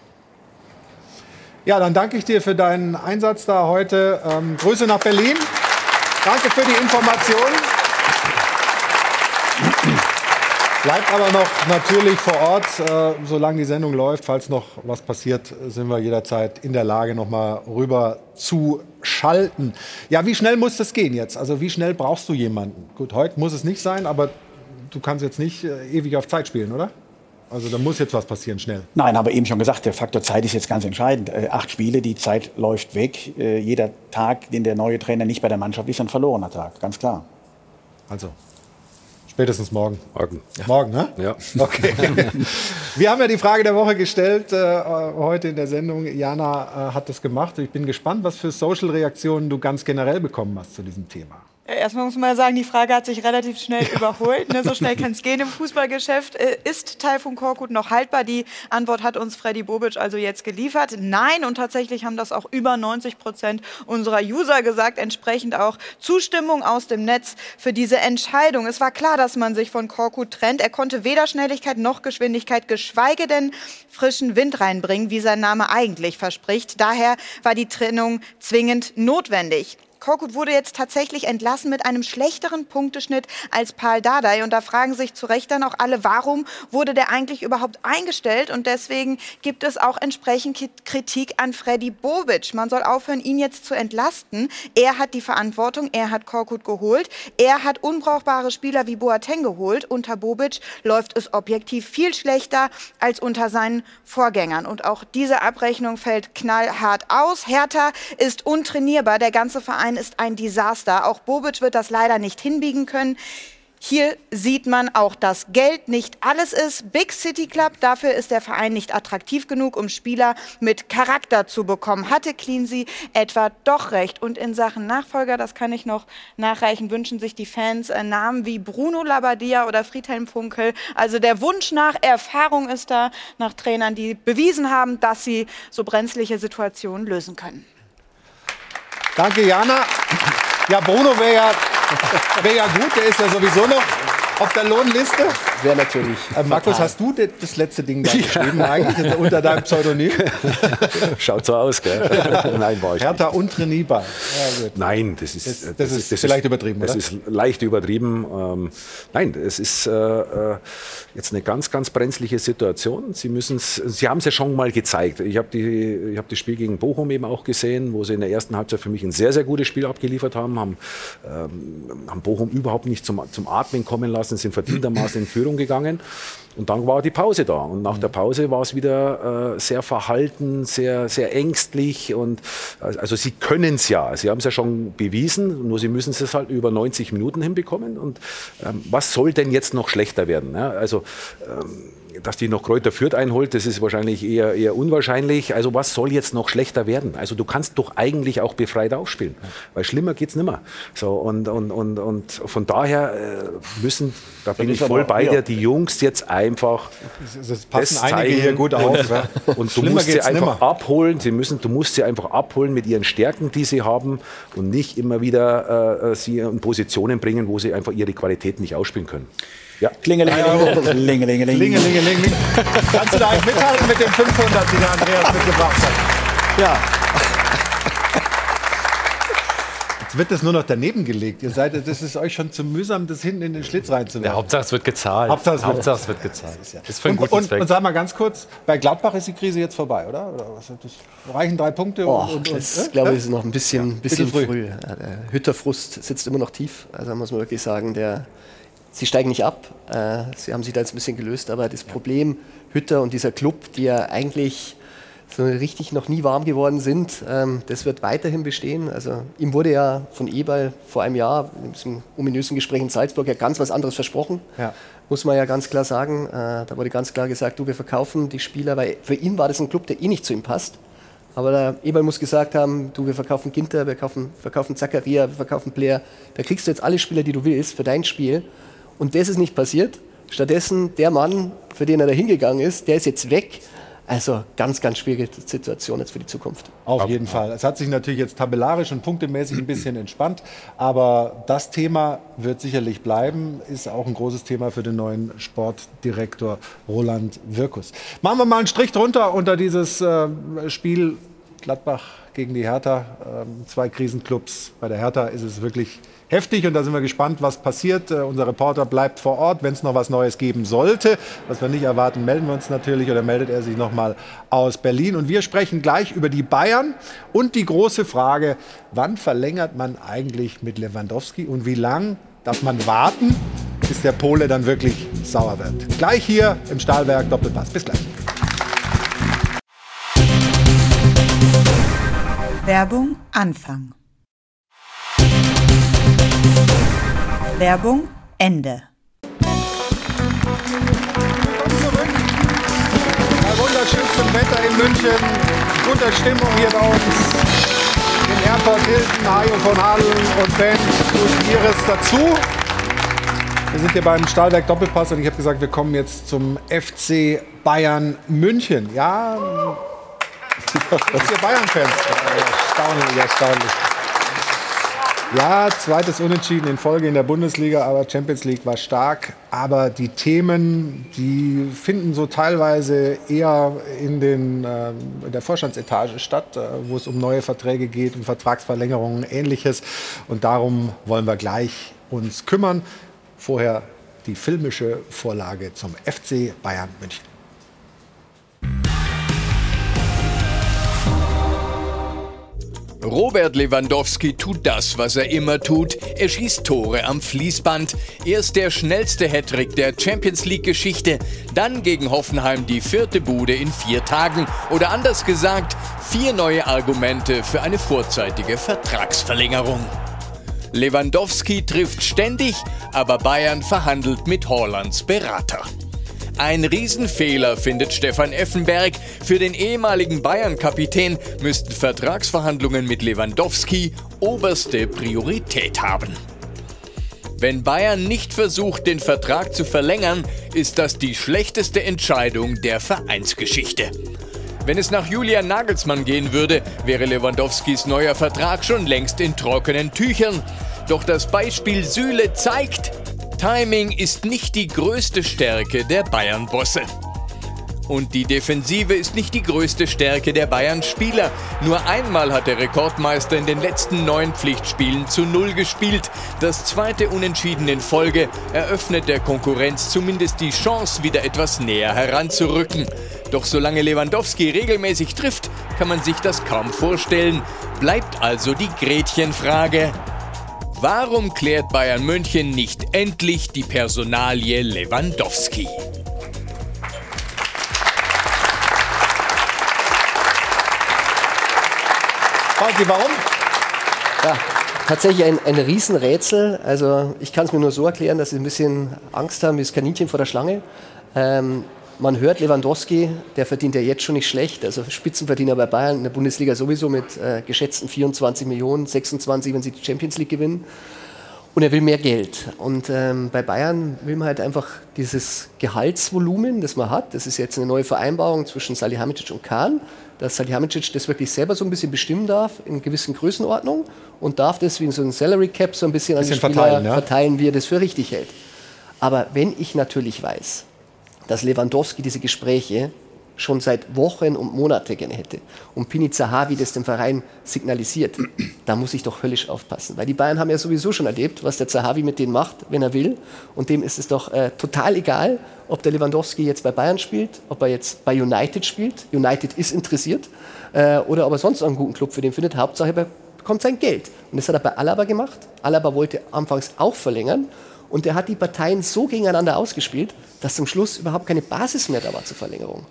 Ja, dann danke ich dir für deinen Einsatz da heute. Ähm, Grüße nach Berlin. Danke für die Informationen. Bleibt aber noch natürlich vor Ort, äh, solange die Sendung läuft. Falls noch was passiert, sind wir jederzeit in der Lage, noch mal rüber zu schalten. Ja, wie schnell muss das gehen jetzt? Also wie schnell brauchst du jemanden? Gut, heute muss es nicht sein, aber du kannst jetzt nicht äh, ewig auf Zeit spielen, oder? Also da muss jetzt was passieren, schnell. Nein, aber eben schon gesagt, der Faktor Zeit ist jetzt ganz entscheidend. Äh, acht Spiele, die Zeit läuft weg. Äh, jeder Tag, den der neue Trainer nicht bei der Mannschaft ist, ein verlorener Tag, ganz klar. Also, spätestens morgen. Morgen. Morgen, ne? Ja. <laughs> Okay. Wir haben ja die Frage der Woche gestellt äh, heute in der Sendung. Jana äh, hat das gemacht. Ich bin gespannt, was für Social-Reaktionen du ganz generell bekommen hast zu diesem Thema. Erstmal muss man sagen, die Frage hat sich relativ schnell überholt. Ne? So schnell <laughs> kann es gehen im Fußballgeschäft. Äh, ist Taifun Korkut noch haltbar? Die Antwort hat uns Freddy Bobic also jetzt geliefert. Nein, und tatsächlich haben das auch über 90 Prozent unserer User gesagt. Entsprechend auch Zustimmung aus dem Netz für diese Entscheidung. Es war klar, dass man sich von Korkut trennt. Er konnte weder Schnelligkeit noch Geschwindigkeit, geschweige denn frischen Wind reinbringen, wie sein Name eigentlich verspricht. Daher war die Trennung zwingend notwendig. Korkut wurde jetzt tatsächlich entlassen mit einem schlechteren Punkteschnitt als Paul Dardai. Und da fragen sich zu Recht dann auch alle, warum wurde der eigentlich überhaupt eingestellt? Und deswegen gibt es auch entsprechend Kritik an Freddy Bobic. Man soll aufhören, ihn jetzt zu entlasten. Er hat die Verantwortung, er hat Korkut geholt, er hat unbrauchbare Spieler wie Boateng geholt. Unter Bobic läuft es objektiv viel schlechter als unter seinen Vorgängern. Und auch diese Abrechnung fällt knallhart aus. Hertha ist untrainierbar. Der ganze Verein Verein ist ein Desaster. Auch Bobic wird das leider nicht hinbiegen können. Hier sieht man auch, dass Geld nicht alles ist. Big City Club, dafür ist der Verein nicht attraktiv genug, um Spieler mit Charakter zu bekommen. Hatte Cleansey etwa doch recht. Und in Sachen Nachfolger, das kann ich noch nachreichen, wünschen sich die Fans äh, Namen wie Bruno Labbadia oder Friedhelm Funkel. Also der Wunsch nach Erfahrung ist da, nach Trainern, die bewiesen haben, dass sie so brenzliche Situationen lösen können. Danke, Jana. Ja, Bruno wäre ja, wär ja gut, der ist ja sowieso noch auf der Lohnliste? Wäre natürlich. Äh, Markus, hast du das letzte Ding da geschrieben eigentlich unter deinem Pseudonym? <laughs> Schaut so aus, gell? <laughs> Nein, war ich Hertha nicht. untrainierbar. Ja, nein, das ist, das, das, das ist, das vielleicht übertrieben, Das ist leicht übertrieben. Ähm, nein, es ist äh, äh, jetzt eine ganz, ganz brenzliche Situation. Sie müssen Sie haben es ja schon mal gezeigt. Ich habe die, hab das Spiel gegen Bochum eben auch gesehen, wo sie in der ersten Halbzeit für mich ein sehr, sehr gutes Spiel abgeliefert haben, haben, ähm, haben Bochum überhaupt nicht zum, zum Atmen kommen lassen lassen, sind verdientermaßen in Führung gegangen. Und dann war die Pause da. Und nach der Pause war es wieder äh, sehr verhalten, sehr, sehr ängstlich. Und also sie können es ja. Sie haben es ja schon bewiesen, nur sie müssen es halt über 90 Minuten hinbekommen. Und ähm, was soll denn jetzt noch schlechter werden? Ja, also ähm, dass die noch Kräuter Fürth einholt, das ist wahrscheinlich eher, eher unwahrscheinlich. Also was soll jetzt noch schlechter werden? Also du kannst doch eigentlich auch befreit aufspielen, weil schlimmer geht es nicht mehr. So, und, und, und, und von daher äh, müssen, da bin ich voll bei dir, die Jungs jetzt einfach das passen das einige hier gut auf. Ja. Und du musst sie einfach nimmer. abholen, sie müssen, du musst sie einfach abholen mit ihren Stärken, die sie haben und nicht immer wieder äh, sie in Positionen bringen, wo sie einfach ihre Qualität nicht ausspielen können. Ja. Klingelingeling. Klingelingeling. Klingelingeling. Kannst du da eigentlich mithalten mit den 500, die der Andreas mitgebracht hat? Ja. Jetzt wird das nur noch daneben gelegt. Ihr seid, das ist euch schon zu mühsam, das hinten in den Schlitz reinzunehmen. Ja, Hauptsache es wird gezahlt. Hauptsache es wird, Hauptsache, es wird gezahlt. Das ist, ja. ist für einen und, guten und, Zweck. Und sag mal ganz kurz, bei Gladbach ist die Krise jetzt vorbei, oder? oder was, das reichen drei Punkte? Oh, und, und, das äh? glaube ich ist noch ein bisschen, ja, bisschen früh. früh. Ja, der Hütterfrust sitzt immer noch tief. Also muss man wirklich sagen, der Sie steigen nicht ab. Äh, sie haben sich da jetzt ein bisschen gelöst, aber das Problem Hütter und dieser Club, die ja eigentlich so richtig noch nie warm geworden sind, ähm, das wird weiterhin bestehen. Also ihm wurde ja von Eberl vor einem Jahr in diesem ominösen Gespräch in Salzburg ja ganz was anderes versprochen. Ja. Muss man ja ganz klar sagen. Äh, da wurde ganz klar gesagt, du, wir verkaufen die Spieler, weil für ihn war das ein Club, der eh nicht zu ihm passt. Aber Eberl muss gesagt haben, du, wir verkaufen Ginter, wir verkaufen, verkaufen Zakaria, wir verkaufen Blair. Da kriegst du jetzt alle Spieler, die du willst, für dein Spiel. Und das ist nicht passiert. Stattdessen der Mann, für den er da hingegangen ist, der ist jetzt weg. Also ganz, ganz schwierige Situation jetzt für die Zukunft. Auf jeden Fall. Es hat sich natürlich jetzt tabellarisch und punktemäßig ein bisschen entspannt. Aber das Thema wird sicherlich bleiben, ist auch ein großes Thema für den neuen Sportdirektor Roland Wirkus. Machen wir mal einen Strich drunter unter dieses äh, Spiel Gladbach gegen die Hertha. Ähm, zwei Krisenclubs. Bei der Hertha ist es wirklich heftig und da sind wir gespannt, was passiert. Uh, unser Reporter bleibt vor Ort, wenn es noch was Neues geben sollte. Was wir nicht erwarten, melden wir uns natürlich oder meldet er sich noch mal aus Berlin. Und wir sprechen gleich über die Bayern und die große Frage, wann verlängert man eigentlich mit Lewandowski und wie lang darf man warten, bis der Pole dann wirklich sauer wird. Gleich hier im Stahlwerk Doppelpass. Bis gleich. Werbung Anfang. Werbung Ende. Bei wunderschönstem Wetter in München, guter Stimmung hier bei uns im Airport Hilton, Hajo von Hadeln und Band durch Iris dazu. Wir sind hier beim Stahlwerk Doppelpass und ich habe gesagt, wir kommen jetzt zum FC Bayern München. Ja, das ihr Bayern-Fans. Erstaunlich, erstaunlich. Ja, zweites Unentschieden in Folge in der Bundesliga, aber Champions League war stark. Aber die Themen, die finden so teilweise eher in, den, äh, in der Vorstandsetage statt, äh, wo es um neue Verträge geht, um Vertragsverlängerungen, ähnliches. Und darum wollen wir gleich uns kümmern. Vorher die filmische Vorlage zum FC Bayern München. Robert Lewandowski tut das, was er immer tut. Er schießt Tore am Fließband. Erst der schnellste Hattrick der Champions League-Geschichte, dann gegen Hoffenheim die vierte Bude in vier Tagen. Oder anders gesagt, vier neue Argumente für eine vorzeitige Vertragsverlängerung. Lewandowski trifft ständig, aber Bayern verhandelt mit Hollands Berater. Ein Riesenfehler, findet Stefan Effenberg. Für den ehemaligen Bayern-Kapitän müssten Vertragsverhandlungen mit Lewandowski oberste Priorität haben. Wenn Bayern nicht versucht, den Vertrag zu verlängern, ist das die schlechteste Entscheidung der Vereinsgeschichte. Wenn es nach Julian Nagelsmann gehen würde, wäre Lewandowskis neuer Vertrag schon längst in trockenen Tüchern. Doch das Beispiel Süle zeigt, Timing ist nicht die größte Stärke der Bayern-Bosse. Und die Defensive ist nicht die größte Stärke der Bayern-Spieler. Nur einmal hat der Rekordmeister in den letzten neun Pflichtspielen zu Null gespielt. Das zweite Unentschieden in Folge eröffnet der Konkurrenz zumindest die Chance, wieder etwas näher heranzurücken. Doch solange Lewandowski regelmäßig trifft, kann man sich das kaum vorstellen. Bleibt also die Gretchenfrage. Warum klärt Bayern München nicht endlich die Personalie Lewandowski? Falki, warum? Ja, tatsächlich ein, ein Riesenrätsel. Also ich kann es mir nur so erklären, dass sie ein bisschen Angst haben wie das Kaninchen vor der Schlange. Ähm, man hört Lewandowski, der verdient ja jetzt schon nicht schlecht. Also Spitzenverdiener bei Bayern in der Bundesliga sowieso mit äh, geschätzten 24 Millionen, 26, wenn sie die Champions League gewinnen. Und er will mehr Geld. Und ähm, bei Bayern will man halt einfach dieses Gehaltsvolumen, das man hat. Das ist jetzt eine neue Vereinbarung zwischen Salihamidzic und Kahn, dass Salihamidzic das wirklich selber so ein bisschen bestimmen darf in gewissen Größenordnungen und darf das wie in so einem Salary Cap so ein bisschen, bisschen an die Spieler verteilen, ja? verteilen, wie er das für richtig hält. Aber wenn ich natürlich weiß, dass Lewandowski diese Gespräche schon seit Wochen und Monaten gerne hätte. Und Pini Zahavi das dem Verein signalisiert, da muss ich doch höllisch aufpassen. Weil die Bayern haben ja sowieso schon erlebt, was der Zahavi mit denen macht, wenn er will. Und dem ist es doch äh, total egal, ob der Lewandowski jetzt bei Bayern spielt, ob er jetzt bei United spielt. United ist interessiert. Äh, oder ob er sonst einen guten Club für den findet. Hauptsache, er bekommt sein Geld. Und das hat er bei Alaba gemacht. Alaba wollte anfangs auch verlängern. Und er hat die Parteien so gegeneinander ausgespielt, dass zum Schluss überhaupt keine Basis mehr da war zur Verlängerung.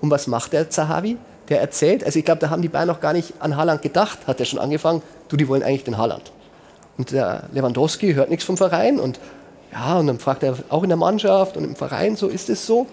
Und was macht der Zahavi? Der erzählt, also ich glaube, da haben die Bayern noch gar nicht an Haaland gedacht, hat er schon angefangen, du, die wollen eigentlich den Haaland. Und der Lewandowski hört nichts vom Verein und ja, und dann fragt er auch in der Mannschaft und im Verein, so ist es so.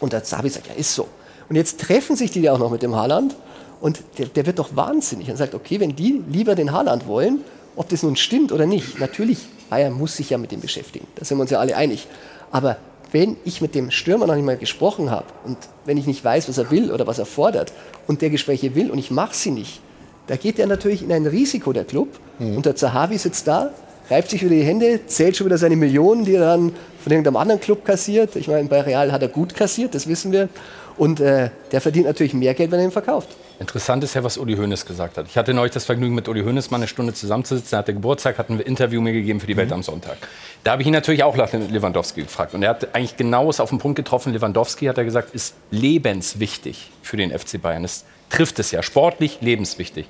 Und der Zahavi sagt, ja, ist so. Und jetzt treffen sich die ja auch noch mit dem Haaland und der, der wird doch wahnsinnig und sagt, okay, wenn die lieber den Haaland wollen, ob das nun stimmt oder nicht, natürlich, Bayern muss sich ja mit dem beschäftigen, da sind wir uns ja alle einig. Aber wenn ich mit dem Stürmer noch nicht mal gesprochen habe und wenn ich nicht weiß, was er will oder was er fordert und der Gespräche will und ich mache sie nicht, da geht er natürlich in ein Risiko, der Club. Mhm. Und der Zahavi sitzt da, reibt sich wieder die Hände, zählt schon wieder seine Millionen, die er dann von irgendeinem anderen Club kassiert. Ich meine, bei Real hat er gut kassiert, das wissen wir. Und äh, der verdient natürlich mehr Geld, wenn er ihn verkauft. Interessant ist ja, was Uli Hoeneß gesagt hat. Ich hatte neulich das Vergnügen, mit Uli Hoeneß mal eine Stunde zusammenzusitzen. Er hatte Geburtstag, hat ein Interview mir gegeben für die mhm. Welt am Sonntag. Da habe ich ihn natürlich auch nach Lewandowski gefragt. Und er hat eigentlich genau es auf den Punkt getroffen. Lewandowski, hat er gesagt, ist lebenswichtig für den FC Bayern. Es trifft es ja sportlich, lebenswichtig.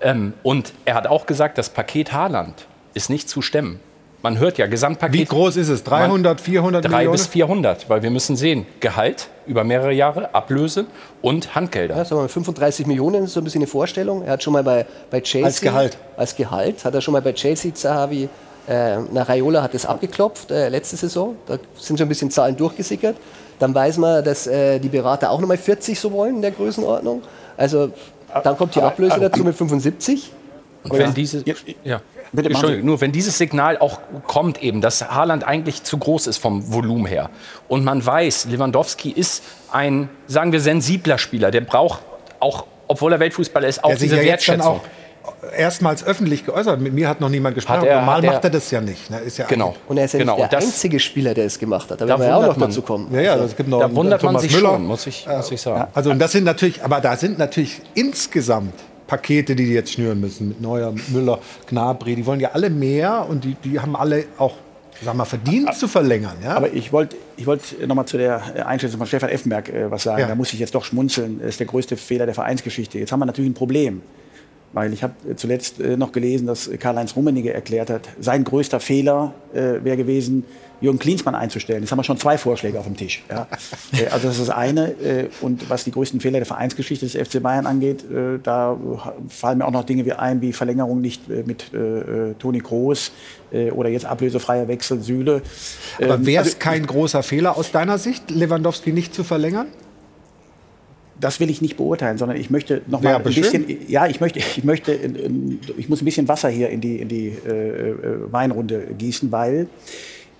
Ähm, und er hat auch gesagt, das Paket Haaland ist nicht zu stemmen. Man hört ja, Gesamtpaket. Wie groß ist es? 300, 400 3 Millionen? bis 400, weil wir müssen sehen, Gehalt über mehrere Jahre, Ablöse und Handgelder. Ja, sagen wir 35 Millionen ist so ein bisschen eine Vorstellung. Er hat schon mal bei, bei Chelsea... Als Gehalt? Als Gehalt. Hat er schon mal bei Chelsea, Zahavi, äh, na, Raiola hat das abgeklopft äh, letzte Saison. Da sind schon ein bisschen Zahlen durchgesickert. Dann weiß man, dass äh, die Berater auch nochmal 40 so wollen in der Größenordnung. Also dann kommt die Ablöse dazu mit 75. Und wenn diese, ja. Entschuldigung, nur wenn dieses Signal auch kommt eben, dass Haaland eigentlich zu groß ist vom Volumen her und man weiß, Lewandowski ist ein, sagen wir, sensibler Spieler, der braucht auch, obwohl er Weltfußballer ist, auch Der sich diese ja jetzt dann Wertschätzung. auch erstmals öffentlich geäußert. Mit mir hat noch niemand gesprochen. Er- Normal er- macht er das ja nicht. Ne? Ist ja Genau. Und er ist ja Genau, der das- einzige Spieler, der es gemacht hat. Da Da werden wir auch noch man- dazu kommen. Ja, ja, es gibt noch Da wundert man Thomas sich Müller. schon, muss ich, muss ich sagen. Also und das sind natürlich, aber da sind natürlich insgesamt Pakete, die die jetzt schnüren müssen mit Neuer, Müller, Gnabry. Die wollen ja alle mehr und die, die haben alle auch, sag mal, verdient zu verlängern. Ja? Aber ich wollte ich wollt noch mal zu der äh, Einschätzung von Stefan Effenberg äh, was sagen. Ja. Da muss ich jetzt doch schmunzeln. Das ist der größte Fehler der Vereinsgeschichte. Jetzt haben wir natürlich ein Problem. Weil ich habe äh, zuletzt äh, noch gelesen, dass Karl-Heinz Rummenigge erklärt hat, sein größter Fehler äh, wäre gewesen, Jürgen Klinsmann einzustellen. Jetzt haben wir schon zwei Vorschläge auf dem Tisch. Ja. <laughs> Äh, also das ist das eine. Äh, und was die größten Fehler der Vereinsgeschichte des FC Bayern angeht, äh, da äh, fallen mir auch noch Dinge wie ein, wie Verlängerung nicht äh, mit äh, äh, Toni Kroos äh, oder jetzt ablösefreier Wechsel Süle. aber Ähm, wäre es also- kein großer Fehler aus deiner Sicht, Lewandowski nicht zu verlängern? Das will ich nicht beurteilen, sondern ich möchte noch Ja, mal ein bestimmt. bisschen, ja, ich möchte, ich möchte, ähm, ich muss ein bisschen Wasser hier in die, in die äh, äh, Weinrunde gießen, weil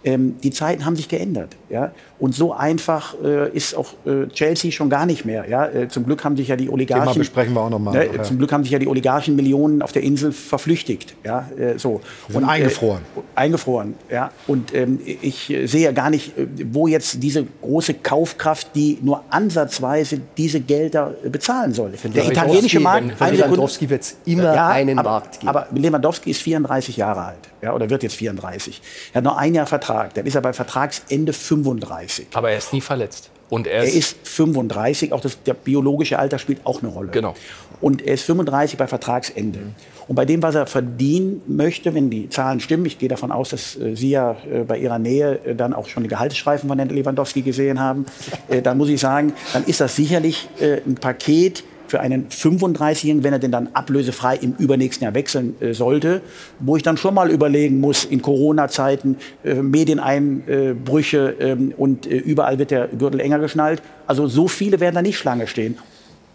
ähm, die Zeiten haben sich geändert, ja. Und so einfach äh, ist auch äh, Chelsea schon gar nicht mehr, ja. Äh, zum Glück haben sich ja die Oligarchen, Thema besprechen wir auch noch mal. Ne, Ja. Zum Glück haben sich ja die Oligarchen Millionen auf der Insel verflüchtigt, ja. Äh, so. Sind eingefroren. Äh, eingefroren, ja. Und ähm, ich äh, sehe ja gar nicht, äh, wo jetzt diese große Kaufkraft, die nur ansatzweise diese Gelder äh, bezahlen soll. Der italienische Markt, Für. Lewandowski wird es immer einen aber, Markt geben. Aber Lewandowski ist 34 Jahre alt, ja, oder wird jetzt 34. Er hat noch ein Jahr Vertrag, dann ist er bei Vertragsende 35. Aber er ist nie verletzt. Und er Er ist, ist 35, auch das der biologische Alter spielt auch eine Rolle. Genau. Und er ist 35 bei Vertragsende. Und bei dem, was er verdienen möchte, wenn die Zahlen stimmen, ich gehe davon aus, dass äh, Sie ja äh, bei Ihrer Nähe äh, dann auch schon die Gehaltsstreifen von Herrn Lewandowski gesehen haben, äh, dann muss ich sagen, dann ist das sicherlich äh, ein Paket für einen 35-Jährigen, wenn er denn dann ablösefrei im übernächsten Jahr wechseln äh, sollte, wo ich dann schon mal überlegen muss, in Corona-Zeiten, äh, Medieneinbrüche ähm, und äh, überall wird der Gürtel enger geschnallt. Also so viele werden da nicht Schlange stehen.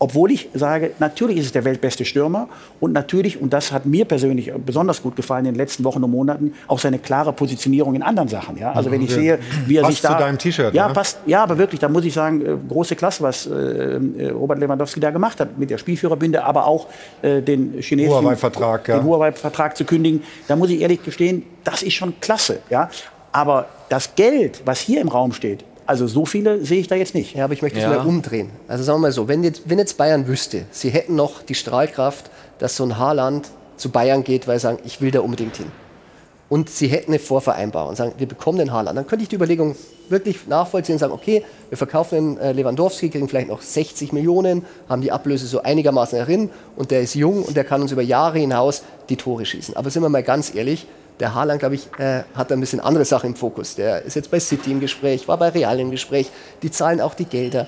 Obwohl ich sage, natürlich ist es der weltbeste Stürmer und natürlich, und das hat mir persönlich besonders gut gefallen in den letzten Wochen und Monaten, auch seine klare Positionierung in anderen Sachen. Ja? Also wenn ich Ja. sehe, wie er Passt sich da... zu deinem T-Shirt, Ja, ne? passt, ja, aber wirklich, da muss ich sagen, äh, große Klasse, was äh, äh, Robert Lewandowski da gemacht hat mit der Spielführerbinde, aber auch äh, den chinesischen... Huawei-Vertrag, ja. Den Huawei-Vertrag zu kündigen. Da muss ich ehrlich gestehen, das ist schon klasse. Ja? Aber das Geld, was hier im Raum steht, also so viele sehe ich da jetzt nicht. Ja, aber ich möchte es Ja. mal umdrehen. Also sagen wir mal so, wenn jetzt, wenn jetzt Bayern wüsste, sie hätten noch die Strahlkraft, dass so ein Haaland zu Bayern geht, weil sie sagen, ich will da unbedingt hin. Und sie hätten eine Vorvereinbarung und sagen, wir bekommen den Haaland. Dann könnte ich die Überlegung wirklich nachvollziehen und sagen, okay, wir verkaufen den äh, Lewandowski, kriegen vielleicht noch 60 Millionen, haben die Ablöse so einigermaßen darin und der ist jung und der kann uns über Jahre hinaus die Tore schießen. Aber sind wir mal ganz ehrlich, der Haaland, glaube ich, äh, hat ein bisschen andere Sachen im Fokus. Der ist jetzt bei City im Gespräch, war bei Real im Gespräch. Die zahlen auch die Gelder.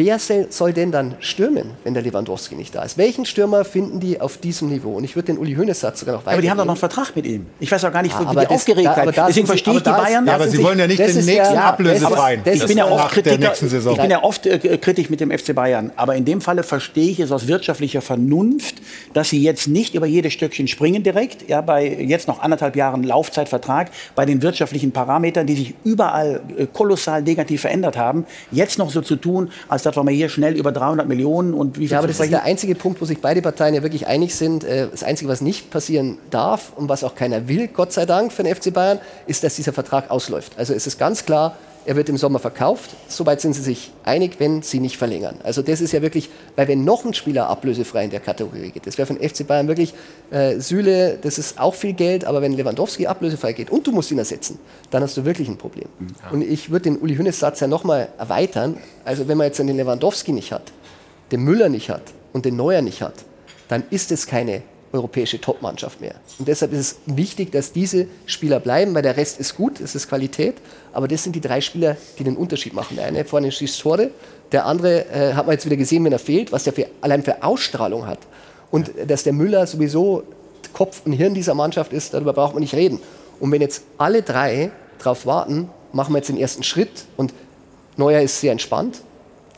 Wer soll denn dann stürmen, wenn der Lewandowski nicht da ist? Welchen Stürmer finden die auf diesem Niveau? Und ich würde den Uli Hoeneß Satz sogar noch weiter. Aber die haben doch noch einen Vertrag mit ihm. Ich weiß auch gar nicht, Ja, wie aber die das- Aufgeregtheit. da- da Deswegen verstehe ich die Bayern. Ja, aber Sie wollen ja nicht den nächsten der- ablösefreien. ich bin ja oft der Kritiker, nächsten Saison. ich bin ja oft äh, kritisch mit dem FC Bayern, aber in dem Falle verstehe ich es aus wirtschaftlicher Vernunft, dass sie jetzt nicht über jedes Stöckchen springen direkt, ja, bei jetzt noch anderthalb Jahren Laufzeitvertrag, bei den wirtschaftlichen Parametern, die sich überall äh, kolossal negativ verändert haben, jetzt noch so zu tun, als dass wir hier schnell über 300 Millionen und wie viel Ja, aber das ist der einzige Punkt, wo sich beide Parteien ja wirklich einig sind. Äh, Das Einzige, was nicht passieren darf und was auch keiner will, Gott sei Dank für den FC Bayern, ist, dass dieser Vertrag ausläuft. Also es ist ganz klar, er wird im Sommer verkauft. Soweit sind sie sich einig, wenn sie nicht verlängern. Also das ist ja wirklich, weil wenn noch ein Spieler ablösefrei in der Kategorie geht, das wäre den FC Bayern wirklich äh, Süle, das ist auch viel Geld, aber wenn Lewandowski ablösefrei geht und du musst ihn ersetzen, dann hast du wirklich ein Problem. Und ich würde den Uli Hoeneß Satz ja nochmal erweitern. Also wenn man jetzt den Lewandowski nicht hat, den Müller nicht hat und den Neuer nicht hat, dann ist es keine europäische Topmannschaft mehr. Und deshalb ist es wichtig, dass diese Spieler bleiben, weil der Rest ist gut, es ist Qualität, aber das sind die drei Spieler, die den Unterschied machen. Der eine vorne schießt Tore, der andere äh, hat man jetzt wieder gesehen, wenn er fehlt, was der für, allein für Ausstrahlung hat. Und äh, dass der Müller sowieso Kopf und Hirn dieser Mannschaft ist, darüber braucht man nicht reden. Und wenn jetzt alle drei darauf warten, machen wir jetzt den ersten Schritt und Neuer ist sehr entspannt,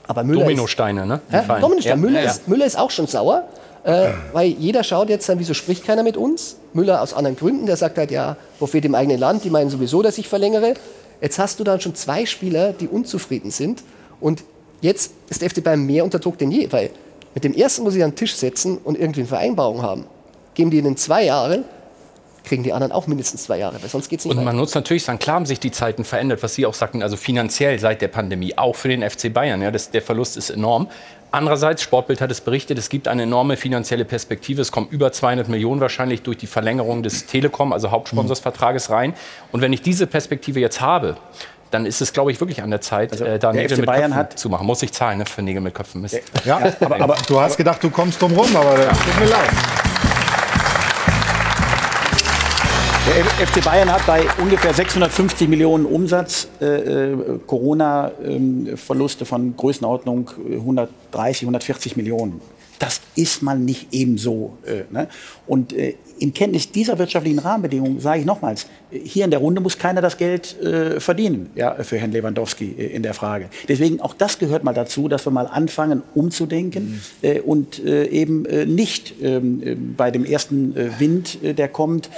aber Müller ist, Dominosteine, ne? Die ja, Müller, ja. Ist, Müller ist auch schon sauer, Äh, weil jeder schaut jetzt dann, wieso spricht keiner mit uns? Müller aus anderen Gründen, der sagt halt, ja, Prophet im eigenen Land, die meinen sowieso, dass ich verlängere. Jetzt hast du dann schon zwei Spieler, die unzufrieden sind. Und jetzt ist der FC Bayern mehr unter Druck denn je, weil mit dem ersten muss ich an den Tisch setzen und irgendwie eine Vereinbarung haben. Geben die ihnen zwei Jahre, kriegen die anderen auch mindestens zwei Jahre, weil sonst geht es nicht Und man weiter. muss natürlich sagen, klar haben sich die Zeiten verändert, was Sie auch sagten, also finanziell seit der Pandemie, auch für den FC Bayern. Ja, das, der Verlust ist enorm. Andererseits, Sportbild hat es berichtet, es gibt eine enorme finanzielle Perspektive. Es kommen über 200 Millionen wahrscheinlich durch die Verlängerung des Telekom, also Hauptsponsorsvertrages rein. Und wenn ich diese Perspektive jetzt habe, dann ist es, glaube ich, wirklich an der Zeit, äh, da Nägel mit Bayern Köpfen hat- zu machen. Muss ich zahlen ne, für Nägel mit Köpfen. Mist. Ja, aber, aber du hast gedacht, du kommst drum rum, aber das tut mir leid. Der FC Bayern hat bei ungefähr 650 Millionen Umsatz äh, äh, Corona-Verluste von Größenordnung äh, 130, 140 Millionen. Das ist man nicht ebenso. Äh, ne? Und äh, in Kenntnis dieser wirtschaftlichen Rahmenbedingungen sage ich nochmals, hier in der Runde muss keiner das Geld äh, verdienen ja, für Herrn Lewandowski äh, in der Frage. Deswegen auch das gehört mal dazu, dass wir mal anfangen umzudenken äh, und äh, eben äh, nicht ähm, äh, bei dem ersten Wind, der kommt,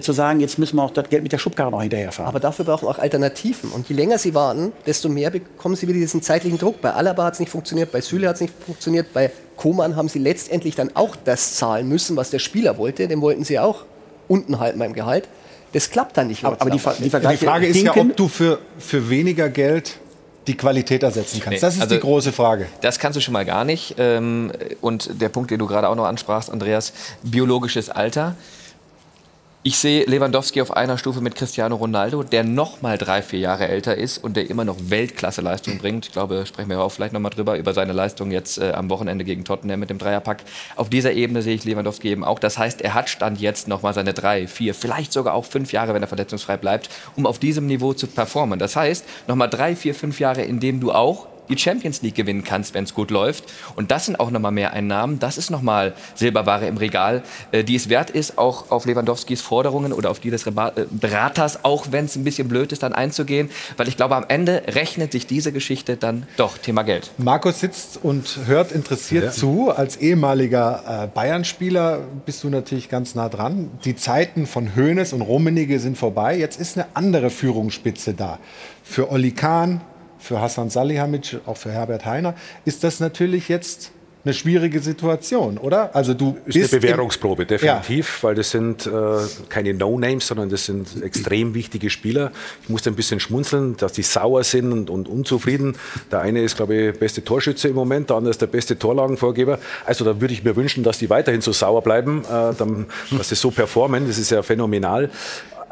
zu sagen, jetzt müssen wir auch das Geld mit der Schubkarre noch hinterherfahren. Aber dafür brauchen wir auch Alternativen. Und je länger sie warten, desto mehr bekommen sie wieder diesen zeitlichen Druck. Bei Alaba hat es nicht funktioniert, bei Süle hat es nicht funktioniert, bei Koman haben sie letztendlich dann auch das zahlen müssen, was der Spieler wollte. Den wollten sie auch unten halten beim Gehalt. Das klappt dann nicht. aber, aber die, Ver- die Die Frage ist ja, ob du für, für weniger Geld die Qualität ersetzen kannst. Nee, Das ist also- die große Frage. Das kannst du schon mal gar nicht. Ähm, Und der Punkt, den du gerade auch noch ansprachst, Andreas, biologisches Alter. Ich sehe Lewandowski auf einer Stufe mit Cristiano Ronaldo, der noch mal drei, vier Jahre älter ist und der immer noch Weltklasse-Leistung bringt. Ich glaube, sprechen wir auch vielleicht noch mal drüber, über seine Leistung jetzt äh, am Wochenende gegen Tottenham mit dem Dreierpack. Auf dieser Ebene sehe ich Lewandowski eben auch. Das heißt, er hat Stand jetzt noch mal seine drei, vier, vielleicht sogar auch fünf Jahre, wenn er verletzungsfrei bleibt, um auf diesem Niveau zu performen. Das heißt, noch mal drei, vier, fünf Jahre, in denen du auch die Champions League gewinnen kannst, wenn es gut läuft. Und das sind auch nochmal mehr Einnahmen. Das ist nochmal Silberware im Regal, äh, die es wert ist, auch auf Lewandowskis Forderungen oder auf die des Reba äh, Beraters, auch wenn es ein bisschen blöd ist, dann einzugehen. Weil ich glaube, am Ende rechnet sich diese Geschichte dann doch Thema Geld. Markus sitzt und hört interessiert zu. Als ehemaliger äh, Bayern-Spieler bist du natürlich ganz nah dran. Die Zeiten von Hoeneß und Rummenigge sind vorbei. Jetzt ist eine andere Führungsspitze da. Für Oli Kahn, für Hassan Salihamidzic, auch für Herbert Heiner ist das natürlich jetzt eine schwierige Situation, oder? Also du Ist eine bist im- Bewährungsprobe, definitiv, weil das sind äh, keine No-Names, sondern das sind extrem wichtige Spieler. Ich musste ein bisschen schmunzeln, dass die sauer sind und, und unzufrieden. Der eine ist, glaube ich, beste Torschütze im Moment, der andere ist der beste Torlagenvorgeber. Also da würde ich mir wünschen, dass die weiterhin so sauer bleiben, äh, dann, dass sie so performen. Das ist ja phänomenal.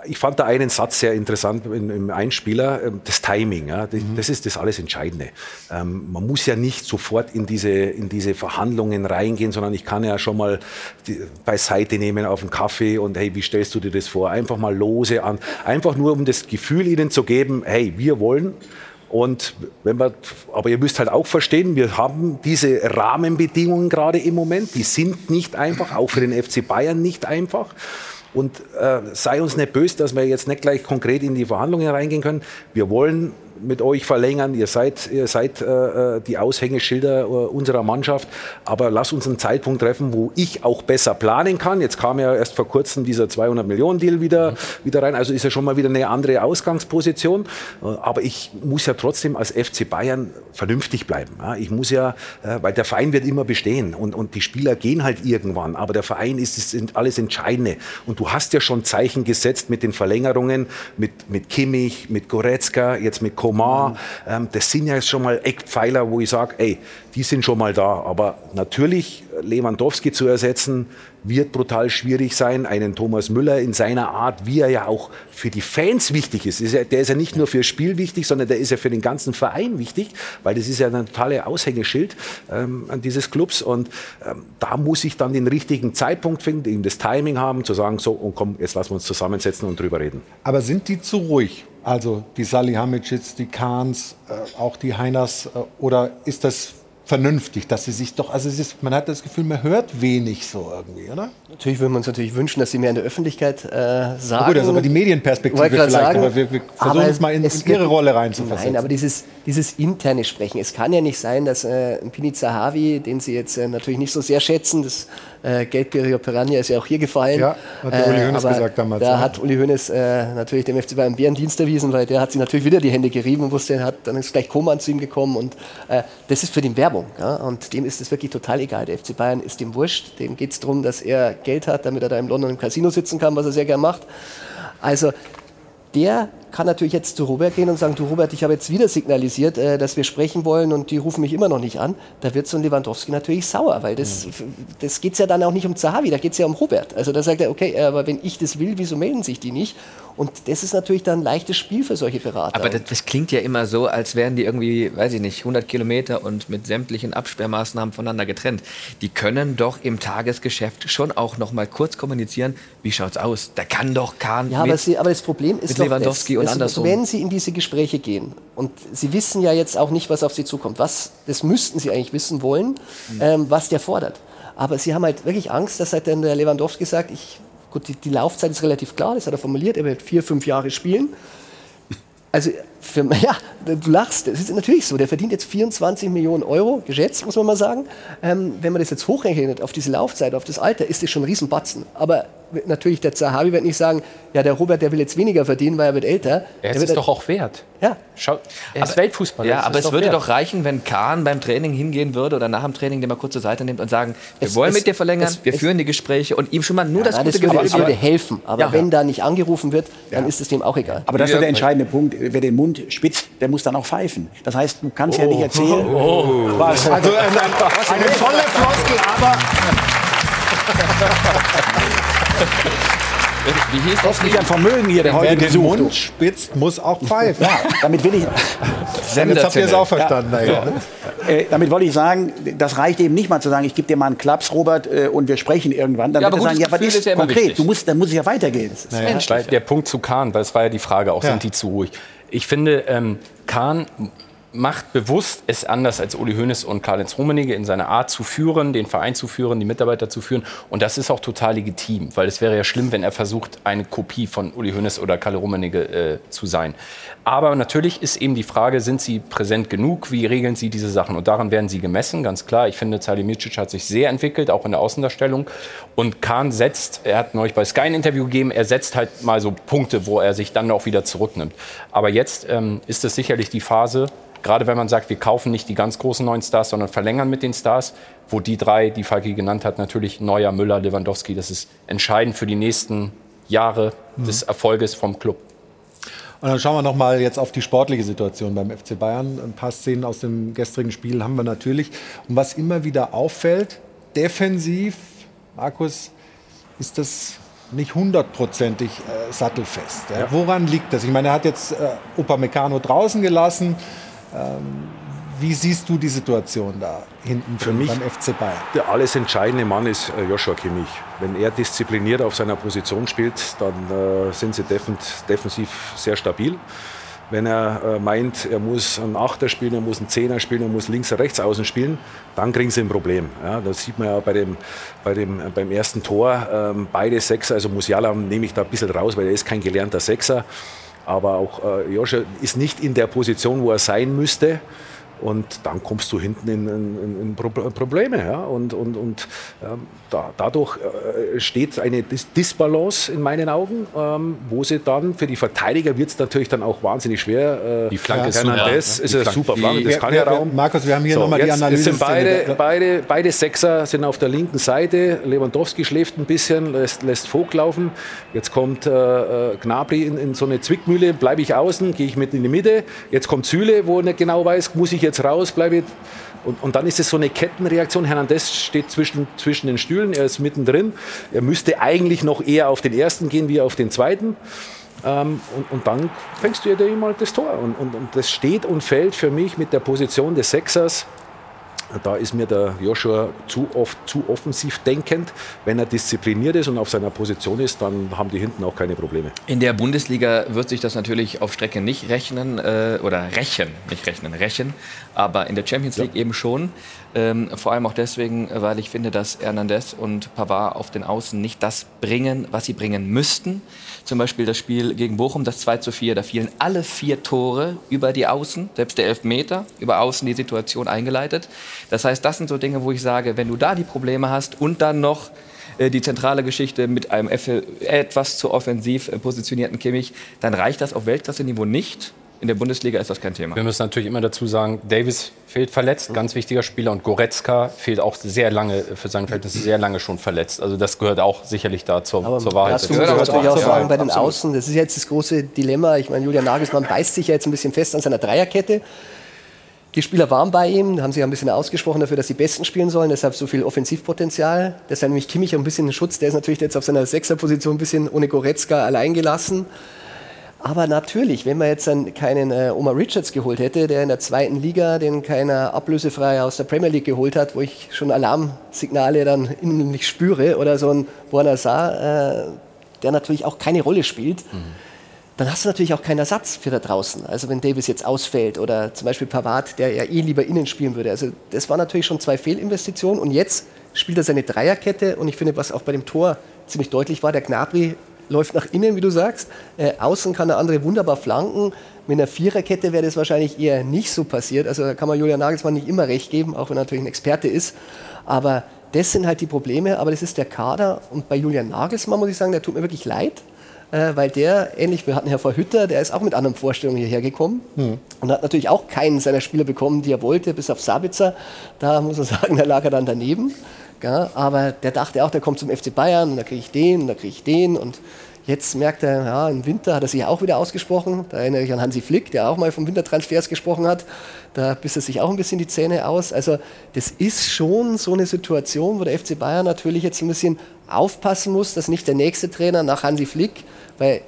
Ich fand da einen Satz sehr interessant im, Einspieler, ähm, das Timing. Ja, das, das ist das alles Entscheidende. Ähm, man muss ja nicht sofort in diese, in diese Verhandlungen reingehen, sondern ich kann ja schon mal die, beiseite nehmen auf einen Kaffee und hey, wie stellst du dir das vor? Einfach mal lose an. Einfach nur, um das Gefühl ihnen zu geben, hey, wir wollen. Und wenn wir, aber ihr müsst halt auch verstehen, wir haben diese Rahmenbedingungen gerade im Moment, die sind nicht einfach, auch für den FC Bayern nicht einfach. Und äh, sei uns nicht böse, dass wir jetzt nicht gleich konkret in die Verhandlungen reingehen können. Wir wollen mit euch verlängern. Ihr seid, ihr seid äh, die Aushängeschilder äh, unserer Mannschaft. Aber lass uns einen Zeitpunkt treffen, wo ich auch besser planen kann. Jetzt kam ja erst vor kurzem dieser 200 Millionen Deal wieder, wieder rein. Also ist ja schon mal wieder eine andere Ausgangsposition. Äh, aber ich muss ja trotzdem als FC Bayern vernünftig bleiben. Ich muss ja, äh, weil der Verein wird immer bestehen und, und die Spieler gehen halt irgendwann. Aber der Verein ist, ist alles Entscheidende. Und du hast ja schon Zeichen gesetzt mit den Verlängerungen, mit, mit Kimmich, mit Goretzka, jetzt mit Komar. Ähm, das sind ja jetzt schon mal Eckpfeiler, wo ich sage, ey, die sind schon mal da. Aber natürlich Lewandowski zu ersetzen, wird brutal schwierig sein. Einen Thomas Müller in seiner Art, wie er ja auch für die Fans wichtig ist. der ist ja nicht nur fürs Spiel wichtig, sondern der ist ja für den ganzen Verein wichtig, weil das ist ja ein totale Aushängeschild ähm, dieses Clubs. Und ähm, da muss ich dann den richtigen Zeitpunkt finden, eben das Timing haben, zu sagen, so, und komm, jetzt lassen wir uns zusammensetzen und drüber reden. Aber sind die zu ruhig? Also die Salihamidzic, die Kahns, äh, auch die Heiners, äh, oder ist das vernünftig, dass sie sich doch, also ist, man hat das Gefühl, man hört wenig so irgendwie, oder? Natürlich würden wir uns natürlich wünschen, dass sie mehr in der Öffentlichkeit äh, sagen. Na gut, das ist aber die Medienperspektive vielleicht, sagen, aber wir, wir versuchen aber es mal in, es in ihre wird- Rolle reinzuversetzen. Nein, aber dieses, dieses interne Sprechen. Es kann ja nicht sein, dass äh, ein Pini Zahavi, den Sie jetzt äh, natürlich nicht so sehr schätzen, das äh, Geldgieriger Piranha ist ja auch hier gefallen. Ja, hat der Uli Hoeneß gesagt damals, Da ja. hat Uli Hoeneß äh, natürlich dem FC Bayern Bärendienst erwiesen, weil der hat sich natürlich wieder die Hände gerieben und wusste, hat, dann ist gleich Koman zu ihm gekommen und äh, das ist für den Werbung. Ja? Und dem ist es wirklich total egal. Der FC Bayern ist dem wurscht. Dem geht es darum, dass er Geld hat, damit er da im London im Casino sitzen kann, was er sehr gern macht. Also der kann natürlich jetzt zu Robert gehen und sagen, du Robert, ich habe jetzt wieder signalisiert, äh, dass wir sprechen wollen und die rufen mich immer noch nicht an. Da wird so ein Lewandowski natürlich sauer, weil das, das geht ja dann auch nicht um Zahavi, da geht es ja um Robert. Also da sagt er, okay, aber wenn ich das will, wieso melden sich die nicht? Und das ist natürlich dann ein leichtes Spiel für solche Berater. Aber das, das klingt ja immer so, als wären die irgendwie, weiß ich nicht, 100 Kilometer und mit sämtlichen Absperrmaßnahmen voneinander getrennt. Die können doch im Tagesgeschäft schon auch noch mal kurz kommunizieren, wie schaut's aus? Da kann doch Kahn Ja, aber, mit, sie, aber das Problem ist mit doch Lewandowski das, und es- andersrum. Wenn Sie in diese Gespräche gehen und Sie wissen ja jetzt auch nicht, was auf Sie zukommt, was, das müssten Sie eigentlich wissen wollen, Hm. ähm, was der fordert. Aber Sie haben halt wirklich Angst, dass halt dann der Lewandowski sagt, ich, gut, die, die Laufzeit ist relativ klar, das hat er formuliert, er wird vier, fünf Jahre spielen. Also, für, <laughs> ja, du lachst, das ist natürlich so. Der verdient jetzt 24 Millionen Euro, geschätzt, muss man mal sagen. Ähm, wenn man das jetzt hochrechnet auf diese Laufzeit, auf das Alter, ist das schon ein Riesenbatzen. Aber natürlich, der Zahavi wird nicht sagen, ja, der Robert, der will jetzt weniger verdienen, weil er wird älter. Er ist es doch auch wert. Ja. Schau, er ist Weltfußballer. Ja, aber ist es würde wert. doch reichen, wenn Kahn beim Training hingehen würde oder nach dem Training den mal kurz zur Seite nimmt und sagen, wir Es- wollen es- mit dir verlängern, es- wir es- führen die Gespräche und ihm schon mal nur das Ja, gute das würde, Gefühl das würde helfen. Aber Ja. wenn da nicht angerufen wird, dann ist es dem auch egal. Aber das ist doch der entscheidende Punkt. Wer den Mund spitzt, der muss dann auch pfeifen. Das heißt, du kannst ja nicht erzählen. Was? <laughs> Also äh, eine tolle Floskel, aber <laughs> <laughs> Wie hieß das? mich ein Vermögen hier, der wer heute den gesucht. Mund spitzt, muss auch pfeifen. Ja, damit will ich, Jetzt habt ihr es auch verstanden. Ja. äh, damit wollte ich sagen, das reicht eben nicht mal zu sagen, ich gebe dir mal einen Klaps, Robert, äh, und wir sprechen irgendwann. Dann Ja, wird er sagen, ja, was ist ist ja konkret? wichtig. Du musst, dann muss es ja weitergehen. Weil der Punkt zu Kahn, weil das war ja die Frage auch, Ja. sind die zu ruhig? Ich finde, ähm, Kahn macht bewusst es anders als Uli Hoeneß und Karl-Heinz Rummenigge in seiner Art zu führen, den Verein zu führen, die Mitarbeiter zu führen. Und das ist auch total legitim, weil es wäre ja schlimm, wenn er versucht, eine Kopie von Uli Hoeneß oder Karl Rummenigge äh, zu sein. Aber natürlich ist eben die Frage, sind sie präsent genug? Wie regeln sie diese Sachen? Und daran werden sie gemessen, ganz klar. Ich finde, Salihamidzic hat sich sehr entwickelt, auch in der Außendarstellung. Und Kahn setzt, er hat neulich bei Sky ein Interview gegeben, er setzt halt mal so Punkte, wo er sich dann auch wieder zurücknimmt. Aber jetzt ähm, ist es sicherlich die Phase, gerade wenn man sagt, wir kaufen nicht die ganz großen neuen Stars, sondern verlängern mit den Stars, wo die drei, die Falki genannt hat, natürlich Neuer, Müller, Lewandowski, das ist entscheidend für die nächsten Jahre des Erfolges vom Club. Und dann schauen wir noch mal jetzt auf die sportliche Situation beim FC Bayern. Ein paar Szenen aus dem gestrigen Spiel haben wir natürlich. Und was immer wieder auffällt, defensiv, Markus, ist das nicht hundertprozentig äh, sattelfest. Ja. Woran liegt das? Ich meine, er hat jetzt äh, Upamecano draußen gelassen. Ähm, wie siehst du die Situation da hinten drin mich- beim FC Bayern? Der alles entscheidende Mann ist äh, Joshua Kimmich. Wenn er diszipliniert auf seiner Position spielt, dann äh, sind sie defens- defensiv sehr stabil. Wenn er äh, meint, er muss einen Achter spielen, er muss einen Zehner spielen, er muss links oder rechts außen spielen, dann kriegen sie ein Problem. Ja, das sieht man ja bei dem, bei dem, äh, beim ersten Tor. Ähm, beide Sechser, also Musiala nehme ich da ein bisschen raus, weil er ist kein gelernter Sechser. Aber auch äh, Joshua ist nicht in der Position, wo er sein müsste. Und dann kommst du hinten in, in, in Pro Probleme. Ja? Und, und, und ähm, da, dadurch äh, steht eine Dis Disbalance in meinen Augen, ähm, wo sie dann, für die Verteidiger wird es natürlich dann auch wahnsinnig schwer. Äh, Die Flanke ist Hernandez super, ne? ist Die eine Flanke- super Flanke, das kann ja Raum. Markus, wir haben hier So, noch mal die jetzt Analyse. Sind beide, beide, beide Sechser sind auf der linken Seite. Lewandowski schläft ein bisschen, lässt, lässt Vogt laufen. Jetzt kommt äh, äh, Gnabry in, in so eine Zwickmühle. Bleibe ich außen, gehe ich mit in die Mitte. Jetzt kommt Süle, wo er nicht genau weiß, muss ich jetzt raus, bleibe ich. Und, und dann ist es so eine Kettenreaktion. Hernandez steht zwischen, zwischen den Stühlen, er ist mittendrin. Er müsste eigentlich noch eher auf den ersten gehen wie auf den zweiten. Ähm, und, und dann fängst du ja dir mal das Tor. Und, und, und das steht und fällt für mich mit der Position des Sechsers da ist mir der Joshua zu oft zu offensiv denkend. Wenn er diszipliniert ist und auf seiner Position ist, dann haben die hinten auch keine Probleme. In der Bundesliga wird sich das natürlich auf Strecke nicht rechnen äh, oder rächen, nicht rechnen, rächen, aber in der Champions League ja. eben schon. Ähm, vor allem auch deswegen, weil ich finde, dass Hernandez und Pavard auf den Außen nicht das bringen, was sie bringen müssten. Zum Beispiel das Spiel gegen Bochum, das 2 zu 4, da fielen alle vier Tore über die Außen, selbst der Elfmeter, über Außen die Situation eingeleitet. Das heißt, das sind so Dinge, wo ich sage, wenn du da die Probleme hast und dann noch äh, die zentrale Geschichte mit einem etwas zu offensiv äh, positionierten Kimmich, dann reicht das auf Weltklasse-Niveau nicht. In der Bundesliga ist das kein Thema. Wir müssen natürlich immer dazu sagen, Davis fehlt verletzt, ganz wichtiger Spieler. Und Goretzka fehlt auch sehr lange, für sein Verhältnis sehr lange schon verletzt. Also das gehört auch sicherlich da zur, aber zur Wahrheit. Das muss man natürlich auch sagen, bei den Außen, das ist jetzt das große Dilemma. Ich meine, Julian Nagelsmann beißt sich ja jetzt ein bisschen fest an seiner Dreierkette. Die Spieler waren bei ihm, haben sich ein bisschen ausgesprochen dafür, dass die Besten spielen sollen, deshalb so viel Offensivpotenzial. Deshalb nämlich Kimmich ein bisschen Schutz, der ist natürlich jetzt auf seiner Sechserposition ein bisschen ohne Goretzka allein gelassen. Aber natürlich, wenn man jetzt dann keinen äh, Omar Richards geholt hätte, der in der zweiten Liga, den keiner ablösefrei aus der Premier League geholt hat, wo ich schon Alarmsignale dann innerlich spüre, oder so ein Borna Saar, äh, der natürlich auch keine Rolle spielt, mhm. dann hast du natürlich auch keinen Ersatz für da draußen. Also wenn Davis jetzt ausfällt oder zum Beispiel Pavard, der ja eh lieber innen spielen würde. Also das waren natürlich schon zwei Fehlinvestitionen und jetzt spielt er seine Dreierkette und ich finde, was auch bei dem Tor ziemlich deutlich war, der Gnabry läuft nach innen, wie du sagst. Äh, außen kann der andere wunderbar flanken. Mit einer Viererkette wäre das wahrscheinlich eher nicht so passiert. Also da kann man Julian Nagelsmann nicht immer recht geben, auch wenn er natürlich ein Experte ist. Aber das sind halt die Probleme. Aber das ist der Kader. Und bei Julian Nagelsmann muss ich sagen, der tut mir wirklich leid. Äh, weil der, ähnlich, wir hatten Herr Hütter, der ist auch mit anderen Vorstellungen hierher gekommen mhm. und hat natürlich auch keinen seiner Spieler bekommen, die er wollte, bis auf Sabitzer. Da muss man sagen, da lag er dann daneben. Ja, aber der dachte auch, der kommt zum FC Bayern und da kriege ich den und da kriege ich den. Und jetzt merkt er, ja, im Winter hat er sich auch wieder ausgesprochen. Da erinnere ich an Hansi Flick, der auch mal vom Wintertransfers gesprochen hat. Da biss er sich auch ein bisschen die Zähne aus. Also das ist schon so eine Situation, wo der FC Bayern natürlich jetzt ein bisschen aufpassen muss, dass nicht der nächste Trainer nach Hansi Flick, weil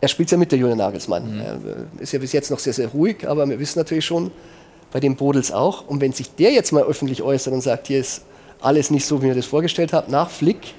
er spielt ja mit der Julian Nagelsmann. Mhm. Er ist ja bis jetzt noch sehr, sehr ruhig, aber wir wissen natürlich schon, bei dem Bodels auch. Und wenn sich der jetzt mal öffentlich äußert und sagt, hier ist alles nicht so, wie mir das vorgestellt habe, nach Flick,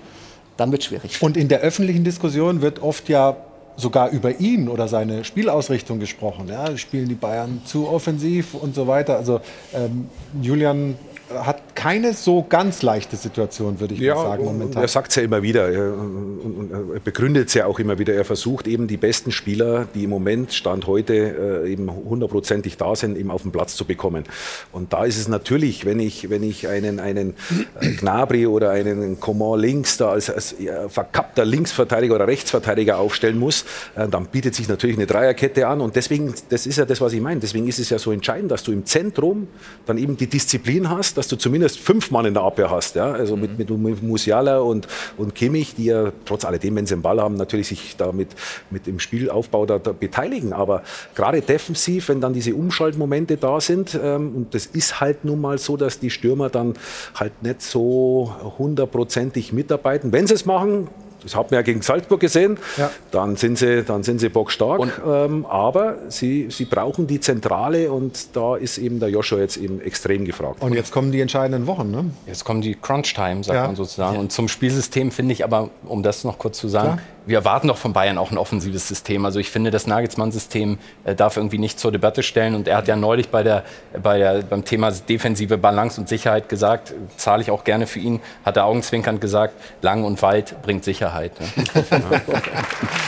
dann wird es schwierig. Und in der öffentlichen Diskussion wird oft ja sogar über ihn oder seine Spielausrichtung gesprochen. Ja, spielen die Bayern zu offensiv und so weiter. Also ähm, Julian hat keine so ganz leichte Situation, würde ich ja, mal sagen, momentan. Er sagt es ja immer wieder und er begründet es ja auch immer wieder. Er versucht eben die besten Spieler, die im Moment, Stand heute, äh, eben hundertprozentig da sind, eben auf den Platz zu bekommen. Und da ist es natürlich, wenn ich, wenn ich einen, einen äh, Gnabry oder einen Coman links da als, als verkappter Linksverteidiger oder Rechtsverteidiger aufstellen muss, äh, dann bietet sich natürlich eine Dreierkette an. Und deswegen, das ist ja das, was ich meine. Deswegen ist es ja so entscheidend, dass du im Zentrum dann eben die Disziplin hast, dass du zumindest fünf Mann in der Abwehr hast. Ja? Also mit, mit Musiala und, und Kimmich, die ja trotz alledem, wenn sie den Ball haben, natürlich sich da mit, mit dem Spielaufbau da, da beteiligen. Aber gerade defensiv, wenn dann diese Umschaltmomente da sind, ähm, und das ist halt nun mal so, dass die Stürmer dann halt nicht so hundertprozentig mitarbeiten. Wenn sie es machen, das hat man ja gegen Salzburg gesehen. Ja. Dann sind sie, dann sind sie bockstark. Ähm, aber sie, sie brauchen die Zentrale und da ist eben der Joshua jetzt eben extrem gefragt. Und jetzt kommen die entscheidenden Wochen, ne? Jetzt kommen die Crunch-Time, sagt ja. man sozusagen. Und zum Spielsystem finde ich aber, um das noch kurz zu sagen, Klar wir erwarten doch von Bayern auch ein offensives System. Also ich finde, das Nagelsmann-System äh, darf irgendwie nicht zur Debatte stellen. Und er hat ja neulich bei der, bei der, beim Thema defensive Balance und Sicherheit gesagt, zahle ich auch gerne für ihn, hat er augenzwinkernd gesagt, lang und weit bringt Sicherheit. Ne? <laughs>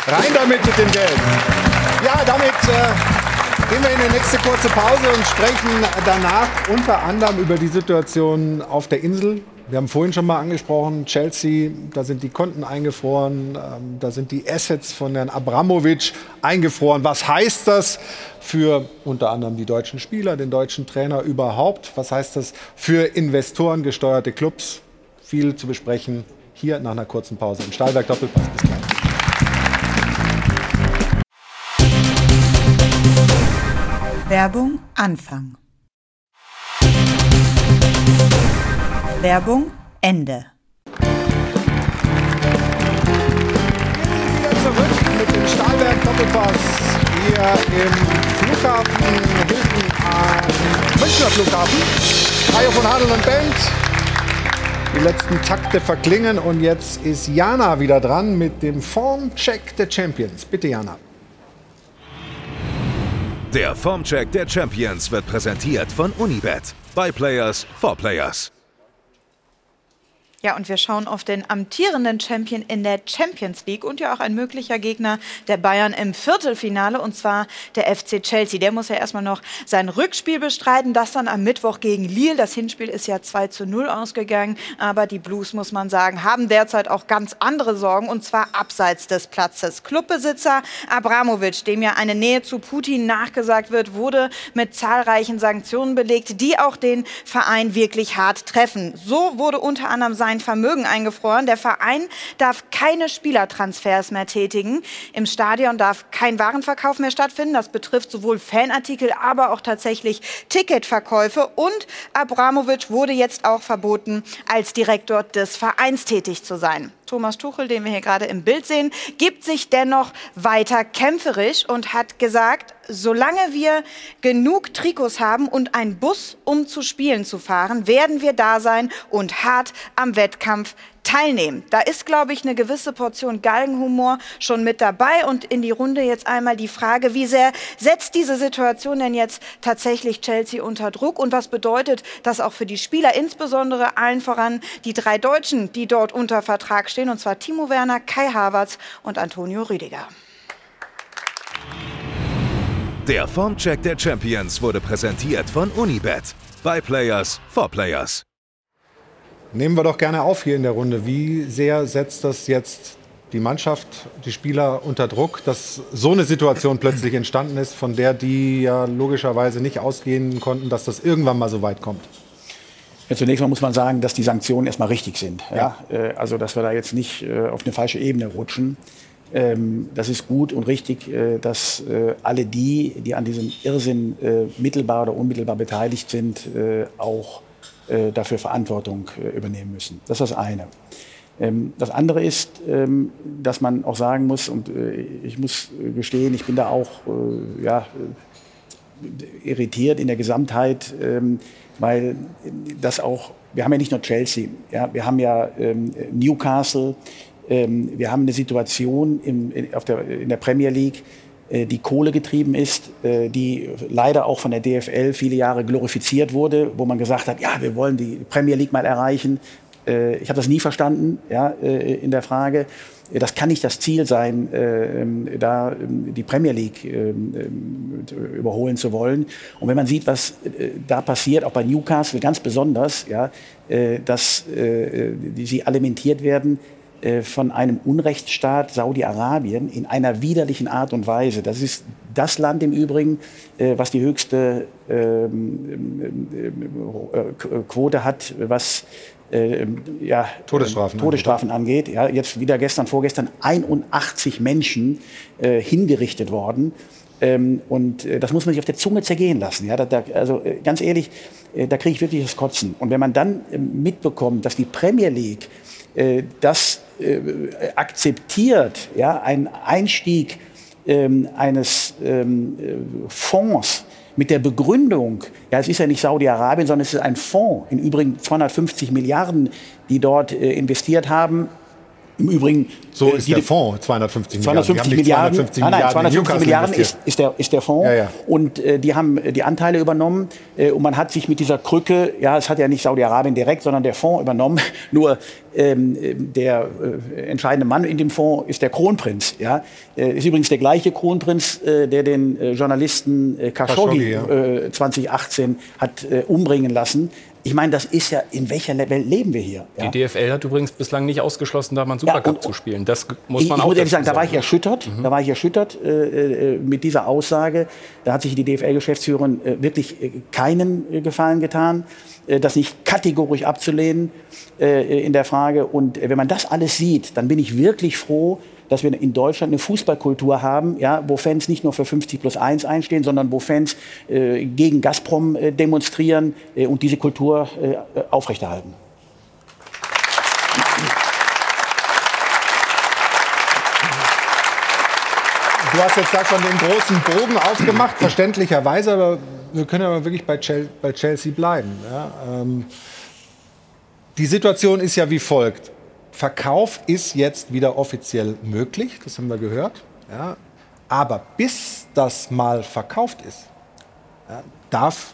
Rein damit mit dem Geld. Ja, damit äh, gehen wir in die nächste kurze Pause und sprechen danach unter anderem über die Situation auf der Insel wir haben vorhin schon mal angesprochen, Chelsea, da sind die Konten eingefroren, ähm, da sind die Assets von Herrn Abramovic eingefroren. Was heißt das für unter anderem die deutschen Spieler, den deutschen Trainer überhaupt? Was heißt das für Investoren gesteuerte Clubs? Viel zu besprechen hier nach einer kurzen Pause im Stahlwerk Doppelpass. Bis gleich. Werbung Anfang. Werbung Ende. Wir sind wieder zurück mit dem Stahlwerk Doppelpass hier im Flughafen Hilton am Münchner Flughafen. Hajo von Hadel und Band. Die letzten Takte verklingen und jetzt ist Jana wieder dran mit dem Formcheck der Champions. Bitte, Jana. Der Formcheck der Champions wird präsentiert von Unibet. By Players for Players. Ja, und wir schauen auf den amtierenden Champion in der Champions League und ja auch ein möglicher Gegner der Bayern im Viertelfinale und zwar der FC Chelsea. Der muss ja erstmal noch sein Rückspiel bestreiten, das dann am Mittwoch gegen Lille. Das Hinspiel ist ja 2 zu 0 ausgegangen, aber die Blues, muss man sagen, haben derzeit auch ganz andere Sorgen und zwar abseits des Platzes. Clubbesitzer Abramovic, dem ja eine Nähe zu Putin nachgesagt wird, wurde mit zahlreichen Sanktionen belegt, die auch den Verein wirklich hart treffen. So wurde unter anderem sein sein Vermögen eingefroren. Der Verein darf keine Spielertransfers mehr tätigen. Im Stadion darf kein Warenverkauf mehr stattfinden. Das betrifft sowohl Fanartikel, aber auch tatsächlich Ticketverkäufe. Und Abramovic wurde jetzt auch verboten, als Direktor des Vereins tätig zu sein. Thomas Tuchel, den wir hier gerade im Bild sehen, gibt sich dennoch weiter kämpferisch und hat gesagt, solange wir genug Trikots haben und einen Bus, um zu Spielen zu fahren, werden wir da sein und hart am Wettkampf teilnehmen. Da ist, glaube ich, eine gewisse Portion Galgenhumor schon mit dabei. Und in die Runde jetzt einmal die Frage, wie sehr setzt diese Situation denn jetzt tatsächlich Chelsea unter Druck? Und was bedeutet das auch für die Spieler, insbesondere allen voran die drei Deutschen, die dort unter Vertrag stehen, und zwar Timo Werner, Kai Havertz und Antonio Rüdiger. Der Formcheck der Champions wurde präsentiert von Unibet. By Players for Players. Nehmen wir doch gerne auf hier in der Runde. Wie sehr setzt das jetzt die Mannschaft, die Spieler unter Druck, dass so eine Situation plötzlich entstanden ist, von der die ja logischerweise nicht ausgehen konnten, dass das irgendwann mal so weit kommt? Ja, zunächst mal muss man sagen, dass die Sanktionen erstmal richtig sind. Ja. ja? Äh, also, dass wir da jetzt nicht äh, auf eine falsche Ebene rutschen. Ähm, das ist gut und richtig, äh, dass alle die, die an diesem Irrsinn mittelbar oder unmittelbar beteiligt sind, auch dafür Verantwortung übernehmen müssen. Das ist das eine. Ähm, das andere ist, ähm, dass man auch sagen muss, und ich muss gestehen, ich bin da auch ja, irritiert in der Gesamtheit, weil das auch, wir haben ja nicht nur Chelsea, ja, wir haben ja ähm, Newcastle, ähm, wir haben eine Situation in, auf der, in der Premier League, äh, die Kohle getrieben ist, äh, die leider auch von der DFL viele Jahre glorifiziert wurde, wo man gesagt hat, ja, wir wollen die Premier League mal erreichen. Äh, ich habe das nie verstanden ja, äh, in der Frage. Das kann nicht das Ziel sein, äh, ähm, da ähm, die Premier League ähm, überholen zu wollen. Und wenn man sieht, was da passiert, auch bei Newcastle ganz besonders, ja, dass sie alimentiert werden, von einem Unrechtsstaat Saudi-Arabien in einer widerlichen Art und Weise. Das ist das Land im Übrigen, was die höchste Quote hat, was äh, ja, Todesstrafen, Todesstrafen angeht. Ja, jetzt wieder gestern, vorgestern 81 Menschen äh, hingerichtet worden. Ähm, und äh, das muss man sich auf der Zunge zergehen lassen. Ja, da, da, also äh, ganz ehrlich, äh, da kriege ich wirklich das Kotzen. Und wenn man dann äh, mitbekommt, dass die Premier League das akzeptiert, ja, einen Einstieg ähm, eines ähm, Fonds, mit der Begründung, ja, es ist ja nicht Saudi-Arabien, sondern es ist ein Fonds, im Übrigen 250 Milliarden, die dort äh, investiert haben. Im Übrigen. So äh, ist der Fonds 250 Milliarden. 250 Milliarden. 250 nein, nein, 250 Milliarden ist, ist, der, ist der Fonds. Ja, ja. Und äh, die haben äh, die Anteile übernommen. Äh, und man hat sich mit dieser Krücke, ja, es hat ja nicht Saudi-Arabien direkt, sondern der Fonds übernommen. <laughs> Nur ähm, der äh, entscheidende Mann in dem Fonds ist der Kronprinz. Ja? Äh, ist übrigens der gleiche Kronprinz, äh, der den äh, Journalisten äh, Khashoggi, Khashoggi ja. 2018 hat umbringen lassen. Ich meine, das ist ja, in welcher Welt leben wir hier? Ja? Die DFL hat übrigens bislang nicht ausgeschlossen, da mal einen Supercup ja, zu spielen. Das muss man ich, auch ich muss sagen, da war ich erschüttert. Mhm. Da war ich erschüttert äh, mit dieser Aussage. Da hat sich die DFL-Geschäftsführerin äh, wirklich keinen Gefallen getan. Äh, das nicht kategorisch abzulehnen äh, in der Frage. Und äh, wenn man das alles sieht, dann bin ich wirklich froh, dass wir in Deutschland eine Fußballkultur haben, ja, wo Fans nicht nur für 50 plus 1 einstehen, sondern wo Fans äh, gegen Gazprom äh, demonstrieren äh, und diese Kultur aufrechterhalten. Du hast jetzt da schon den großen Bogen aufgemacht, verständlicherweise, aber wir können aber wirklich bei, Chel bei Chelsea bleiben. Ja? Ähm, die Situation ist ja wie folgt. Verkauf ist jetzt wieder offiziell möglich, das haben wir gehört. Ja? Aber bis das mal verkauft ist, ja, darf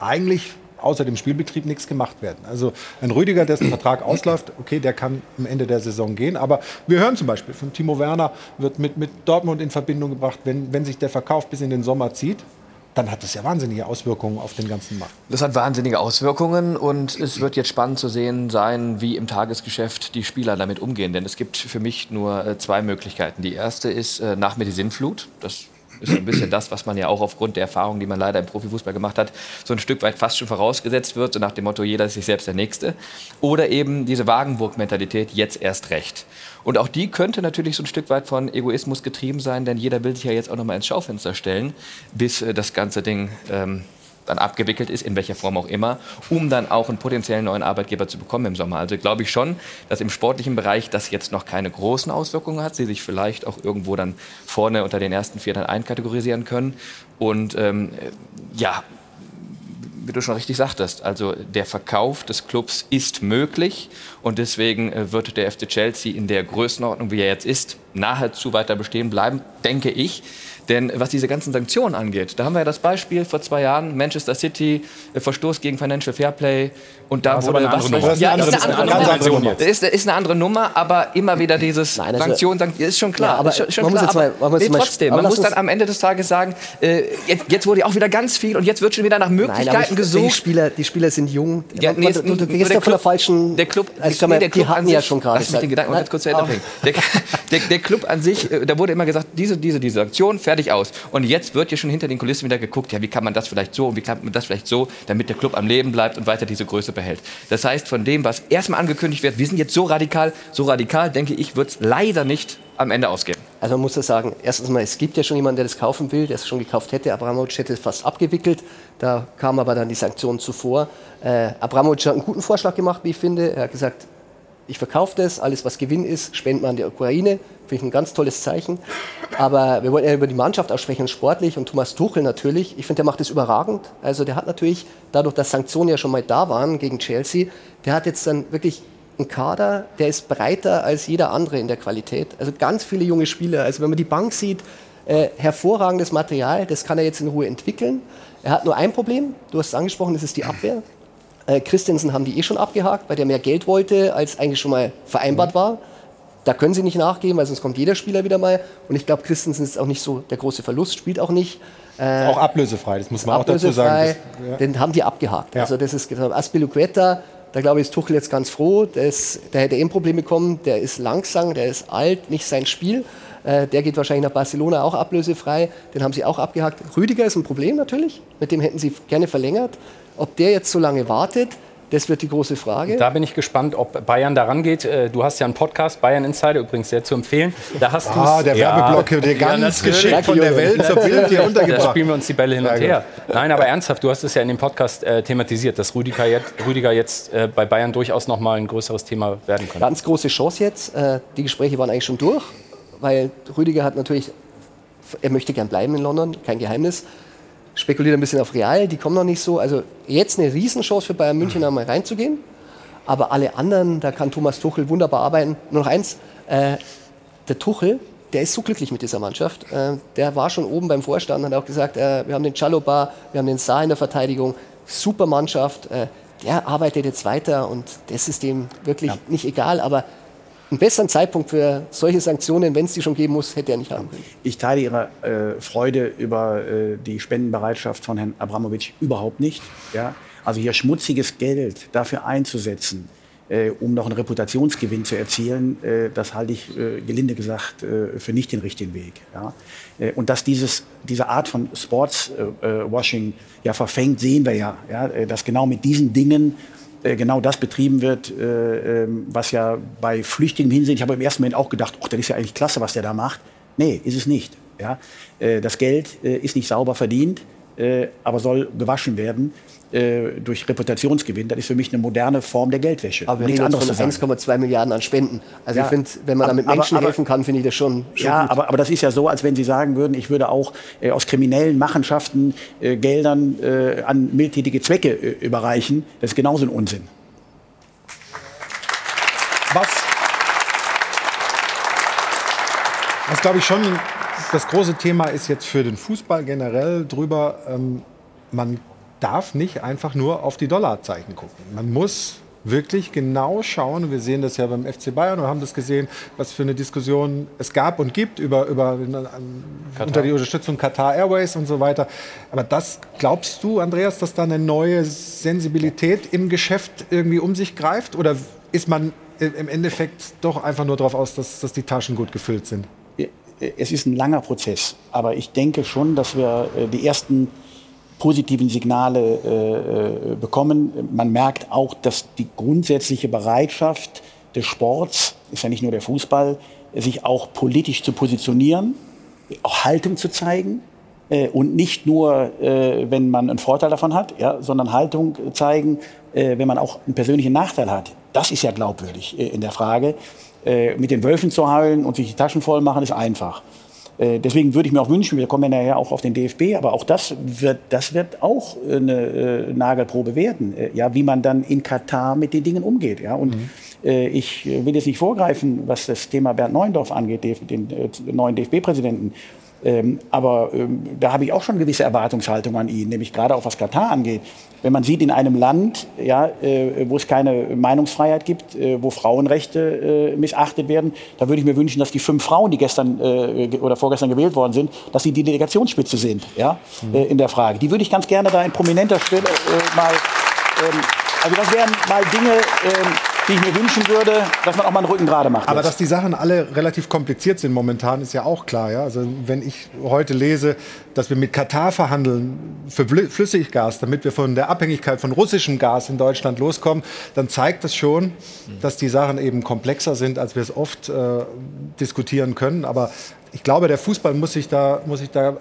eigentlich außer dem Spielbetrieb nichts gemacht werden. Also ein Rüdiger, dessen Vertrag ausläuft, okay, der kann am Ende der Saison gehen. Aber wir hören zum Beispiel von Timo Werner, wird mit, mit Dortmund in Verbindung gebracht, wenn, wenn sich der Verkauf bis in den Sommer zieht, dann hat das ja wahnsinnige Auswirkungen auf den ganzen Markt. Das hat wahnsinnige Auswirkungen und es wird jetzt spannend zu sehen sein, wie im Tagesgeschäft die Spieler damit umgehen. Denn es gibt für mich nur äh, zwei Möglichkeiten. Die erste ist äh, nach mir die Sinnflut. Das ist ein bisschen das, was man ja auch aufgrund der Erfahrung, die man leider im Profifußball gemacht hat, so ein Stück weit fast schon vorausgesetzt wird, so nach dem Motto, jeder ist sich selbst der Nächste. Oder eben diese Wagenburg-Mentalität, jetzt erst recht. Und auch die könnte natürlich so ein Stück weit von Egoismus getrieben sein, denn jeder will sich ja jetzt auch noch mal ins Schaufenster stellen, bis äh, das ganze Ding ähm, dann abgewickelt ist, in welcher Form auch immer, um dann auch einen potenziellen neuen Arbeitgeber zu bekommen im Sommer. Also glaube ich schon, dass im sportlichen Bereich das jetzt noch keine großen Auswirkungen hat, sie sich vielleicht auch irgendwo dann vorne unter den ersten vier dann einkategorisieren können. Und ähm, ja, wie du schon richtig sagtest, also der Verkauf des Clubs ist möglich und deswegen äh, wird der FC Chelsea in der Größenordnung, wie er jetzt ist, nahezu weiter bestehen bleiben, denke ich. Denn was diese ganzen Sanktionen angeht, da haben wir ja das Beispiel vor zwei Jahren, Manchester City, äh, Verstoß gegen Financial Fairplay. Und da wurde was andere Nummer. Ja, ist eine andere andere Nummer. Nummer jetzt. Ist, ist eine andere Nummer, aber immer wieder dieses Nein, also- Sanktionen, Sanktionen, ist schon klar. Ja, aber ist schon, schon man muss klar. jetzt mal- man muss nee, trotzdem, man muss dann am Ende des Tages sagen, äh, jetzt, jetzt wurde auch wieder ganz viel und jetzt wird schon wieder nach Nein, Möglichkeiten aber ich, die, gesucht. Spieler, die Spieler sind jung. Ja, nee, man- du, gehst der ja von der Club- falschen. Der Club, also, mal, nee, der die Club hatten an ja sich- schon gerade. Lass mich den Gedanken mal ganz kurz zu Ende Nein, bringen. Der, Club an sich, äh, da wurde immer gesagt, diese, diese, diese Aktion, fertig aus. Und jetzt wird ja schon hinter den Kulissen wieder geguckt, ja, wie kann man das vielleicht so und wie kann man das vielleicht so, damit der Club am Leben bleibt und weiter diese Größe behält. Das heißt, von dem, was erstmal angekündigt wird, wir sind jetzt so radikal, so radikal, denke ich, wird es leider nicht am Ende ausgehen. Also man muss ja sagen, erstens mal, es gibt ja schon jemanden, der das kaufen will, der es schon gekauft hätte. Abramowitsch hätte es fast abgewickelt. Da kam aber dann die Sanktionen zuvor. Äh, Abramowitsch hat einen guten Vorschlag gemacht, wie ich finde. Er hat gesagt, ich verkaufe das, alles was Gewinn ist, spendet man an die Ukraine. Finde ich ein ganz tolles Zeichen. Aber wir wollten ja über die Mannschaft auch sprechen, sportlich. Und Thomas Tuchel natürlich, ich finde, der macht das überragend. Also der hat natürlich, dadurch, dass Sanktionen ja schon mal da waren gegen Chelsea, der hat jetzt dann wirklich einen Kader, der ist breiter als jeder andere in der Qualität. Also ganz viele junge Spieler. Also wenn man die Bank sieht, äh, hervorragendes Material, das kann er jetzt in Ruhe entwickeln. Er hat nur ein Problem, du hast es angesprochen, das ist die Abwehr. Äh, Christensen haben die eh schon abgehakt, weil der mehr Geld wollte, als eigentlich schon mal vereinbart war. Da können sie nicht nachgeben, weil sonst kommt jeder Spieler wieder mal. Und ich glaube, Christensen ist auch nicht so der große Verlust, spielt auch nicht. Äh, Auch ablösefrei, das muss man auch dazu sagen. Das, ja. Den haben die abgehakt. Ja. Also das ist genau. Aspilicueta, da glaube ich, ist Tuchel jetzt ganz froh. Der, ist, der hätte eben Probleme bekommen. Der ist langsam, der ist alt, nicht sein Spiel. Äh, der geht wahrscheinlich nach Barcelona auch ablösefrei. Den haben sie auch abgehakt. Rüdiger ist ein Problem natürlich. Mit dem hätten sie gerne verlängert. Ob der jetzt so lange wartet, das wird die große Frage. Da bin ich gespannt, ob Bayern daran geht. Äh, Du hast ja einen Podcast, Bayern Insider, übrigens sehr zu empfehlen. Da hast Ah, du's- der Werbeblock, der ganz natürlich. geschickt von der Welt zur Bild hier Da untergebracht. spielen wir uns die Bälle hin und her. Nein, aber ernsthaft, du hast es ja in dem Podcast äh, thematisiert, dass Rüdiger jetzt, Rüdiger jetzt äh, bei Bayern durchaus noch mal ein größeres Thema werden könnte. Ganz große Chance jetzt. Äh, die Gespräche waren eigentlich schon durch, weil Rüdiger hat natürlich, er möchte gern bleiben in London, kein Geheimnis. Spekuliert ein bisschen auf Real, die kommen noch nicht so. Also jetzt eine Riesenchance für Bayern München einmal reinzugehen. Aber alle anderen, da kann Thomas Tuchel wunderbar arbeiten. Nur noch eins, äh, der Tuchel, der ist so glücklich mit dieser Mannschaft. Äh, der war schon oben beim Vorstand und hat auch gesagt, äh, wir haben den Chaloba, wir haben den Saar in der Verteidigung, super Mannschaft. Äh, der arbeitet jetzt weiter und das ist dem wirklich nicht egal. Aber einen besseren Zeitpunkt für solche Sanktionen, wenn es die schon geben muss, hätte er nicht haben können. Ich teile Ihre äh, Freude über äh, die Spendenbereitschaft von Herrn Abramowitsch überhaupt nicht. Ja? Also hier schmutziges Geld dafür einzusetzen, äh, um noch einen Reputationsgewinn zu erzielen, äh, das halte ich äh, gelinde gesagt äh, für nicht den richtigen Weg. Ja? Und dass dieses, diese Art von Sportswashing ja verfängt, sehen wir ja, ja dass genau mit diesen Dingen äh, genau das betrieben wird, äh, ähm, was ja bei flüchtigem Hinsehen, ich habe im ersten Moment auch gedacht, ach, das ist ja eigentlich klasse, was der da macht. Nee, ist es nicht. Ja? Äh, Das Geld äh, ist nicht sauber verdient. aber soll gewaschen werden äh, durch Reputationsgewinn. Das ist für mich eine moderne Form der Geldwäsche. Aber wir Nichts reden anderes von sagen. 1,2 Milliarden an Spenden. Also Ja, ich finde, wenn man damit Menschen aber- helfen kann, finde ich das schon, schon Ja, gut. aber, aber das ist ja so, als wenn Sie sagen würden, ich würde auch äh, aus kriminellen Machenschaften äh, Geldern äh, an mildtätige Zwecke äh, überreichen. Das ist genauso ein Unsinn. Was, was glaube ich schon das große Thema ist jetzt für den Fußball generell drüber, ähm, man darf nicht einfach nur auf die Dollarzeichen gucken. Man muss wirklich genau schauen, wir sehen das ja beim FC Bayern und haben das gesehen, was für eine Diskussion es gab und gibt über, über ähm, unter die Unterstützung Qatar Airways und so weiter. Aber das glaubst du, Andreas, dass da eine neue Sensibilität im Geschäft irgendwie um sich greift? Oder ist man im Endeffekt doch einfach nur darauf aus, dass, dass die Taschen gut gefüllt sind? Es ist ein langer Prozess, aber ich denke schon, dass wir äh, die ersten positiven Signale äh, äh, bekommen. Man merkt auch, dass die grundsätzliche Bereitschaft des Sports, ist ja nicht nur der Fußball, sich auch politisch zu positionieren, auch Haltung zu zeigen äh, und nicht nur, wenn man einen Vorteil davon hat, ja, sondern Haltung zeigen, wenn man auch einen persönlichen Nachteil hat. Das ist ja glaubwürdig in der Frage. Mit den Wölfen zu heulen und sich die Taschen voll machen, ist einfach. Äh, Deswegen würde ich mir auch wünschen, wir kommen ja nachher auch auf den DFB, aber auch das wird, das wird auch eine äh, Nagelprobe werden, äh, ja, wie man dann in Katar mit den Dingen umgeht. Ja. Und äh, ich äh, will jetzt nicht vorgreifen, was das Thema Bernd Neuendorf angeht, den, den äh, neuen DFB-Präsidenten. Ähm, aber ähm, da habe ich auch schon gewisse Erwartungshaltung an ihn, nämlich gerade auch was Katar angeht. Wenn man sieht, in einem Land, ja, äh, wo es keine Meinungsfreiheit gibt, äh, wo Frauenrechte äh, missachtet werden, da würde ich mir wünschen, dass die fünf Frauen, die gestern äh, oder vorgestern gewählt worden sind, dass sie die Delegationsspitze sind, ja, äh, in der Frage. Die würde ich ganz gerne da in prominenter Stelle äh, mal. Ähm, also das wären mal Dinge, ähm, die ich mir wünschen würde, dass man auch mal einen Rücken gerade macht. Aber jetzt. dass die Sachen alle relativ kompliziert sind momentan, ist ja auch klar. Ja? Also wenn ich heute lese, dass wir mit Katar verhandeln für Flü- Flüssiggas, damit wir von der Abhängigkeit von russischem Gas in Deutschland loskommen, dann zeigt das schon, dass die Sachen eben komplexer sind, als wir es oft äh, diskutieren können. Aber ich glaube, der Fußball muss sich da, muss sich da äh,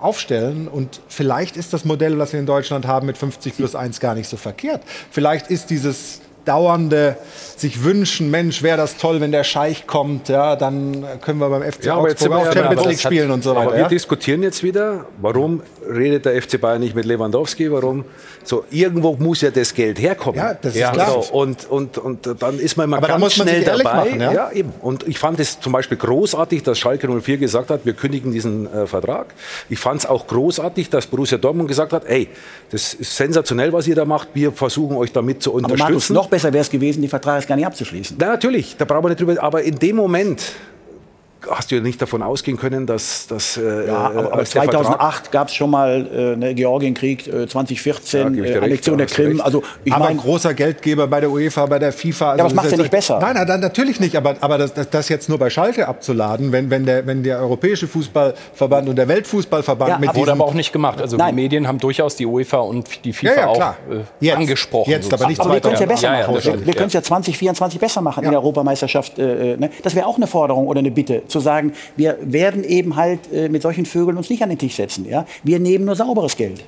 aufstellen. Und vielleicht ist das Modell, was wir in Deutschland haben, mit 50 plus 1 gar nicht so verkehrt. Vielleicht ist dieses dauernde sich wünschen, Mensch, wäre das toll, wenn der Scheich kommt, ja, dann können wir beim FC Ja, aber Augsburg wir auch ja Champions aber League spielen und so Aber weiter. wir Ja? diskutieren jetzt wieder, warum redet der FC Bayern nicht mit Lewandowski, warum so irgendwo muss ja das Geld herkommen. Ja, das ist klar. So, und, und, und dann ist man immer Aber ganz muss man sich schnell dabei. machen, ja? eben. Und ich fand es zum Beispiel großartig, dass Schalke 04 gesagt hat, wir kündigen diesen äh, Vertrag. Ich fand es auch großartig, dass Borussia Dortmund gesagt hat, ey, das ist sensationell, was ihr da macht. Wir versuchen euch damit zu aber Markus, unterstützen. noch besser wäre es gewesen, den Vertrag gar nicht abzuschließen. Na, natürlich, da brauchen wir nicht drüber. Aber in dem Moment hast du ja nicht davon ausgehen können, dass das. Äh, Ja, aber, aber der Vertrag- 2008 gab es schon mal äh, ne, Georgienkrieg, äh, 2014, Ja, äh, Annexion der Krim. Also ich aber meine, großer Geldgeber bei der UEFA, bei der FIFA. Also aber das macht's ist ja nicht besser. Nein, nein, natürlich nicht. Aber, aber das, das, das jetzt nur bei Schalke abzuladen, wenn, wenn, der, wenn der Europäische Fußballverband und der Weltfußballverband Ja, mit aber Wurde diesem aber auch nicht gemacht. Also Nein. die Medien haben durchaus die UEFA und die FIFA Ja, ja, auch klar. äh, Jetzt. angesprochen. Jetzt, aber nicht aber wir können es ja besser Ja, ja, machen. das wir können es ja. ja 2024 besser machen in der Europameisterschaft. Äh, äh, ne? Das wäre auch eine Forderung oder eine Bitte, zu sagen, wir werden eben halt äh, mit solchen Vögeln uns nicht an den Tisch setzen. Ja? Wir nehmen nur sauberes Geld.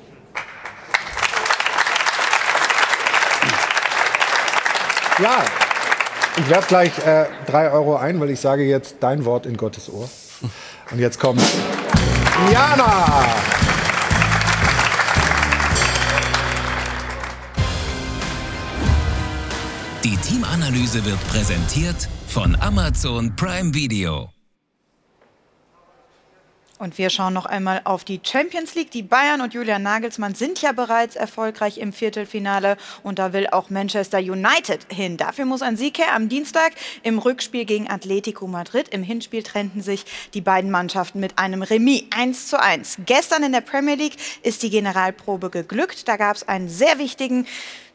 Ja, ich werfe gleich äh, drei Euro ein, weil ich sage jetzt dein Wort in Gottes Ohr. Und jetzt kommt Jana. Die Teamanalyse wird präsentiert von Amazon Prime Video. Und wir schauen noch einmal auf die Champions League. Die Bayern und Julian Nagelsmann sind ja bereits erfolgreich im Viertelfinale und da will auch Manchester United hin. Dafür muss ein Sieg her am Dienstag im Rückspiel gegen Atletico Madrid. Im Hinspiel trennten sich die beiden Mannschaften mit einem Remis 1 zu 1. Gestern in der Premier League ist die Generalprobe geglückt. Da gab es einen sehr wichtigen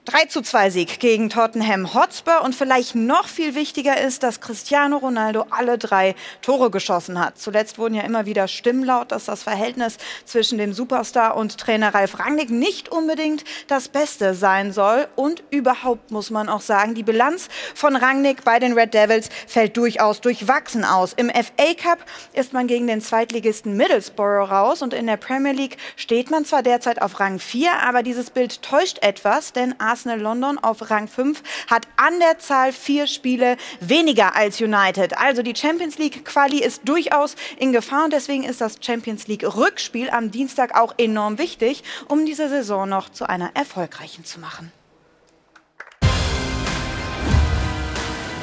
3 zu 2 Sieg gegen Tottenham Hotspur und vielleicht noch viel wichtiger ist, dass Cristiano Ronaldo alle drei Tore geschossen hat. Zuletzt wurden ja immer wieder Stimmen laut, dass das Verhältnis zwischen dem Superstar und Trainer Ralf Rangnick nicht unbedingt das Beste sein soll. Und überhaupt muss man auch sagen, die Bilanz von Rangnick bei den Red Devils fällt durchaus durchwachsen aus. Im FA Cup ist man gegen den Zweitligisten Middlesbrough raus und in der Premier League steht man zwar derzeit auf Rang 4, aber dieses Bild täuscht etwas, denn London auf Rang 5 hat an der Zahl vier Spiele weniger als United. Also die Champions League Quali ist durchaus in Gefahr und deswegen ist das Champions League Rückspiel am Dienstag auch enorm wichtig, um diese Saison noch zu einer erfolgreichen zu machen.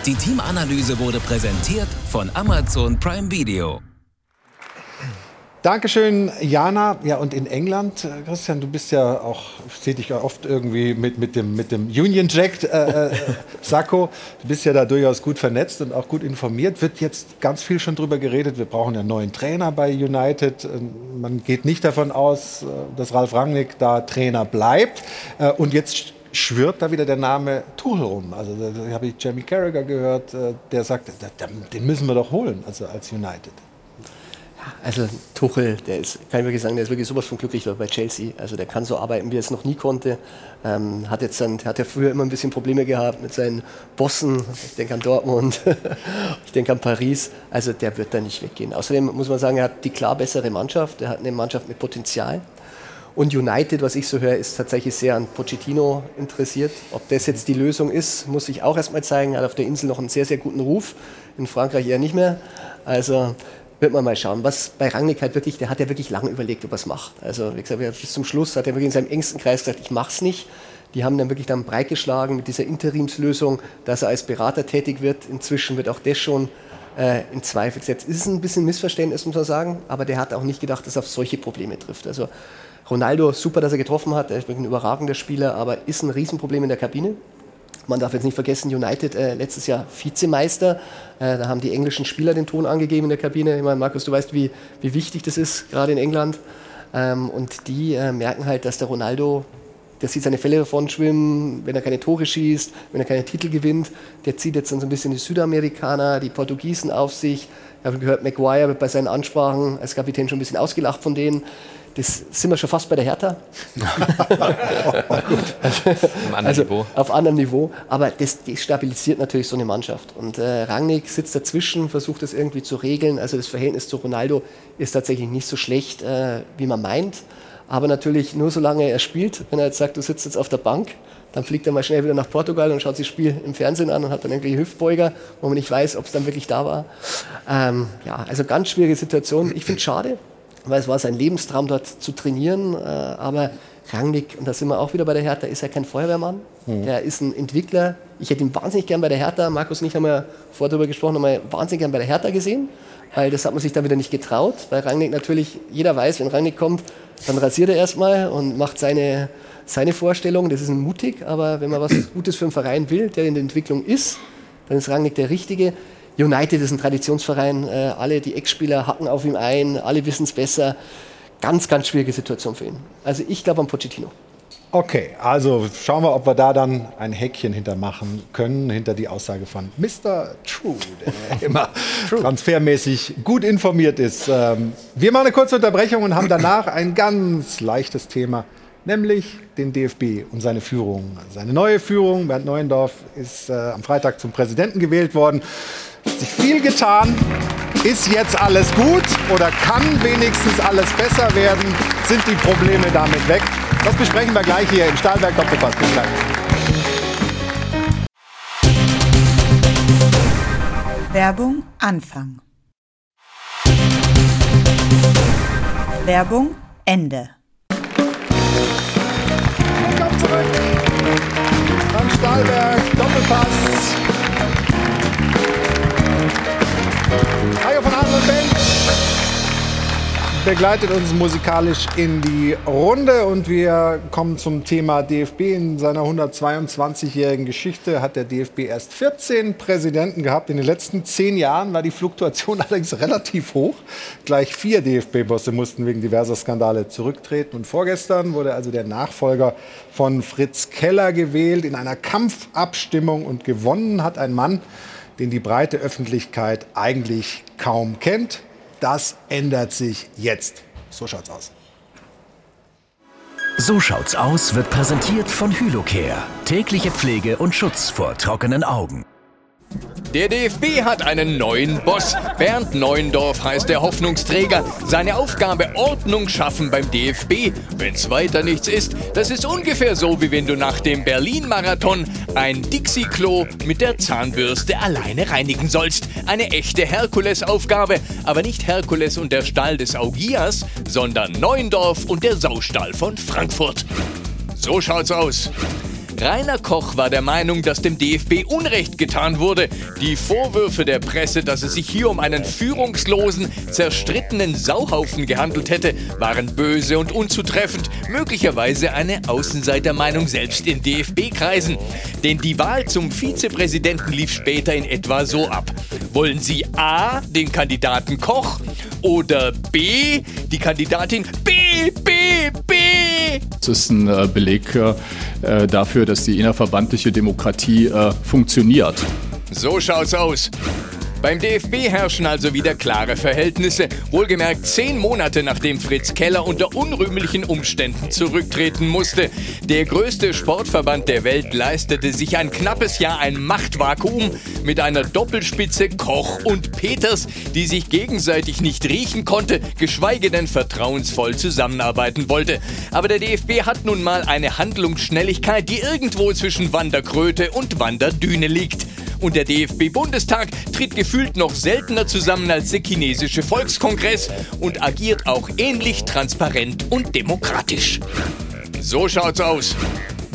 Die Teamanalyse wurde präsentiert von Amazon Prime Video. Dankeschön, Jana. Ja, und in England, äh, Christian, du bist ja auch, sehe dich ja oft irgendwie mit, mit, dem, mit dem Union Jack äh, äh, Sakko. Du bist ja da durchaus gut vernetzt und auch gut informiert. Wird jetzt ganz viel schon drüber geredet. Wir brauchen ja einen neuen Trainer bei United. Ähm, man geht nicht davon aus, äh, dass Ralf Rangnick da Trainer bleibt. Und jetzt schwirrt da wieder der Name Tuchel rum. Also da habe ich Jamie Carragher gehört, der sagt, den müssen wir doch holen, also als United. Also Tuchel, der ist, kann ich wirklich sagen, der ist wirklich sowas von glücklich bei Chelsea. Also der kann so arbeiten, wie er es noch nie konnte. Ähm, hat jetzt dann, hat ja früher immer ein bisschen Probleme gehabt mit seinen Bossen. Ich denke an Dortmund, <laughs> ich denke an Paris. Also der wird da nicht weggehen. Außerdem muss man sagen, er hat die klar bessere Mannschaft. Er hat eine Mannschaft mit Potenzial. Und United, was ich so höre, ist tatsächlich sehr an Pochettino interessiert. Ob das jetzt die Lösung ist, muss ich auch erstmal zeigen. Er hat auf der Insel noch einen sehr, sehr guten Ruf. In Frankreich eher nicht mehr. Also wird man mal schauen. Was bei Rangnick halt wirklich, der hat ja wirklich lange überlegt, ob er es macht. Also wie gesagt, bis zum Schluss hat er wirklich in seinem engsten Kreis gesagt, ich mach's nicht. Die haben dann wirklich dann breit geschlagen mit dieser Interimslösung, dass er als Berater tätig wird. Inzwischen wird auch das schon äh, in Zweifel gesetzt. Ist ein bisschen Missverständnis, muss man sagen, aber der hat auch nicht gedacht, dass er auf solche Probleme trifft. Also Ronaldo, super, dass er getroffen hat, er ist wirklich ein überragender Spieler, aber ist ein Riesenproblem in der Kabine. Man darf jetzt nicht vergessen, United äh, letztes Jahr Vizemeister. Äh, da haben die englischen Spieler den Ton angegeben in der Kabine. Ich meine, Markus, du weißt, wie, wie wichtig das ist, gerade in England. Ähm, und die äh, merken halt, dass der Ronaldo, der sieht seine Fälle davon schwimmen, wenn er keine Tore schießt, wenn er keine Titel gewinnt. Der zieht jetzt dann so ein bisschen die Südamerikaner, die Portugiesen auf sich. Ich habe gehört, Maguire wird bei seinen Ansprachen als Kapitän schon ein bisschen ausgelacht von denen. Das sind wir schon fast bei der Hertha. <laughs> Auf anderem also, Niveau. Auf anderem Niveau. Aber das destabilisiert natürlich so eine Mannschaft. Und äh, Rangnick sitzt dazwischen, versucht das irgendwie zu regeln. Also das Verhältnis zu Ronaldo ist tatsächlich nicht so schlecht, äh, wie man meint. Aber natürlich nur solange er spielt. Wenn er jetzt sagt, du sitzt jetzt auf der Bank, dann fliegt er mal schnell wieder nach Portugal und schaut sich das Spiel im Fernsehen an und hat dann irgendwelche Hüftbeuger, wo man nicht weiß, ob es dann wirklich da war. Ähm, ja, also ganz schwierige Situation. Ich finde es schade, weil es war sein Lebenstraum, dort zu trainieren. Äh, aber Rangnick, und da sind wir auch wieder bei der Hertha, ist ja kein Feuerwehrmann. Mhm. Der ist ein Entwickler. Ich hätte ihn wahnsinnig gern bei der Hertha, Markus und ich haben ja vorher darüber gesprochen, haben wir wahnsinnig gern bei der Hertha gesehen, weil das hat man sich dann wieder nicht getraut, weil Rangnick natürlich, jeder weiß, wenn Rangnick kommt, dann rasiert er erstmal und macht seine, seine Vorstellung. Das ist mutig, aber wenn man was Gutes für einen Verein will, der in der Entwicklung ist, dann ist Rangnick der Richtige. United ist ein Traditionsverein, äh, alle die Ex-Spieler hacken auf ihm ein, alle wissen es besser. Ganz, ganz schwierige Situation für ihn. Also ich glaube an Pochettino. Okay, also schauen wir, ob wir da dann ein Häkchen hintermachen können, hinter die Aussage von Mr. True, der <laughs> immer transfermäßig gut informiert ist. Ähm, wir machen eine kurze Unterbrechung und haben danach ein ganz leichtes Thema, nämlich den DFB und seine Führung. Seine neue Führung, Bernd Neuendorf, ist äh, am Freitag zum Präsidenten gewählt worden. Hat sich viel getan. Ist jetzt alles gut oder kann wenigstens alles besser werden? Sind die Probleme damit weg? Das besprechen wir gleich hier im Stahlberg Doppelpass. Bis gleich. Werbung Anfang. Werbung Ende. Willkommen zurück am Stahlberg Doppelpass. Begleitet uns musikalisch in die Runde und wir kommen zum Thema DFB. In seiner 122-jährigen Geschichte hat der DFB erst 14 Präsidenten gehabt. In den letzten zehn Jahren war die Fluktuation <laughs> allerdings relativ hoch. Gleich vier DFB-Bosse mussten wegen diverser Skandale zurücktreten. Und vorgestern wurde also der Nachfolger von Fritz Keller gewählt in einer Kampfabstimmung und gewonnen hat ein Mann, den die breite Öffentlichkeit eigentlich kaum kennt. Das ändert sich jetzt. So schaut's aus. So schaut's aus wird präsentiert von Hylocare. Tägliche Pflege und Schutz vor trockenen Augen. Der DFB hat einen neuen Boss. Bernd Neuendorf heißt der Hoffnungsträger. Seine Aufgabe Ordnung schaffen beim DFB. Wenn's weiter nichts ist, das ist ungefähr so, wie wenn du nach dem Berlin-Marathon ein Dixie-Klo mit der Zahnbürste alleine reinigen sollst. Eine echte Herkulesaufgabe, aber nicht Herkules und der Stall des Augias, sondern Neuendorf und der Saustall von Frankfurt. So schaut's aus. Rainer Koch war der Meinung, dass dem DFB Unrecht getan wurde. Die Vorwürfe der Presse, dass es sich hier um einen führungslosen, zerstrittenen Sauhaufen gehandelt hätte, waren böse und unzutreffend. Möglicherweise eine Außenseitermeinung selbst in DFB-Kreisen. Denn die Wahl zum Vizepräsidenten lief später in etwa so ab. Wollen Sie A, den Kandidaten Koch oder B, die Kandidatin B, B, B? Das ist ein äh, Beleg äh, dafür, dass die innerverbandliche Demokratie äh, funktioniert. So schaut's aus. Beim DFB herrschen also wieder klare Verhältnisse. Wohlgemerkt zehn Monate nachdem Fritz Keller unter unrühmlichen Umständen zurücktreten musste. Der größte Sportverband der Welt leistete sich ein knappes Jahr ein Machtvakuum mit einer Doppelspitze Koch und Peters, die sich gegenseitig nicht riechen konnte, geschweige denn vertrauensvoll zusammenarbeiten wollte. Aber der DFB hat nun mal eine Handlungsschnelligkeit, die irgendwo zwischen Wanderkröte und Wanderdüne liegt. Und der DFB-Bundestag tritt gefühlt noch seltener zusammen als der chinesische Volkskongress und agiert auch ähnlich transparent und demokratisch. So schaut's aus.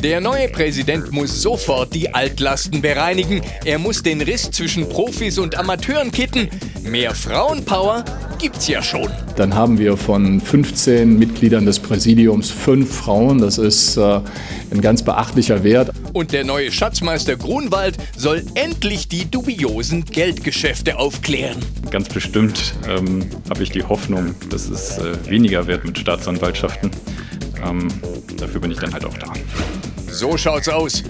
Der neue Präsident muss sofort die Altlasten bereinigen. Er muss den Riss zwischen Profis und Amateuren kitten. Mehr Frauenpower gibt's ja schon. Dann haben wir von 15 Mitgliedern des Präsidiums fünf Frauen. Das ist äh, ein ganz beachtlicher Wert. Und der neue Schatzmeister Grunwald soll endlich die dubiosen Geldgeschäfte aufklären. Ganz bestimmt ähm, habe ich die Hoffnung, dass es äh, weniger wird mit Staatsanwaltschaften. Ähm, dafür bin ich dann halt auch da. So schaut's aus.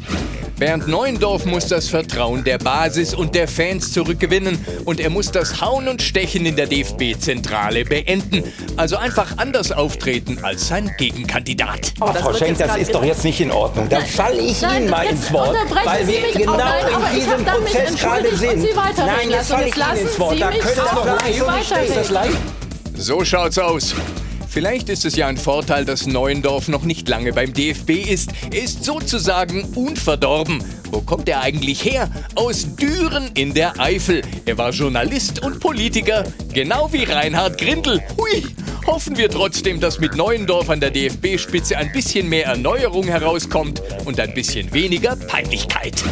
Bernd Neuendorf muss das Vertrauen der Basis und der Fans zurückgewinnen und er muss das Hauen und Stechen in der DFB-Zentrale beenden. Also einfach anders auftreten als sein Gegenkandidat. Oh, Frau Schenk, das ist doch jetzt nicht in Ordnung. Da falle ich Nein, Ihnen mal ins Wort, weil wir genau in diesem Prozess gerade sind. Nein, jetzt falle ich Ihnen ins Wort. Da können Sie doch leicht So schaut's aus. Vielleicht ist es ja ein Vorteil, dass Neuendorf noch nicht lange beim DFB ist. Er ist sozusagen unverdorben. Wo kommt er eigentlich her? Aus Düren in der Eifel. Er war Journalist und Politiker, genau wie Reinhard Grindel. Hui! Hoffen wir trotzdem, dass mit Neuendorf an der DFB-Spitze ein bisschen mehr Erneuerung herauskommt und ein bisschen weniger Peinlichkeit.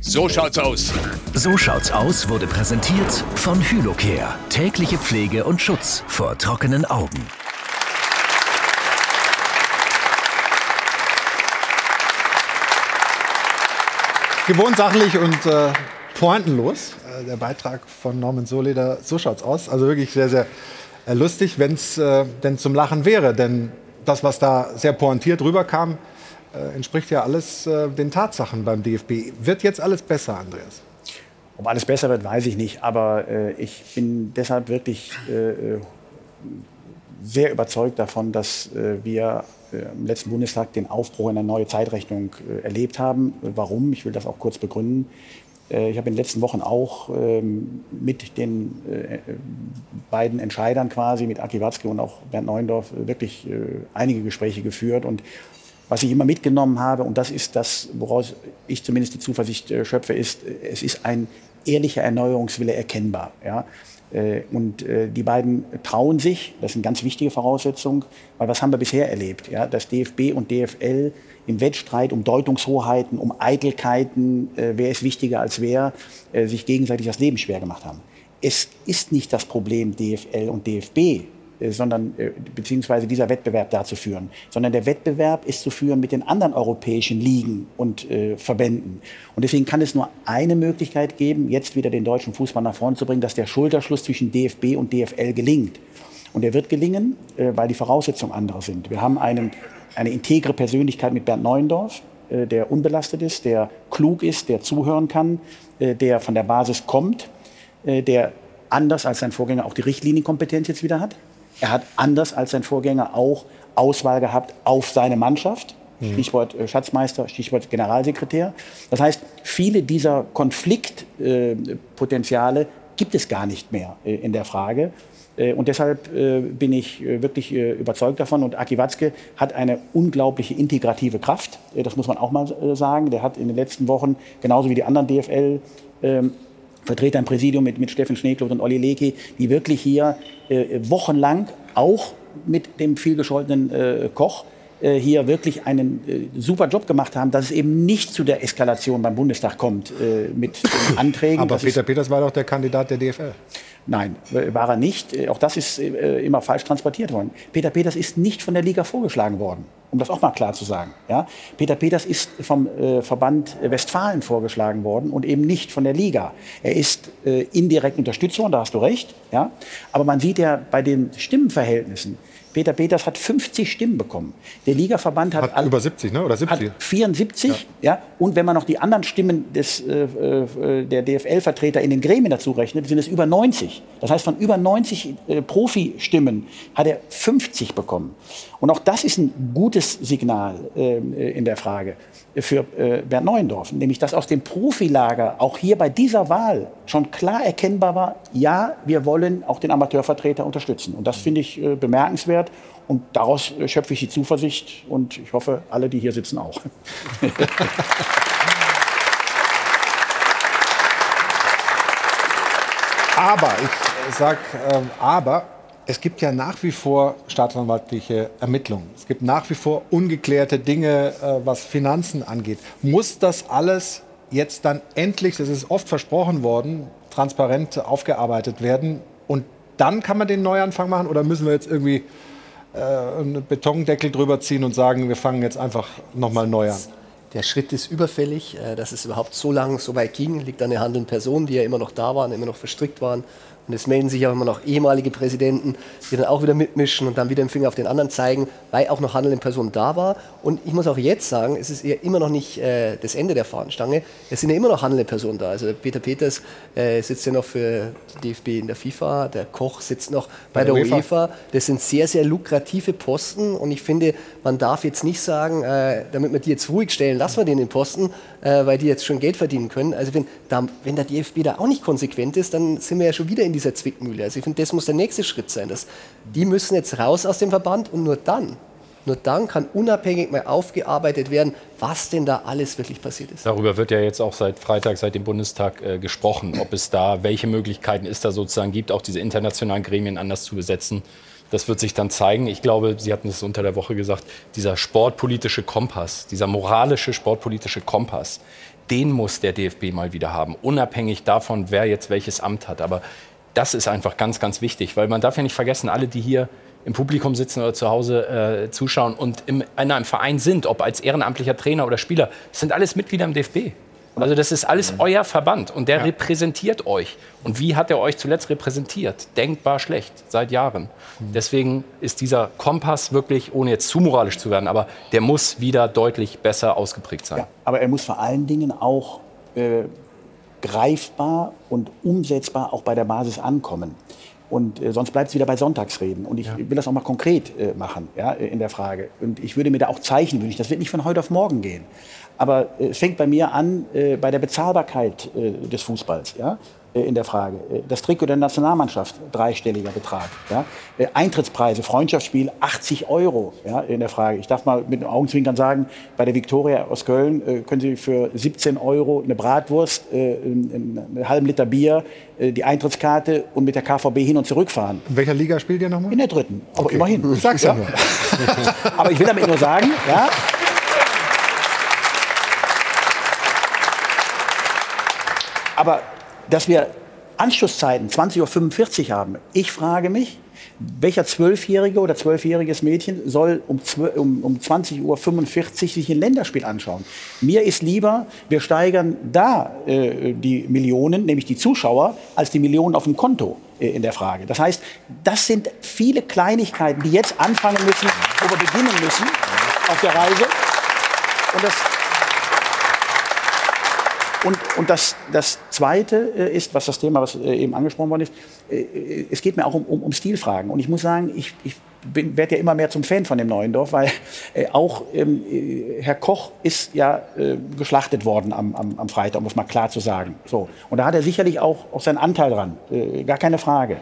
So schaut's aus. So schaut's aus wurde präsentiert von Hylocare. Tägliche Pflege und Schutz vor trockenen Augen. Gewohnt sachlich und äh, pointenlos. Äh, der Beitrag von Norman Soleder, so schaut's aus. Also wirklich sehr, sehr äh, lustig, wenn es äh, denn zum Lachen wäre. Denn das, was da sehr pointiert rüberkam, äh, entspricht ja alles äh, den Tatsachen beim DFB. Wird jetzt alles besser, Andreas? Ob alles besser wird, weiß ich nicht. Aber ich bin deshalb wirklich sehr überzeugt davon, dass wir im letzten Bundestag den Aufbruch in eine neue Zeitrechnung äh, erlebt haben. Warum? Ich will das auch kurz begründen. Äh, ich habe in den letzten Wochen auch ähm, mit den beiden Entscheidern quasi, mit Aki Watzke und auch Bernd Neuendorf, wirklich einige Gespräche geführt. Und was ich immer mitgenommen habe, und das ist das, woraus ich zumindest die Zuversicht schöpfe, ist, es ist ein ehrlicher Erneuerungswille erkennbar. Ja? Äh, und äh, die beiden trauen sich, das ist eine ganz wichtige Voraussetzung, weil was haben wir bisher erlebt? Ja, dass DFB und DFL im Wettstreit um Deutungshoheiten, um Eitelkeiten, äh, wer ist wichtiger als wer, sich gegenseitig das Leben schwer gemacht haben. Es ist nicht das Problem DFL und DFB, sondern äh, beziehungsweise dieser Wettbewerb da zu führen, sondern der Wettbewerb ist zu führen mit den anderen europäischen Ligen und äh, Verbänden. Und deswegen kann es nur eine Möglichkeit geben, jetzt wieder den deutschen Fußball nach vorne zu bringen, dass der Schulterschluss zwischen DFB und DFL gelingt. Und er wird gelingen, äh, weil die Voraussetzungen andere sind. Wir haben einen, eine integre Persönlichkeit mit Bernd Neuendorf, äh, der unbelastet ist, der klug ist, der zuhören kann, äh, der von der Basis kommt, der anders als sein Vorgänger auch die Richtlinienkompetenz jetzt wieder hat. Er hat anders als sein Vorgänger auch Auswahl gehabt auf seine Mannschaft. Mhm. Stichwort äh, Schatzmeister, Stichwort Generalsekretär. Das heißt, viele dieser Konfliktpotenziale gibt es gar nicht mehr äh, in der Frage. Äh, und deshalb bin ich wirklich überzeugt davon. Und Aki Watzke hat eine unglaubliche integrative Kraft. Das muss man auch mal sagen. Der hat in den letzten Wochen, genauso wie die anderen DFL, Vertreter im Präsidium mit, mit Steffen Schneekloth und Olli Leki, die wirklich hier äh, wochenlang auch mit dem vielgescholtenen äh, Koch äh, hier wirklich einen äh, super Job gemacht haben, dass es eben nicht zu der Eskalation beim Bundestag kommt äh, mit den <laughs> Anträgen. Aber Peter Peters war doch der Kandidat der DFL. Nein, war er nicht. Auch das ist äh, immer falsch transportiert worden. Peter Peters ist nicht von der Liga vorgeschlagen worden, um das auch mal klar zu sagen. Ja? Peter Peters ist vom äh, Verband Westfalen vorgeschlagen worden und eben nicht von der Liga. Er ist äh, indirekt Unterstützer, und da hast du recht. Ja? Aber man sieht ja bei den Stimmenverhältnissen, Peter Peters hat 50 Stimmen bekommen. Der Ligaverband hat, hat über 70, ne? oder 70? Hat 74. Ja. ja. Und wenn man noch die anderen Stimmen des, äh, äh der DFL-Vertreter in den Gremien dazu rechnet, sind es über 90. Das heißt, von über 90 äh, Profi-Stimmen hat er 50 bekommen. Und auch das ist ein gutes Signal äh, in der Frage für äh, Bernd Neuendorf, nämlich dass aus dem Profilager auch hier bei dieser Wahl schon klar erkennbar war, ja, wir wollen auch den Amateurvertreter unterstützen. Und das finde ich äh, bemerkenswert und daraus äh, schöpfe ich die Zuversicht und ich hoffe, alle, die hier sitzen, auch. <laughs> aber, ich sage ähm, aber, es gibt ja nach wie vor staatsanwaltliche Ermittlungen. Es gibt nach wie vor ungeklärte Dinge, äh, was Finanzen angeht. Muss das alles jetzt dann endlich, das ist oft versprochen worden, transparent aufgearbeitet werden und dann kann man den Neuanfang machen oder müssen wir jetzt irgendwie äh, einen Betondeckel drüber ziehen und sagen, wir fangen jetzt einfach nochmal neu an? Der Schritt ist überfällig, äh, dass es überhaupt so lange so weit ging, liegt an den handelnden Personen, die ja immer noch da waren, immer noch verstrickt waren und es melden sich auch immer noch ehemalige Präsidenten, die dann auch wieder mitmischen und dann wieder den Finger auf den anderen zeigen, weil auch noch handelnde Person da war. Und ich muss auch jetzt sagen, es ist ja immer noch nicht äh, das Ende der Fahnenstange. Es sind ja immer noch handelnde Personen da. Also Peter Peters äh, sitzt ja noch für DFB in der FIFA, der Koch sitzt noch bei, bei der, der UEFA. UEFA. Das sind sehr, sehr lukrative Posten und ich finde, man darf jetzt nicht sagen, äh, damit wir die jetzt ruhig stellen, lassen wir den den Posten, äh, weil die jetzt schon Geld verdienen können. Also wenn, da, wenn der DFB da auch nicht konsequent ist, dann sind wir ja schon wieder in dieser Zwickmühle. Also ich finde, das muss der nächste Schritt sein. Dass die müssen jetzt raus aus dem Verband und nur dann, nur dann kann unabhängig mal aufgearbeitet werden, was denn da alles wirklich passiert ist. Darüber wird ja jetzt auch seit Freitag, seit dem Bundestag äh, gesprochen, ob es da, welche Möglichkeiten es da sozusagen gibt, auch diese internationalen Gremien anders zu besetzen. Das wird sich dann zeigen. Ich glaube, Sie hatten es unter der Woche gesagt, dieser sportpolitische Kompass, dieser moralische sportpolitische Kompass, den muss der DFB mal wieder haben, unabhängig davon, wer jetzt welches Amt hat. Aber das ist einfach ganz, ganz wichtig, weil man darf ja nicht vergessen, alle, die hier im Publikum sitzen oder zu Hause äh, zuschauen und im, in einem Verein sind, ob als ehrenamtlicher Trainer oder Spieler, sind alles Mitglieder im DFB. Also das ist alles mhm. euer Verband und der ja. repräsentiert euch. Und wie hat er euch zuletzt repräsentiert? Denkbar schlecht, seit Jahren. Mhm. Deswegen ist dieser Kompass wirklich, ohne jetzt zu moralisch zu werden, aber der muss wieder deutlich besser ausgeprägt sein. Ja, aber er muss vor allen Dingen auch äh, greifbar und umsetzbar auch bei der Basis ankommen. Und äh, sonst bleibt es wieder bei Sonntagsreden. Und ich ja. will das auch mal konkret äh, machen ja, in der Frage. Und ich würde mir da auch Zeichen wünschen. Das wird nicht von heute auf morgen gehen. Aber äh, es fängt bei mir an äh, bei der Bezahlbarkeit äh, des Fußballs. Ja? In der Frage. Das Trikot der Nationalmannschaft, dreistelliger Betrag. Ja? Eintrittspreise, Freundschaftsspiel, 80 Euro ja, in der Frage. Ich darf mal mit dem Augenzwinkern sagen, bei der Viktoria aus Köln können Sie für 17 Euro eine Bratwurst, einen halben Liter Bier, die Eintrittskarte und mit der KVB hin und zurück fahren. In welcher Liga spielt ihr nochmal? In der dritten. Aber okay. immerhin. Ich sag's ja, ja. <laughs> Aber ich will damit nur sagen, ja, Aber dass wir Anschlusszeiten 20.45 Uhr haben. Ich frage mich, welcher Zwölfjährige oder zwölfjähriges Mädchen soll um, um, um 20.45 Uhr sich ein Länderspiel anschauen? Mir ist lieber, wir steigern da äh, die Millionen, nämlich die Zuschauer, als die Millionen auf dem Konto äh, in der Frage. Das heißt, das sind viele Kleinigkeiten, die jetzt anfangen müssen, wo wir beginnen müssen auf der Reise. Und das, und, und das, das Zweite äh, ist, was das Thema, was äh, eben angesprochen worden ist, äh, es geht mir auch um, um, um Stilfragen. Und ich muss sagen, ich, ich werde ja immer mehr zum Fan von dem Neuendorf, weil äh, auch ähm, äh, Herr Koch ist ja äh, geschlachtet worden am, am, am, Freitag, um es mal klar zu sagen. So. Und da hat er sicherlich auch, auch seinen Anteil dran, äh, gar keine Frage.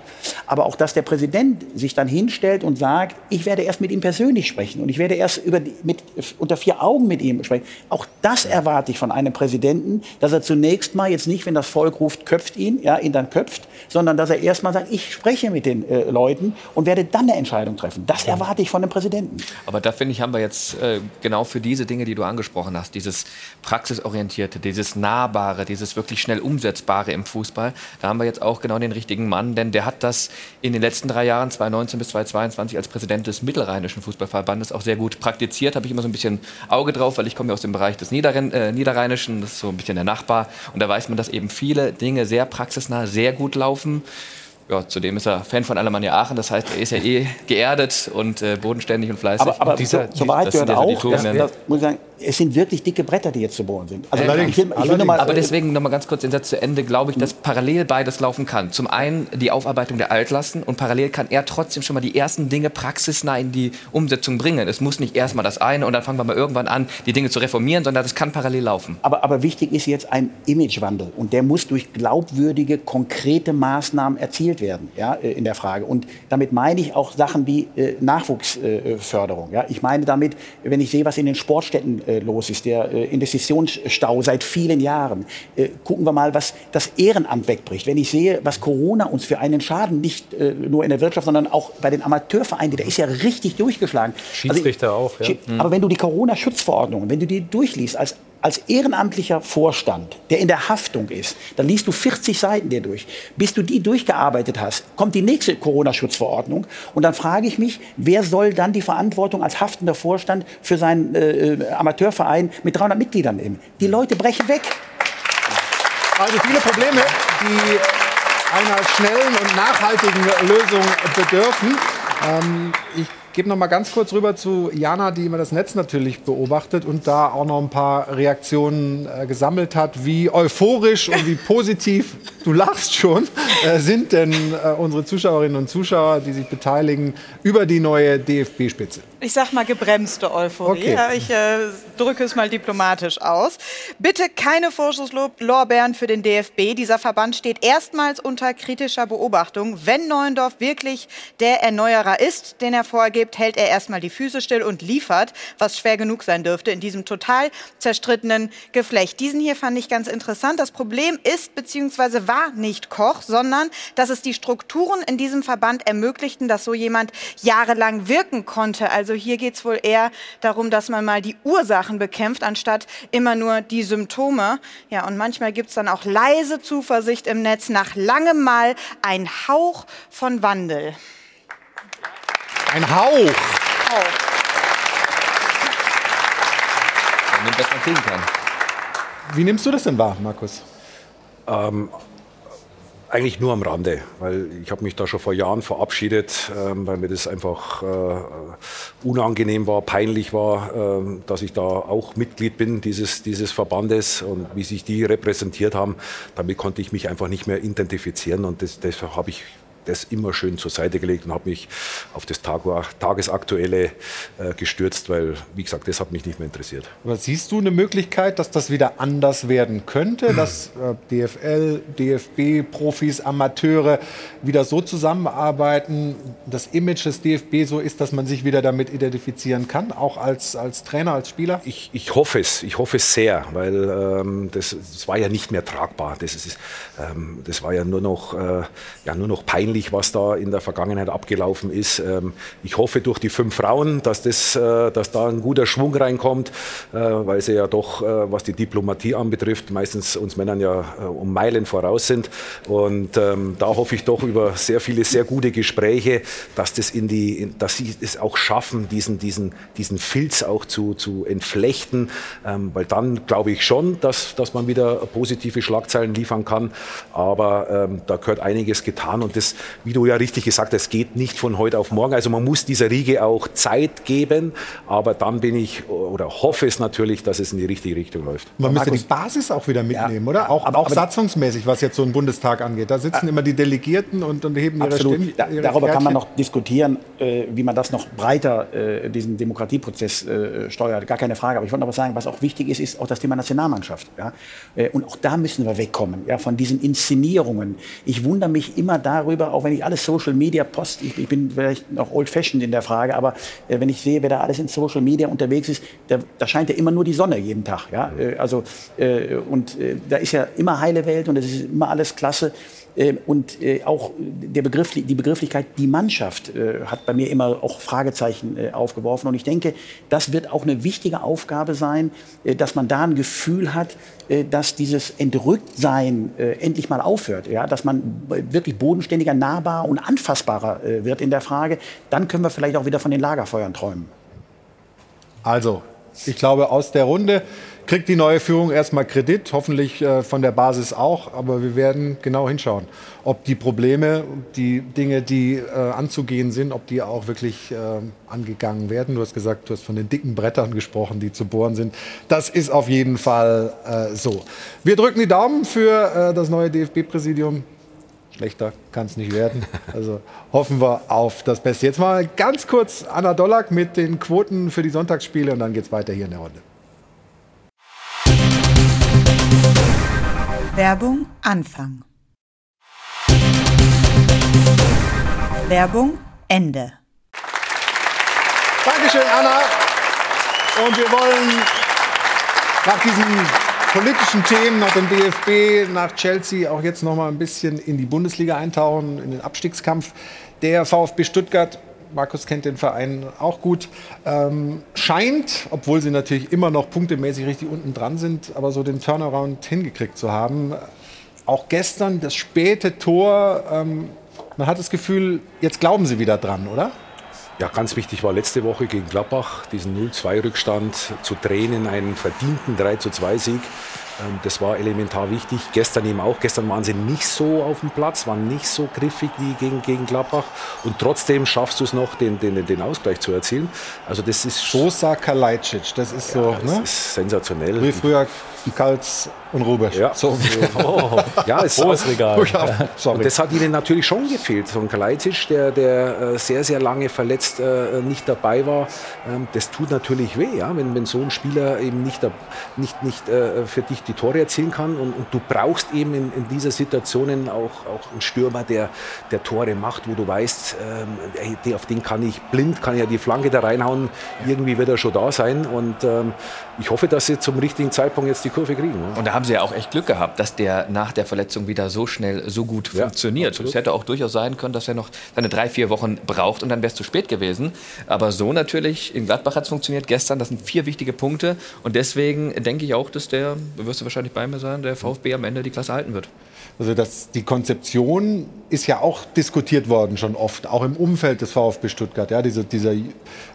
Aber auch, dass der Präsident sich dann hinstellt und sagt, ich werde erst mit ihm persönlich sprechen und ich werde erst über mit, unter vier Augen mit ihm sprechen. Auch das erwarte ich von einem Präsidenten, dass er zunächst mal jetzt nicht, wenn das Volk ruft, köpft ihn, ja, ihn dann köpft, sondern dass er erst mal sagt, ich spreche mit den äh, Leuten und werde dann eine Entscheidung treffen treffen. Das erwarte ich von dem Präsidenten. Aber da finde ich, haben wir jetzt äh, genau für diese Dinge, die du angesprochen hast, dieses praxisorientierte, dieses nahbare, dieses wirklich schnell umsetzbare im Fußball, da haben wir jetzt auch genau den richtigen Mann, denn der hat das in den letzten drei Jahren, 2019 bis 2022, als Präsident des Mittelrheinischen Fußballverbandes auch sehr gut praktiziert. Habe ich immer so ein bisschen Auge drauf, weil ich komme ja aus dem Bereich des Niederrhein äh, Niederrheinischen, das ist so ein bisschen der Nachbar. Und da weiß man, dass eben viele Dinge sehr praxisnah, sehr gut laufen ja, zudem ist er Fan von Alemannia Aachen, das heißt, er ist ja eh geerdet und äh, bodenständig und fleißig. Aber, aber und dieser, zur Wahrheit gehört auch, dass, das, muss ich sagen, es sind wirklich dicke Bretter, die jetzt zu bohren sind. Also, äh, ich will, ich will noch mal, aber deswegen noch mal ganz kurz den Satz zu Ende, glaube ich, dass parallel beides laufen kann. Zum einen die Aufarbeitung der Altlasten und parallel kann er trotzdem schon mal die ersten Dinge praxisnah in die Umsetzung bringen. Es muss nicht erst mal das eine und dann fangen wir mal irgendwann an, die Dinge zu reformieren, sondern das kann parallel laufen. Aber, aber wichtig ist jetzt ein Imagewandel und der muss durch glaubwürdige, konkrete Maßnahmen erzielt werden. Ja, äh, in der Frage. Und damit meine ich auch Sachen wie äh, Nachwuchsförderung. Äh, ja? Ich meine damit, wenn ich sehe, was in den Sportstätten äh, los ist, der äh, Investitionsstau seit vielen Jahren, äh, gucken wir mal, was das Ehrenamt wegbricht. Wenn ich sehe, was Corona uns für einen Schaden, nicht nur in der Wirtschaft, sondern auch bei den Amateurvereinen, der ist ja richtig durchgeschlagen. Schiedsrichter also, auch, ja. Aber wenn du die Corona-Schutzverordnungen, wenn du die durchliest als als ehrenamtlicher Vorstand, der in der Haftung ist, dann liest du 40 Seiten dir durch. Bis du die durchgearbeitet hast, kommt die nächste Corona-Schutzverordnung. Und dann frage ich mich, wer soll dann die Verantwortung als haftender Vorstand für seinen äh, Amateurverein mit 300 Mitgliedern nehmen? Die Leute brechen weg. Also viele Probleme, die einer schnellen und nachhaltigen Lösung bedürfen. Ähm, ich gebe noch mal ganz kurz rüber zu Jana, die immer das Netz natürlich beobachtet und da auch noch ein paar Reaktionen äh, gesammelt hat. Wie euphorisch und wie positiv, <laughs> du lachst schon, äh, sind denn äh, unsere Zuschauerinnen und Zuschauer, die sich beteiligen, über die neue DFB-Spitze? Ich sag mal gebremste Euphorie. Okay. Ich äh, drücke es mal diplomatisch aus. Bitte keine Vorschusslorbeeren für den DFB. Dieser Verband steht erstmals unter kritischer Beobachtung. Wenn Neuendorf wirklich der Erneuerer ist, den er vorgibt, hält er erstmal die Füße still und liefert, was schwer genug sein dürfte in diesem total zerstrittenen Geflecht. Diesen hier fand ich ganz interessant. Das Problem ist bzw. war nicht Koch, sondern dass es die Strukturen in diesem Verband ermöglichten, dass so jemand jahrelang wirken konnte. Also also hier geht es wohl eher darum, dass man mal die Ursachen bekämpft, anstatt immer nur die Symptome. Ja, und manchmal gibt es dann auch leise Zuversicht im Netz nach langem Mal ein Hauch von Wandel. Ein Hauch. Hauch. Damit das man kriegen kann. Wie nimmst du das denn wahr, Markus? Ähm, eigentlich nur am Rande, weil ich habe mich da schon vor Jahren verabschiedet, ähm, weil mir das einfach äh, unangenehm war, peinlich war, äh, dass ich da auch Mitglied bin dieses, dieses Verbandes und wie sich die repräsentiert haben. Damit konnte ich mich einfach nicht mehr identifizieren und das, deshalb habe ich das immer schön zur Seite gelegt und habe mich auf das Tag Tagesaktuelle äh, gestürzt, weil, wie gesagt, das hat mich nicht mehr interessiert. Aber siehst du eine Möglichkeit, dass das wieder anders werden könnte, <clears throat> dass äh, DFL, DFB, Profis, Amateure wieder so zusammenarbeiten, das Image des DFB so ist, dass man sich wieder damit identifizieren kann, auch als, als Trainer, als Spieler? Ich, ich hoffe es, ich hoffe es sehr, weil ähm, das, das, war ja nicht mehr tragbar. Das, ist, ähm, das war ja nur noch, äh, ja, nur noch peinlich ähnlich, was da in der Vergangenheit abgelaufen ist. Ähm, ich hoffe durch die fünf Frauen, dass, das, äh, dass da ein guter Schwung reinkommt, äh, weil sie ja doch, äh, was die Diplomatie anbetrifft, meistens uns Männern ja um Meilen voraus sind. Und ähm, da hoffe ich doch über sehr viele, sehr gute Gespräche, dass, das in die, dass sie es auch schaffen, diesen, diesen, diesen Filz auch zu, zu entflechten, ähm, weil dann glaube ich schon, dass, dass man wieder positive Schlagzeilen liefern kann. Aber ähm, da gehört einiges getan und das, wie du ja richtig gesagt hast, geht nicht von heute auf morgen. Also man muss dieser Riege auch Zeit geben, aber dann bin ich oder hoffe es natürlich, dass es in die richtige Richtung läuft. Man müsste die Basis auch wieder mitnehmen, ja, oder? Auch, aber, auch aber, satzungsmäßig, was jetzt so ein Bundestag angeht. Da sitzen äh, immer die Delegierten und, und heben absolut. ihre Stimmen. Da, darüber kann man noch diskutieren, äh, wie man das noch breiter, äh, diesen Demokratieprozess äh, steuert. Gar keine Frage. Aber ich wollte noch was sagen, was auch wichtig ist, ist auch das Thema Nationalmannschaft. Ja? Äh, und auch da müssen wir wegkommen, ja, von diesen Inszenierungen. Ich wundere mich immer darüber, auch wenn ich alles Social Media post, ich, ich bin vielleicht noch old-fashioned in der Frage, aber äh, wenn ich sehe, wer da alles in Social Media unterwegs ist, da, da scheint ja immer nur die Sonne jeden Tag. Ja? Äh, also, äh, und äh, da ist ja immer heile Welt und es ist immer alles klasse. Ähm, und äh, auch der Begriff, die Begrifflichkeit die Mannschaft äh, hat bei mir immer auch Fragezeichen äh, aufgeworfen. Und ich denke, das wird auch eine wichtige Aufgabe sein, dass man da ein Gefühl hat, dass dieses Entrücktsein endlich mal aufhört. Ja? Dass man wirklich bodenständiger, nahbar und anfassbarer wird in der Frage. Dann können wir vielleicht auch wieder von den Lagerfeuern träumen. Also, ich glaube, aus der Runde kriegt die neue Führung erstmal Kredit, hoffentlich äh, von der Basis auch. Aber wir werden genau hinschauen, ob die Probleme, die Dinge, die äh, anzugehen sind, ob die auch wirklich äh, angegangen werden. Du hast gesagt, du hast von den dicken Brettern gesprochen, die zu bohren sind. Das ist auf jeden Fall so. Wir drücken die Daumen für das neue DFB-Präsidium. Schlechter kann es nicht werden. Also hoffen wir auf das Beste. Jetzt mal ganz kurz Anna Dollack mit den Quoten für die Sonntagsspiele und dann geht es weiter hier in der Runde. Werbung Anfang. Werbung Ende. Dankeschön, Anna. Und wir wollen nach diesen politischen Themen, nach dem DFB, nach Chelsea auch jetzt noch mal ein bisschen in die Bundesliga eintauchen, in den Abstiegskampf. Der VfB Stuttgart Markus kennt den Verein auch gut, ähm, scheint, obwohl sie natürlich immer noch punktemäßig richtig unten dran sind, aber so den Turnaround hingekriegt zu haben. Auch gestern das späte Tor, ähm, man hat das Gefühl, jetzt glauben sie wieder dran, oder? Ja, ganz wichtig war letzte Woche gegen Gladbach, diesen 0-2-Rückstand zu drehen in einen verdienten 3-2-Sieg. Ähm, das war elementar wichtig. Gestern eben auch. Gestern waren sie nicht so auf dem Platz, waren nicht so griffig wie gegen, gegen Gladbach. Und trotzdem schaffst du es noch, den, den, den Ausgleich zu erzielen. Also das ist Sosa Kalajdzic, das ist ja, so. Das ne? ist sensationell. Wie früher Kals und Rubisch. Ja, so. <laughs> oh. ja es Hohes Regal. Ja, und das hat ihnen natürlich schon gefehlt. So ein Kalajdzic, der, der äh, sehr, sehr lange verletzt äh, nicht dabei war, ähm, das tut natürlich weh, ja? wenn, wenn so ein Spieler eben nicht, nicht, nicht äh, für dich die Tore erzielen kann. Und, und du brauchst eben in, in dieser Situationen auch, auch einen Stürmer, der, der Tore macht, wo du weißt, ähm, auf den kann ich blind, kann ja die Flanke da reinhauen, irgendwie wird er schon da sein. Und ähm, ich hoffe, dass sie zum richtigen Zeitpunkt jetzt die Kurve kriegen. Haben sie ja auch echt Glück gehabt, dass der nach der Verletzung wieder so schnell, so gut ja, funktioniert. Es hätte auch durchaus sein können, dass er noch seine drei, vier Wochen braucht und dann wäre es zu spät gewesen. Aber so natürlich, in Gladbach hat es funktioniert gestern. Das sind vier wichtige Punkte. Und deswegen denke ich auch, dass der, wirst du wahrscheinlich bei mir sein, der VfB am Ende die Klasse halten wird. Also das, die Konzeption ist ja auch diskutiert worden schon oft, auch im Umfeld des VfB Stuttgart. Ja, diese, dieser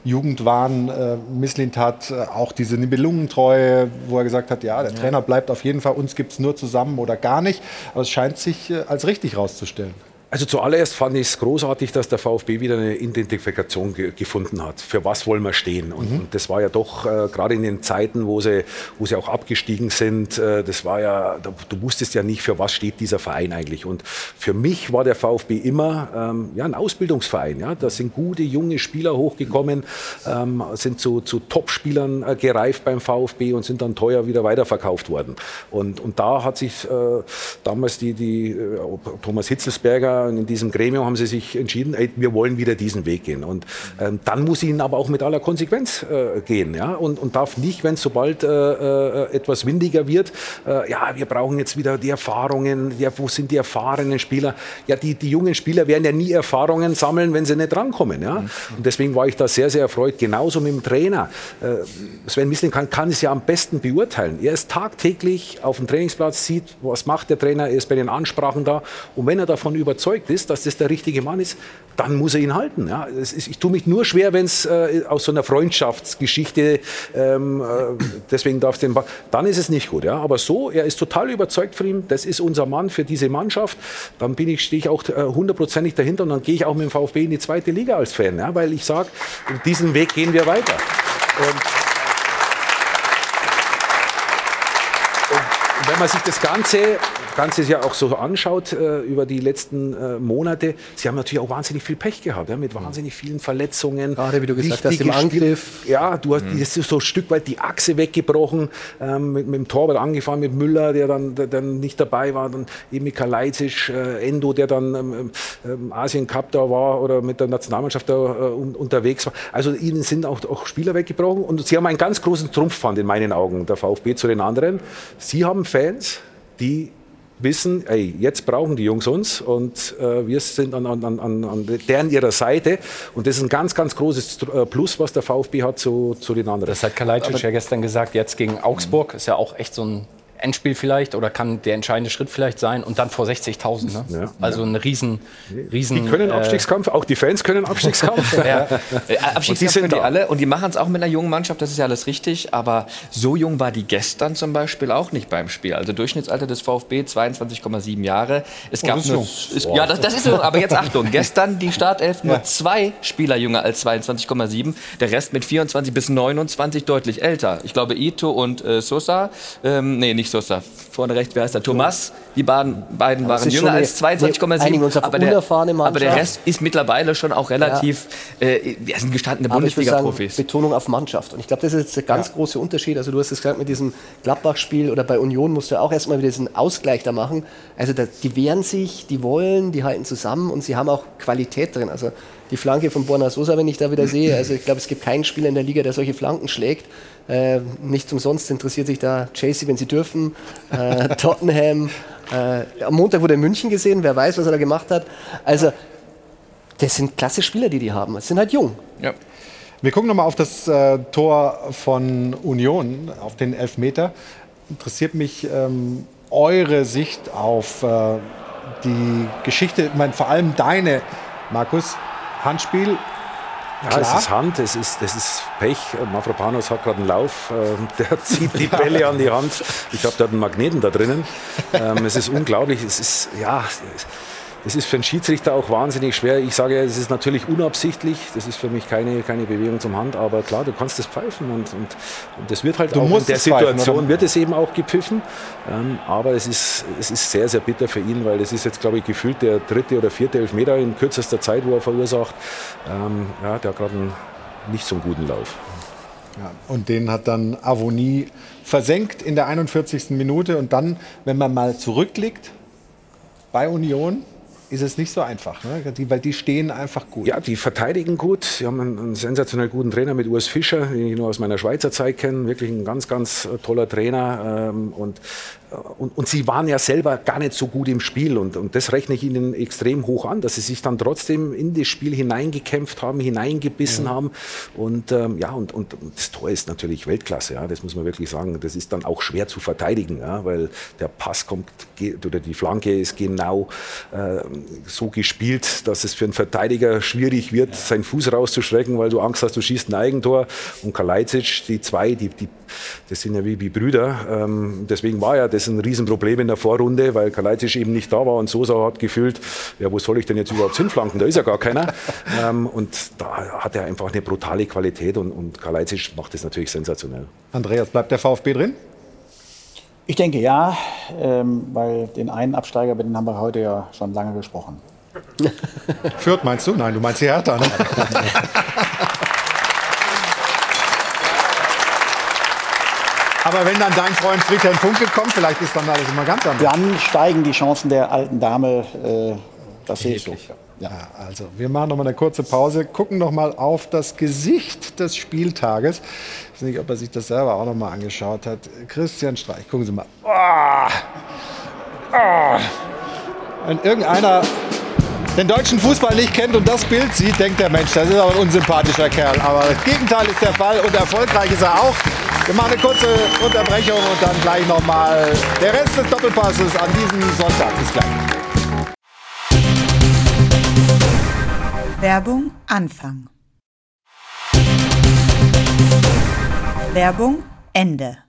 Jugendwahn äh, Misslintat, äh, auch diese Nibelungentreue, wo er gesagt hat, ja, der ja. Trainer bleibt auf jeden Fall, uns gibt es nur zusammen oder gar nicht. Aber es scheint sich äh, als richtig herauszustellen. Also zuallererst fand ich es großartig, dass der VfB wieder eine Identifikation ge gefunden hat. Für was wollen wir stehen? Und, mhm. und das war ja doch äh, gerade in den Zeiten, wo sie, wo sie auch abgestiegen sind, äh, das war ja, du wusstest ja nicht, für was steht dieser Verein eigentlich. Und für mich war der VfB immer ähm, ja, ein Ausbildungsverein. Ja? Da sind gute junge Spieler hochgekommen, ähm, sind zu, zu Top-Spielern äh, gereift beim VfB und sind dann teuer wieder weiterverkauft worden. Und, und da hat sich äh, damals die, die äh, Thomas Hitzelsberger ja, in diesem Gremium haben sie sich entschieden, ey, wir wollen wieder diesen Weg gehen. Und ähm, dann muss ihnen aber auch mit aller Konsequenz äh, gehen. Ja? Und, und darf nicht, wenn es sobald äh, äh, etwas windiger wird, äh, ja, wir brauchen jetzt wieder die Erfahrungen, ja, wo sind die erfahrenen Spieler? Ja, die, die jungen Spieler werden ja nie Erfahrungen sammeln, wenn sie nicht rankommen. Ja? Und deswegen war ich da sehr, sehr erfreut. Genauso mit dem Trainer. Äh, Sven Missling kann, kann es ja am besten beurteilen. Er ist tagtäglich auf dem Trainingsplatz, sieht, was macht der Trainer, er ist bei den Ansprachen da. Und wenn er davon überzeugt ist, dass das der richtige Mann ist, dann muss er ihn halten. Ja? Ist, ich tue mich nur schwer, wenn es äh, aus so einer Freundschaftsgeschichte, ähm, äh, deswegen darf es den, Ba- dann ist es nicht gut. Ja? Aber so, er ist total überzeugt von ihm, das ist unser Mann für diese Mannschaft. Dann bin ich, stehe ich auch äh, hundertprozentig dahinter und dann gehe ich auch mit dem VfB in die zweite Liga als Fan, ja? weil ich sage, diesen Weg gehen wir weiter. Und Und wenn man sich das Ganze, Ganze ja auch so anschaut äh, über die letzten äh, Monate, sie haben natürlich auch wahnsinnig viel Pech gehabt, ja, mit wahnsinnig vielen Verletzungen. Gerade wie du gesagt hast, im Spiel- Angriff. Ja, du hast ist so ein Stück weit die Achse weggebrochen, ähm, mit, mit dem Torwart angefangen, mit Müller, der dann, der dann nicht dabei war, dann eben mit Kalajdzic, äh, Endo, der dann ähm, ähm, Asien Cup da war oder mit der Nationalmannschaft da äh, un, unterwegs war. Also ihnen sind auch, auch Spieler weggebrochen und sie haben einen ganz großen Trumpfpfand in meinen Augen, der VfB zu den anderen. Sie haben Fans, die wissen, ey, jetzt brauchen die Jungs uns und äh, wir sind an, an, an, an deren ihrer Seite. Und das ist ein ganz, ganz großes äh, Plus, was der VfB hat zu, zu den anderen. Das hat Kalajdzic ja gestern gesagt, jetzt gegen Augsburg ist ja auch echt so ein Endspiel vielleicht oder kann der entscheidende Schritt vielleicht sein und dann vor 60.000. Ne? also ein riesen, riesen. Die können äh, Abstiegskampf, auch die Fans können Abstiegskampf. <laughs> ja. Äh, Und die Abstiegskampf sind die alle und die machen es auch mit einer jungen Mannschaft, das ist ja alles richtig, aber so jung war die gestern zum Beispiel auch nicht beim Spiel. Also Durchschnittsalter des VfB 22,7 Jahre. Es Oh, gab das ist nur, ist, ja, das, das ist so, aber jetzt Achtung, <laughs> gestern die Startelf nur Ja. zwei Spieler jünger als 22,7, der Rest mit 24 bis 29 deutlich älter. Ich glaube Ito und äh, Sosa, ähm, nee, nicht Sosa, vorne rechts, wer heißt der? Thomas, die beiden, beiden waren jünger als eine- eine- einigen uns 22,7, auf aber der, aber der. Rest ist mittlerweile schon auch relativ, äh, ja, sind gestandene Bundesliga-Profis. Betonung auf Mannschaft. Und ich glaube, das ist jetzt der ganz große Unterschied. Also du hast es gesagt mit diesem Gladbach-Spiel oder bei Union musst du auch erstmal wieder diesen Ausgleich da machen. Also da, die wehren sich, die wollen, die halten zusammen und sie haben auch Qualität drin. Also die Flanke von Borna Sosa, wenn ich da wieder sehe, also ich glaube, es gibt keinen Spieler in der Liga, der solche Flanken schlägt. Äh, nicht umsonst interessiert sich da Chelsea, wenn sie dürfen, äh, <laughs> Tottenham. Äh, am Montag wurde er in München gesehen, wer weiß, was er da gemacht hat. Also das sind klasse Spieler, die die haben. Es sind halt jung. Ja. Wir gucken nochmal auf das äh, Tor von Union, auf den Elfmeter. Interessiert mich ähm, eure Sicht auf äh, die Geschichte, ich meine, vor allem deine, Markus. Handspiel. Ja, es ist Hand, es ist, es ist Pech. Mavropanos hat gerade einen Lauf, ähm, <laughs> der zieht die Bälle an die Hand. Ich der hat einen Magneten da drinnen. Ähm, es ist unglaublich. Es ist, ja, es ist für einen Schiedsrichter auch wahnsinnig schwer. Ich sage, es ist natürlich unabsichtlich. Das ist für mich keine, keine Bewegung zum Hand. Aber klar, du kannst das pfeifen. Und, und, und das wird halt Du auch in der es pfeifen, Situation oder? wird es eben auch gepfiffen. Ähm, aber es ist, es ist sehr, sehr bitter für ihn, weil das ist jetzt, glaube ich, gefühlt der dritte oder vierte Elfmeter in kürzester Zeit, wo er verursacht. Ähm, ja, der hat gerade einen nicht so einen guten Lauf. Ja, und den hat dann Avonie versenkt in der 41. Minute. Und dann, wenn man mal zurückliegt bei Union, ist es nicht so einfach, ne? die, weil die stehen einfach gut. Ja, die verteidigen gut. Sie haben einen, einen sensationell guten Trainer mit Urs Fischer, den ich nur aus meiner Schweizer Zeit kenne. Wirklich ein ganz, ganz äh, toller Trainer. Ähm, und, und, und sie waren ja selber gar nicht so gut im Spiel. Und, und das rechne ich ihnen extrem hoch an, dass sie sich dann trotzdem in das Spiel hineingekämpft haben, hineingebissen Mhm. haben. Und ähm, ja, und, und, und das Tor ist natürlich Weltklasse. Ja, das muss man wirklich sagen. Das ist dann auch schwer zu verteidigen, ja, weil der Pass kommt ge- oder die Flanke ist genau äh, so gespielt, dass es für einen Verteidiger schwierig wird, seinen Fuß rauszustrecken, weil du Angst hast, du schießt ein Eigentor. Und Kalajdzic, die zwei, die, die, das sind ja wie, wie Brüder. Ähm, deswegen war ja das ein Riesenproblem in der Vorrunde, weil Kalajdzic eben nicht da war und Sosa hat gefühlt, ja, wo soll ich denn jetzt überhaupt hinflanken? Da ist ja gar keiner. <laughs> ähm, und da hat er einfach eine brutale Qualität und, und Kalajdzic macht das natürlich sensationell. Andreas, bleibt der VfB drin? Ich denke ja, ähm, weil den einen Absteiger, über den haben wir heute ja schon lange gesprochen. Fürth meinst du? Nein, du meinst die Hertha. Ne? <laughs> Aber wenn dann dein Freund Friedhelm Funke kommt, vielleicht ist dann alles immer ganz anders. Dann steigen die Chancen der alten Dame äh, Das sehe ich so. Ja. ja. also wir machen noch mal eine kurze Pause, gucken noch mal auf das Gesicht des Spieltages. Ich weiß nicht, ob er sich das selber auch noch mal angeschaut hat. Christian Streich, gucken Sie mal. Oh. Oh. Wenn irgendeiner den deutschen Fußball nicht kennt und das Bild sieht, denkt der Mensch, das ist aber ein unsympathischer Kerl. Aber das Gegenteil ist der Fall und erfolgreich ist er auch. Wir machen eine kurze Unterbrechung und dann gleich nochmal der Rest des Doppelpasses an diesem Sonntag. Bis gleich. Werbung Anfang. Werbung Ende.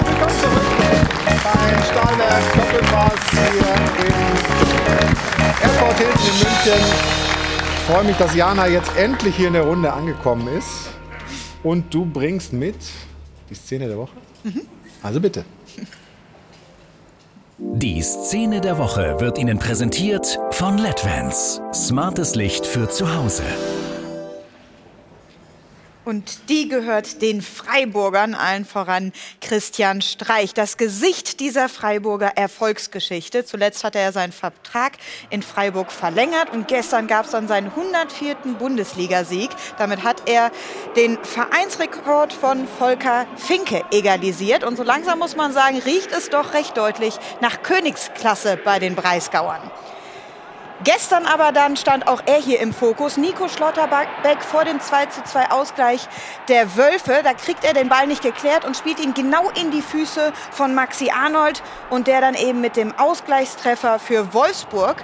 Willkommen zurück beim Stahlwerk Doppelpass hier im Airport Hilton in München. Ich freue mich, dass Jana jetzt endlich hier in der Runde angekommen ist. Und du bringst mit die Szene der Woche. Mhm. Also bitte. Die Szene der Woche wird Ihnen präsentiert von LEDVANCE. Smartes Licht für zu Hause. Und die gehört den Freiburgern, allen voran Christian Streich. Das Gesicht dieser Freiburger Erfolgsgeschichte. Zuletzt hat er seinen Vertrag in Freiburg verlängert und gestern gab es dann seinen 104. Bundesligasieg. Damit hat er den Vereinsrekord von Volker Finke egalisiert. Und so langsam muss man sagen, riecht es doch recht deutlich nach Königsklasse bei den Breisgauern. Gestern aber dann stand auch er hier im Fokus. Nico Schlotterbeck vor dem 2:2 Ausgleich der Wölfe. Da kriegt er den Ball nicht geklärt und spielt ihn genau in die Füße von Maxi Arnold und der dann eben mit dem Ausgleichstreffer für Wolfsburg.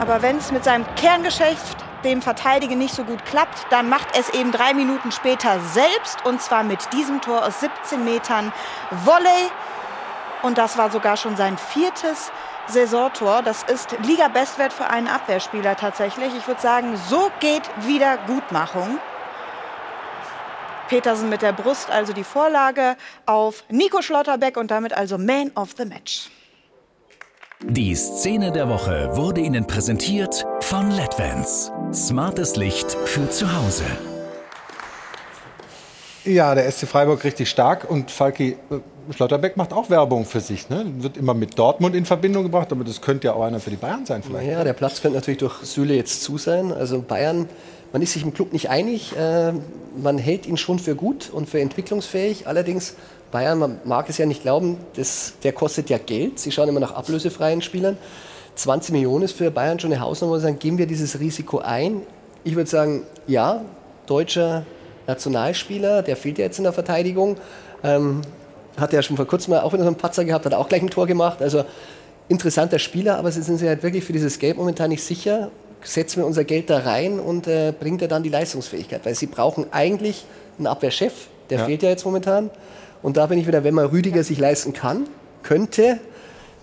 Aber wenn es mit seinem Kerngeschäft dem Verteidigen nicht so gut klappt, dann macht es eben drei Minuten später selbst und zwar mit diesem Tor aus 17 Metern Volley. Und das war sogar schon sein viertes Saisontor. Das ist Liga-Bestwert für einen Abwehrspieler tatsächlich. Ich würde sagen, so geht wieder Gutmachung. Petersen mit der Brust also die Vorlage auf Nico Schlotterbeck und damit also Man of the Match. Die Szene der Woche wurde Ihnen präsentiert von LEDVANCE. Smartes Licht für zu Hause. Ja, der SC Freiburg richtig stark und Falki äh, Schlotterbeck macht auch Werbung für sich. Ne? Wird immer mit Dortmund in Verbindung gebracht, aber das könnte ja auch einer für die Bayern sein vielleicht. Ja, der Platz könnte natürlich durch Süle jetzt zu sein. Also Bayern, man ist sich im Club nicht einig. Äh, man hält ihn schon für gut und für entwicklungsfähig. Allerdings, Bayern, man mag es ja nicht glauben, das, der kostet ja Geld. Sie schauen immer nach ablösefreien Spielern. 20 Millionen ist für Bayern schon eine Hausnummer. Sagen, geben wir dieses Risiko ein? Ich würde sagen, ja, deutscher Nationalspieler, der fehlt ja jetzt in der Verteidigung. Ähm, hat ja schon vor kurzem auch wieder so einen Patzer gehabt, hat auch gleich ein Tor gemacht. Also interessanter Spieler, aber sie sind sich halt wirklich für dieses Geld momentan nicht sicher. Setzen wir unser Geld da rein und äh, bringt er dann die Leistungsfähigkeit? Weil sie brauchen eigentlich einen Abwehrchef, der ja. fehlt ja jetzt momentan. Und da bin ich wieder, wenn man Rüdiger sich leisten kann, könnte,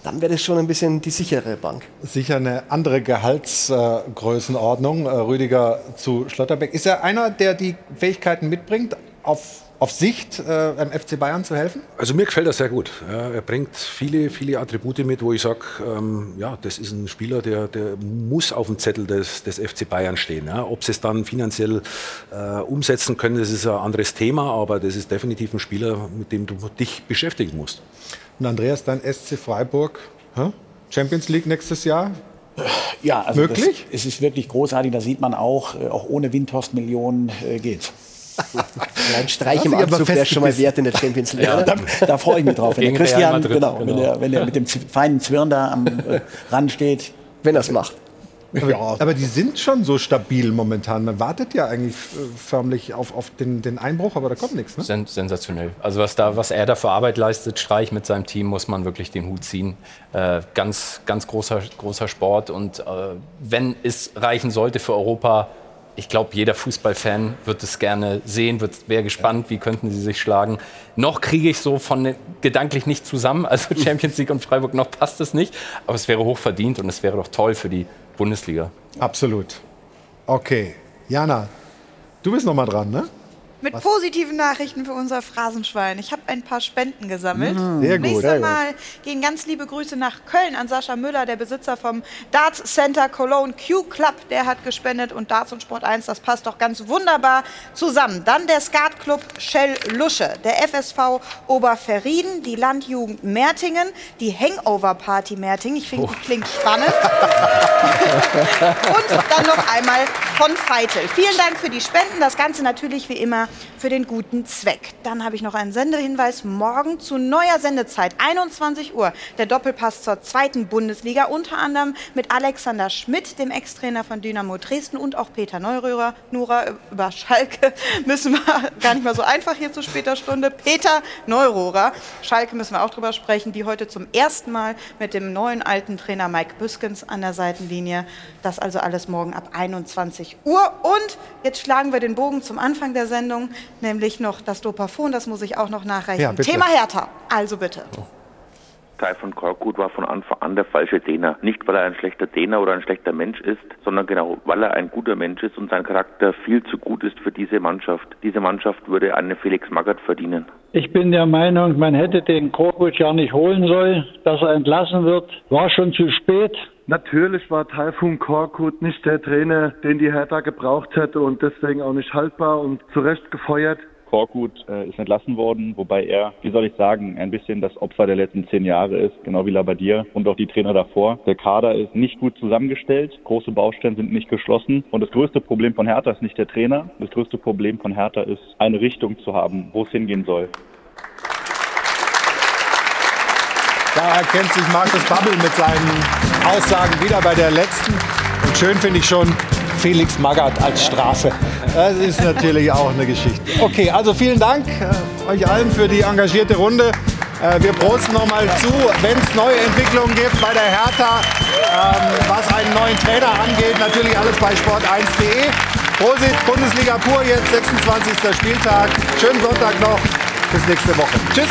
dann wäre das schon ein bisschen die sichere Bank. Sicher eine andere Gehaltsgrößenordnung. Äh, Rüdiger zu Schlotterbeck. Ist er einer, der die Fähigkeiten mitbringt, auf auf Sicht äh, am FC Bayern zu helfen? Also mir gefällt das sehr gut. Ja, er bringt viele, viele Attribute mit, wo ich sage, ähm, ja, das ist ein Spieler, der, der muss auf dem Zettel des, des FC Bayern stehen. Ja. Ob sie es dann finanziell äh, umsetzen können, das ist ein anderes Thema, aber das ist definitiv ein Spieler, mit dem du dich beschäftigen musst. Und Andreas, dann SC Freiburg, hä? Champions League nächstes Jahr? Ja, also Möglich? Das, es ist wirklich großartig. Da sieht man auch, äh, auch ohne Windhorst-Millionen äh, geht. Allein Streich im Anzug wäre schon mal wert in der Champions League. Ja, da, da freue ich mich drauf. Wenn Christian, Madrid, genau, genau. Wenn, er, wenn er mit dem feinen Zwirn da am äh, Rand steht. Wenn er es macht. Ja. Aber die sind schon so stabil momentan. Man wartet ja eigentlich äh, förmlich auf, auf den, den, Einbruch, aber da kommt nichts. Ne? Sen sensationell. Also was, da, was er da für Arbeit leistet, Streich mit seinem Team, muss man wirklich den Hut ziehen. Äh, ganz, ganz großer, großer Sport. Und äh, wenn es reichen sollte für Europa, ich glaube, jeder Fußballfan wird es gerne sehen, wäre gespannt, wie könnten sie sich schlagen. Noch kriege ich so von gedanklich nicht zusammen, also <laughs> Champions League und Freiburg, noch passt es nicht. Aber es wäre hoch verdient und es wäre doch toll für die Bundesliga. Absolut. Okay. Jana, du bist noch mal dran, ne? Mit Was? positiven Nachrichten für unser Phrasenschwein. Ich habe ein paar Spenden gesammelt. Mhm. Sehr gut. Nächstes Mal gehen ganz liebe Grüße nach Köln an Sascha Müller, der Besitzer vom Darts Center Cologne Q Club. Der hat gespendet und Darts und Sport 1, das passt doch ganz wunderbar zusammen. Dann der Skatclub Shell Lusche, der FSV Oberferrieden, die Landjugend Mertingen, die Hangover Party Mertingen. Ich finde, oh. die klingt spannend. <laughs> und dann noch einmal von Feitel. Vielen Dank für die Spenden. Das Ganze natürlich wie immer für den guten Zweck. Dann habe ich noch einen Sendehinweis. Morgen zu neuer Sendezeit, 21 Uhr, der Doppelpass zur zweiten Bundesliga, unter anderem mit Alexander Schmidt, dem Ex-Trainer von Dynamo Dresden und auch Peter Neuröhrer. Nura über Schalke <laughs> müssen wir gar nicht mal so einfach hier zu später Stunde. Peter Neurohrer, Schalke müssen wir auch drüber sprechen, die heute zum ersten Mal mit dem neuen alten Trainer Mike Büskens an der Seitenlinie. Das also alles morgen ab 21 Uhr. Und jetzt schlagen wir den Bogen zum Anfang der Sendung. Nämlich noch das Dopafon, das muss ich auch noch nachreichen. Ja, Thema Hertha, also bitte. Oh. Taifun Korkut war von Anfang an der falsche Trainer. Nicht, weil er ein schlechter Trainer oder ein schlechter Mensch ist, sondern genau, weil er ein guter Mensch ist und sein Charakter viel zu gut ist für diese Mannschaft. Diese Mannschaft würde einen Felix Magath verdienen. Ich bin der Meinung, man hätte den Korkut ja nicht holen sollen. Dass er entlassen wird, war schon zu spät. Natürlich war Taifun Korkut nicht der Trainer, den die Hertha gebraucht hätte und deswegen auch nicht haltbar und zu Recht gefeuert. Korkut äh, ist entlassen worden, wobei er, wie soll ich sagen, ein bisschen das Opfer der letzten zehn Jahre ist, genau wie Labadier und auch die Trainer davor. Der Kader ist nicht gut zusammengestellt, große Baustellen sind nicht geschlossen und das größte Problem von Hertha ist nicht der Trainer, das größte Problem von Hertha ist, eine Richtung zu haben, wo es hingehen soll. Da erkennt sich Markus Babbel mit seinen Aussagen wieder bei der letzten. Und schön finde ich schon, Felix Magath als Strafe. Das ist natürlich auch eine Geschichte. Okay, also vielen Dank äh, euch allen für die engagierte Runde. Äh, wir prosten nochmal zu, wenn es neue Entwicklungen gibt bei der Hertha, ähm, was einen neuen Trainer angeht. Natürlich alles bei sport1.de. Prosit, Bundesliga pur jetzt, 26. Spieltag. Schönen Sonntag noch. Bis nächste Woche. Tschüss.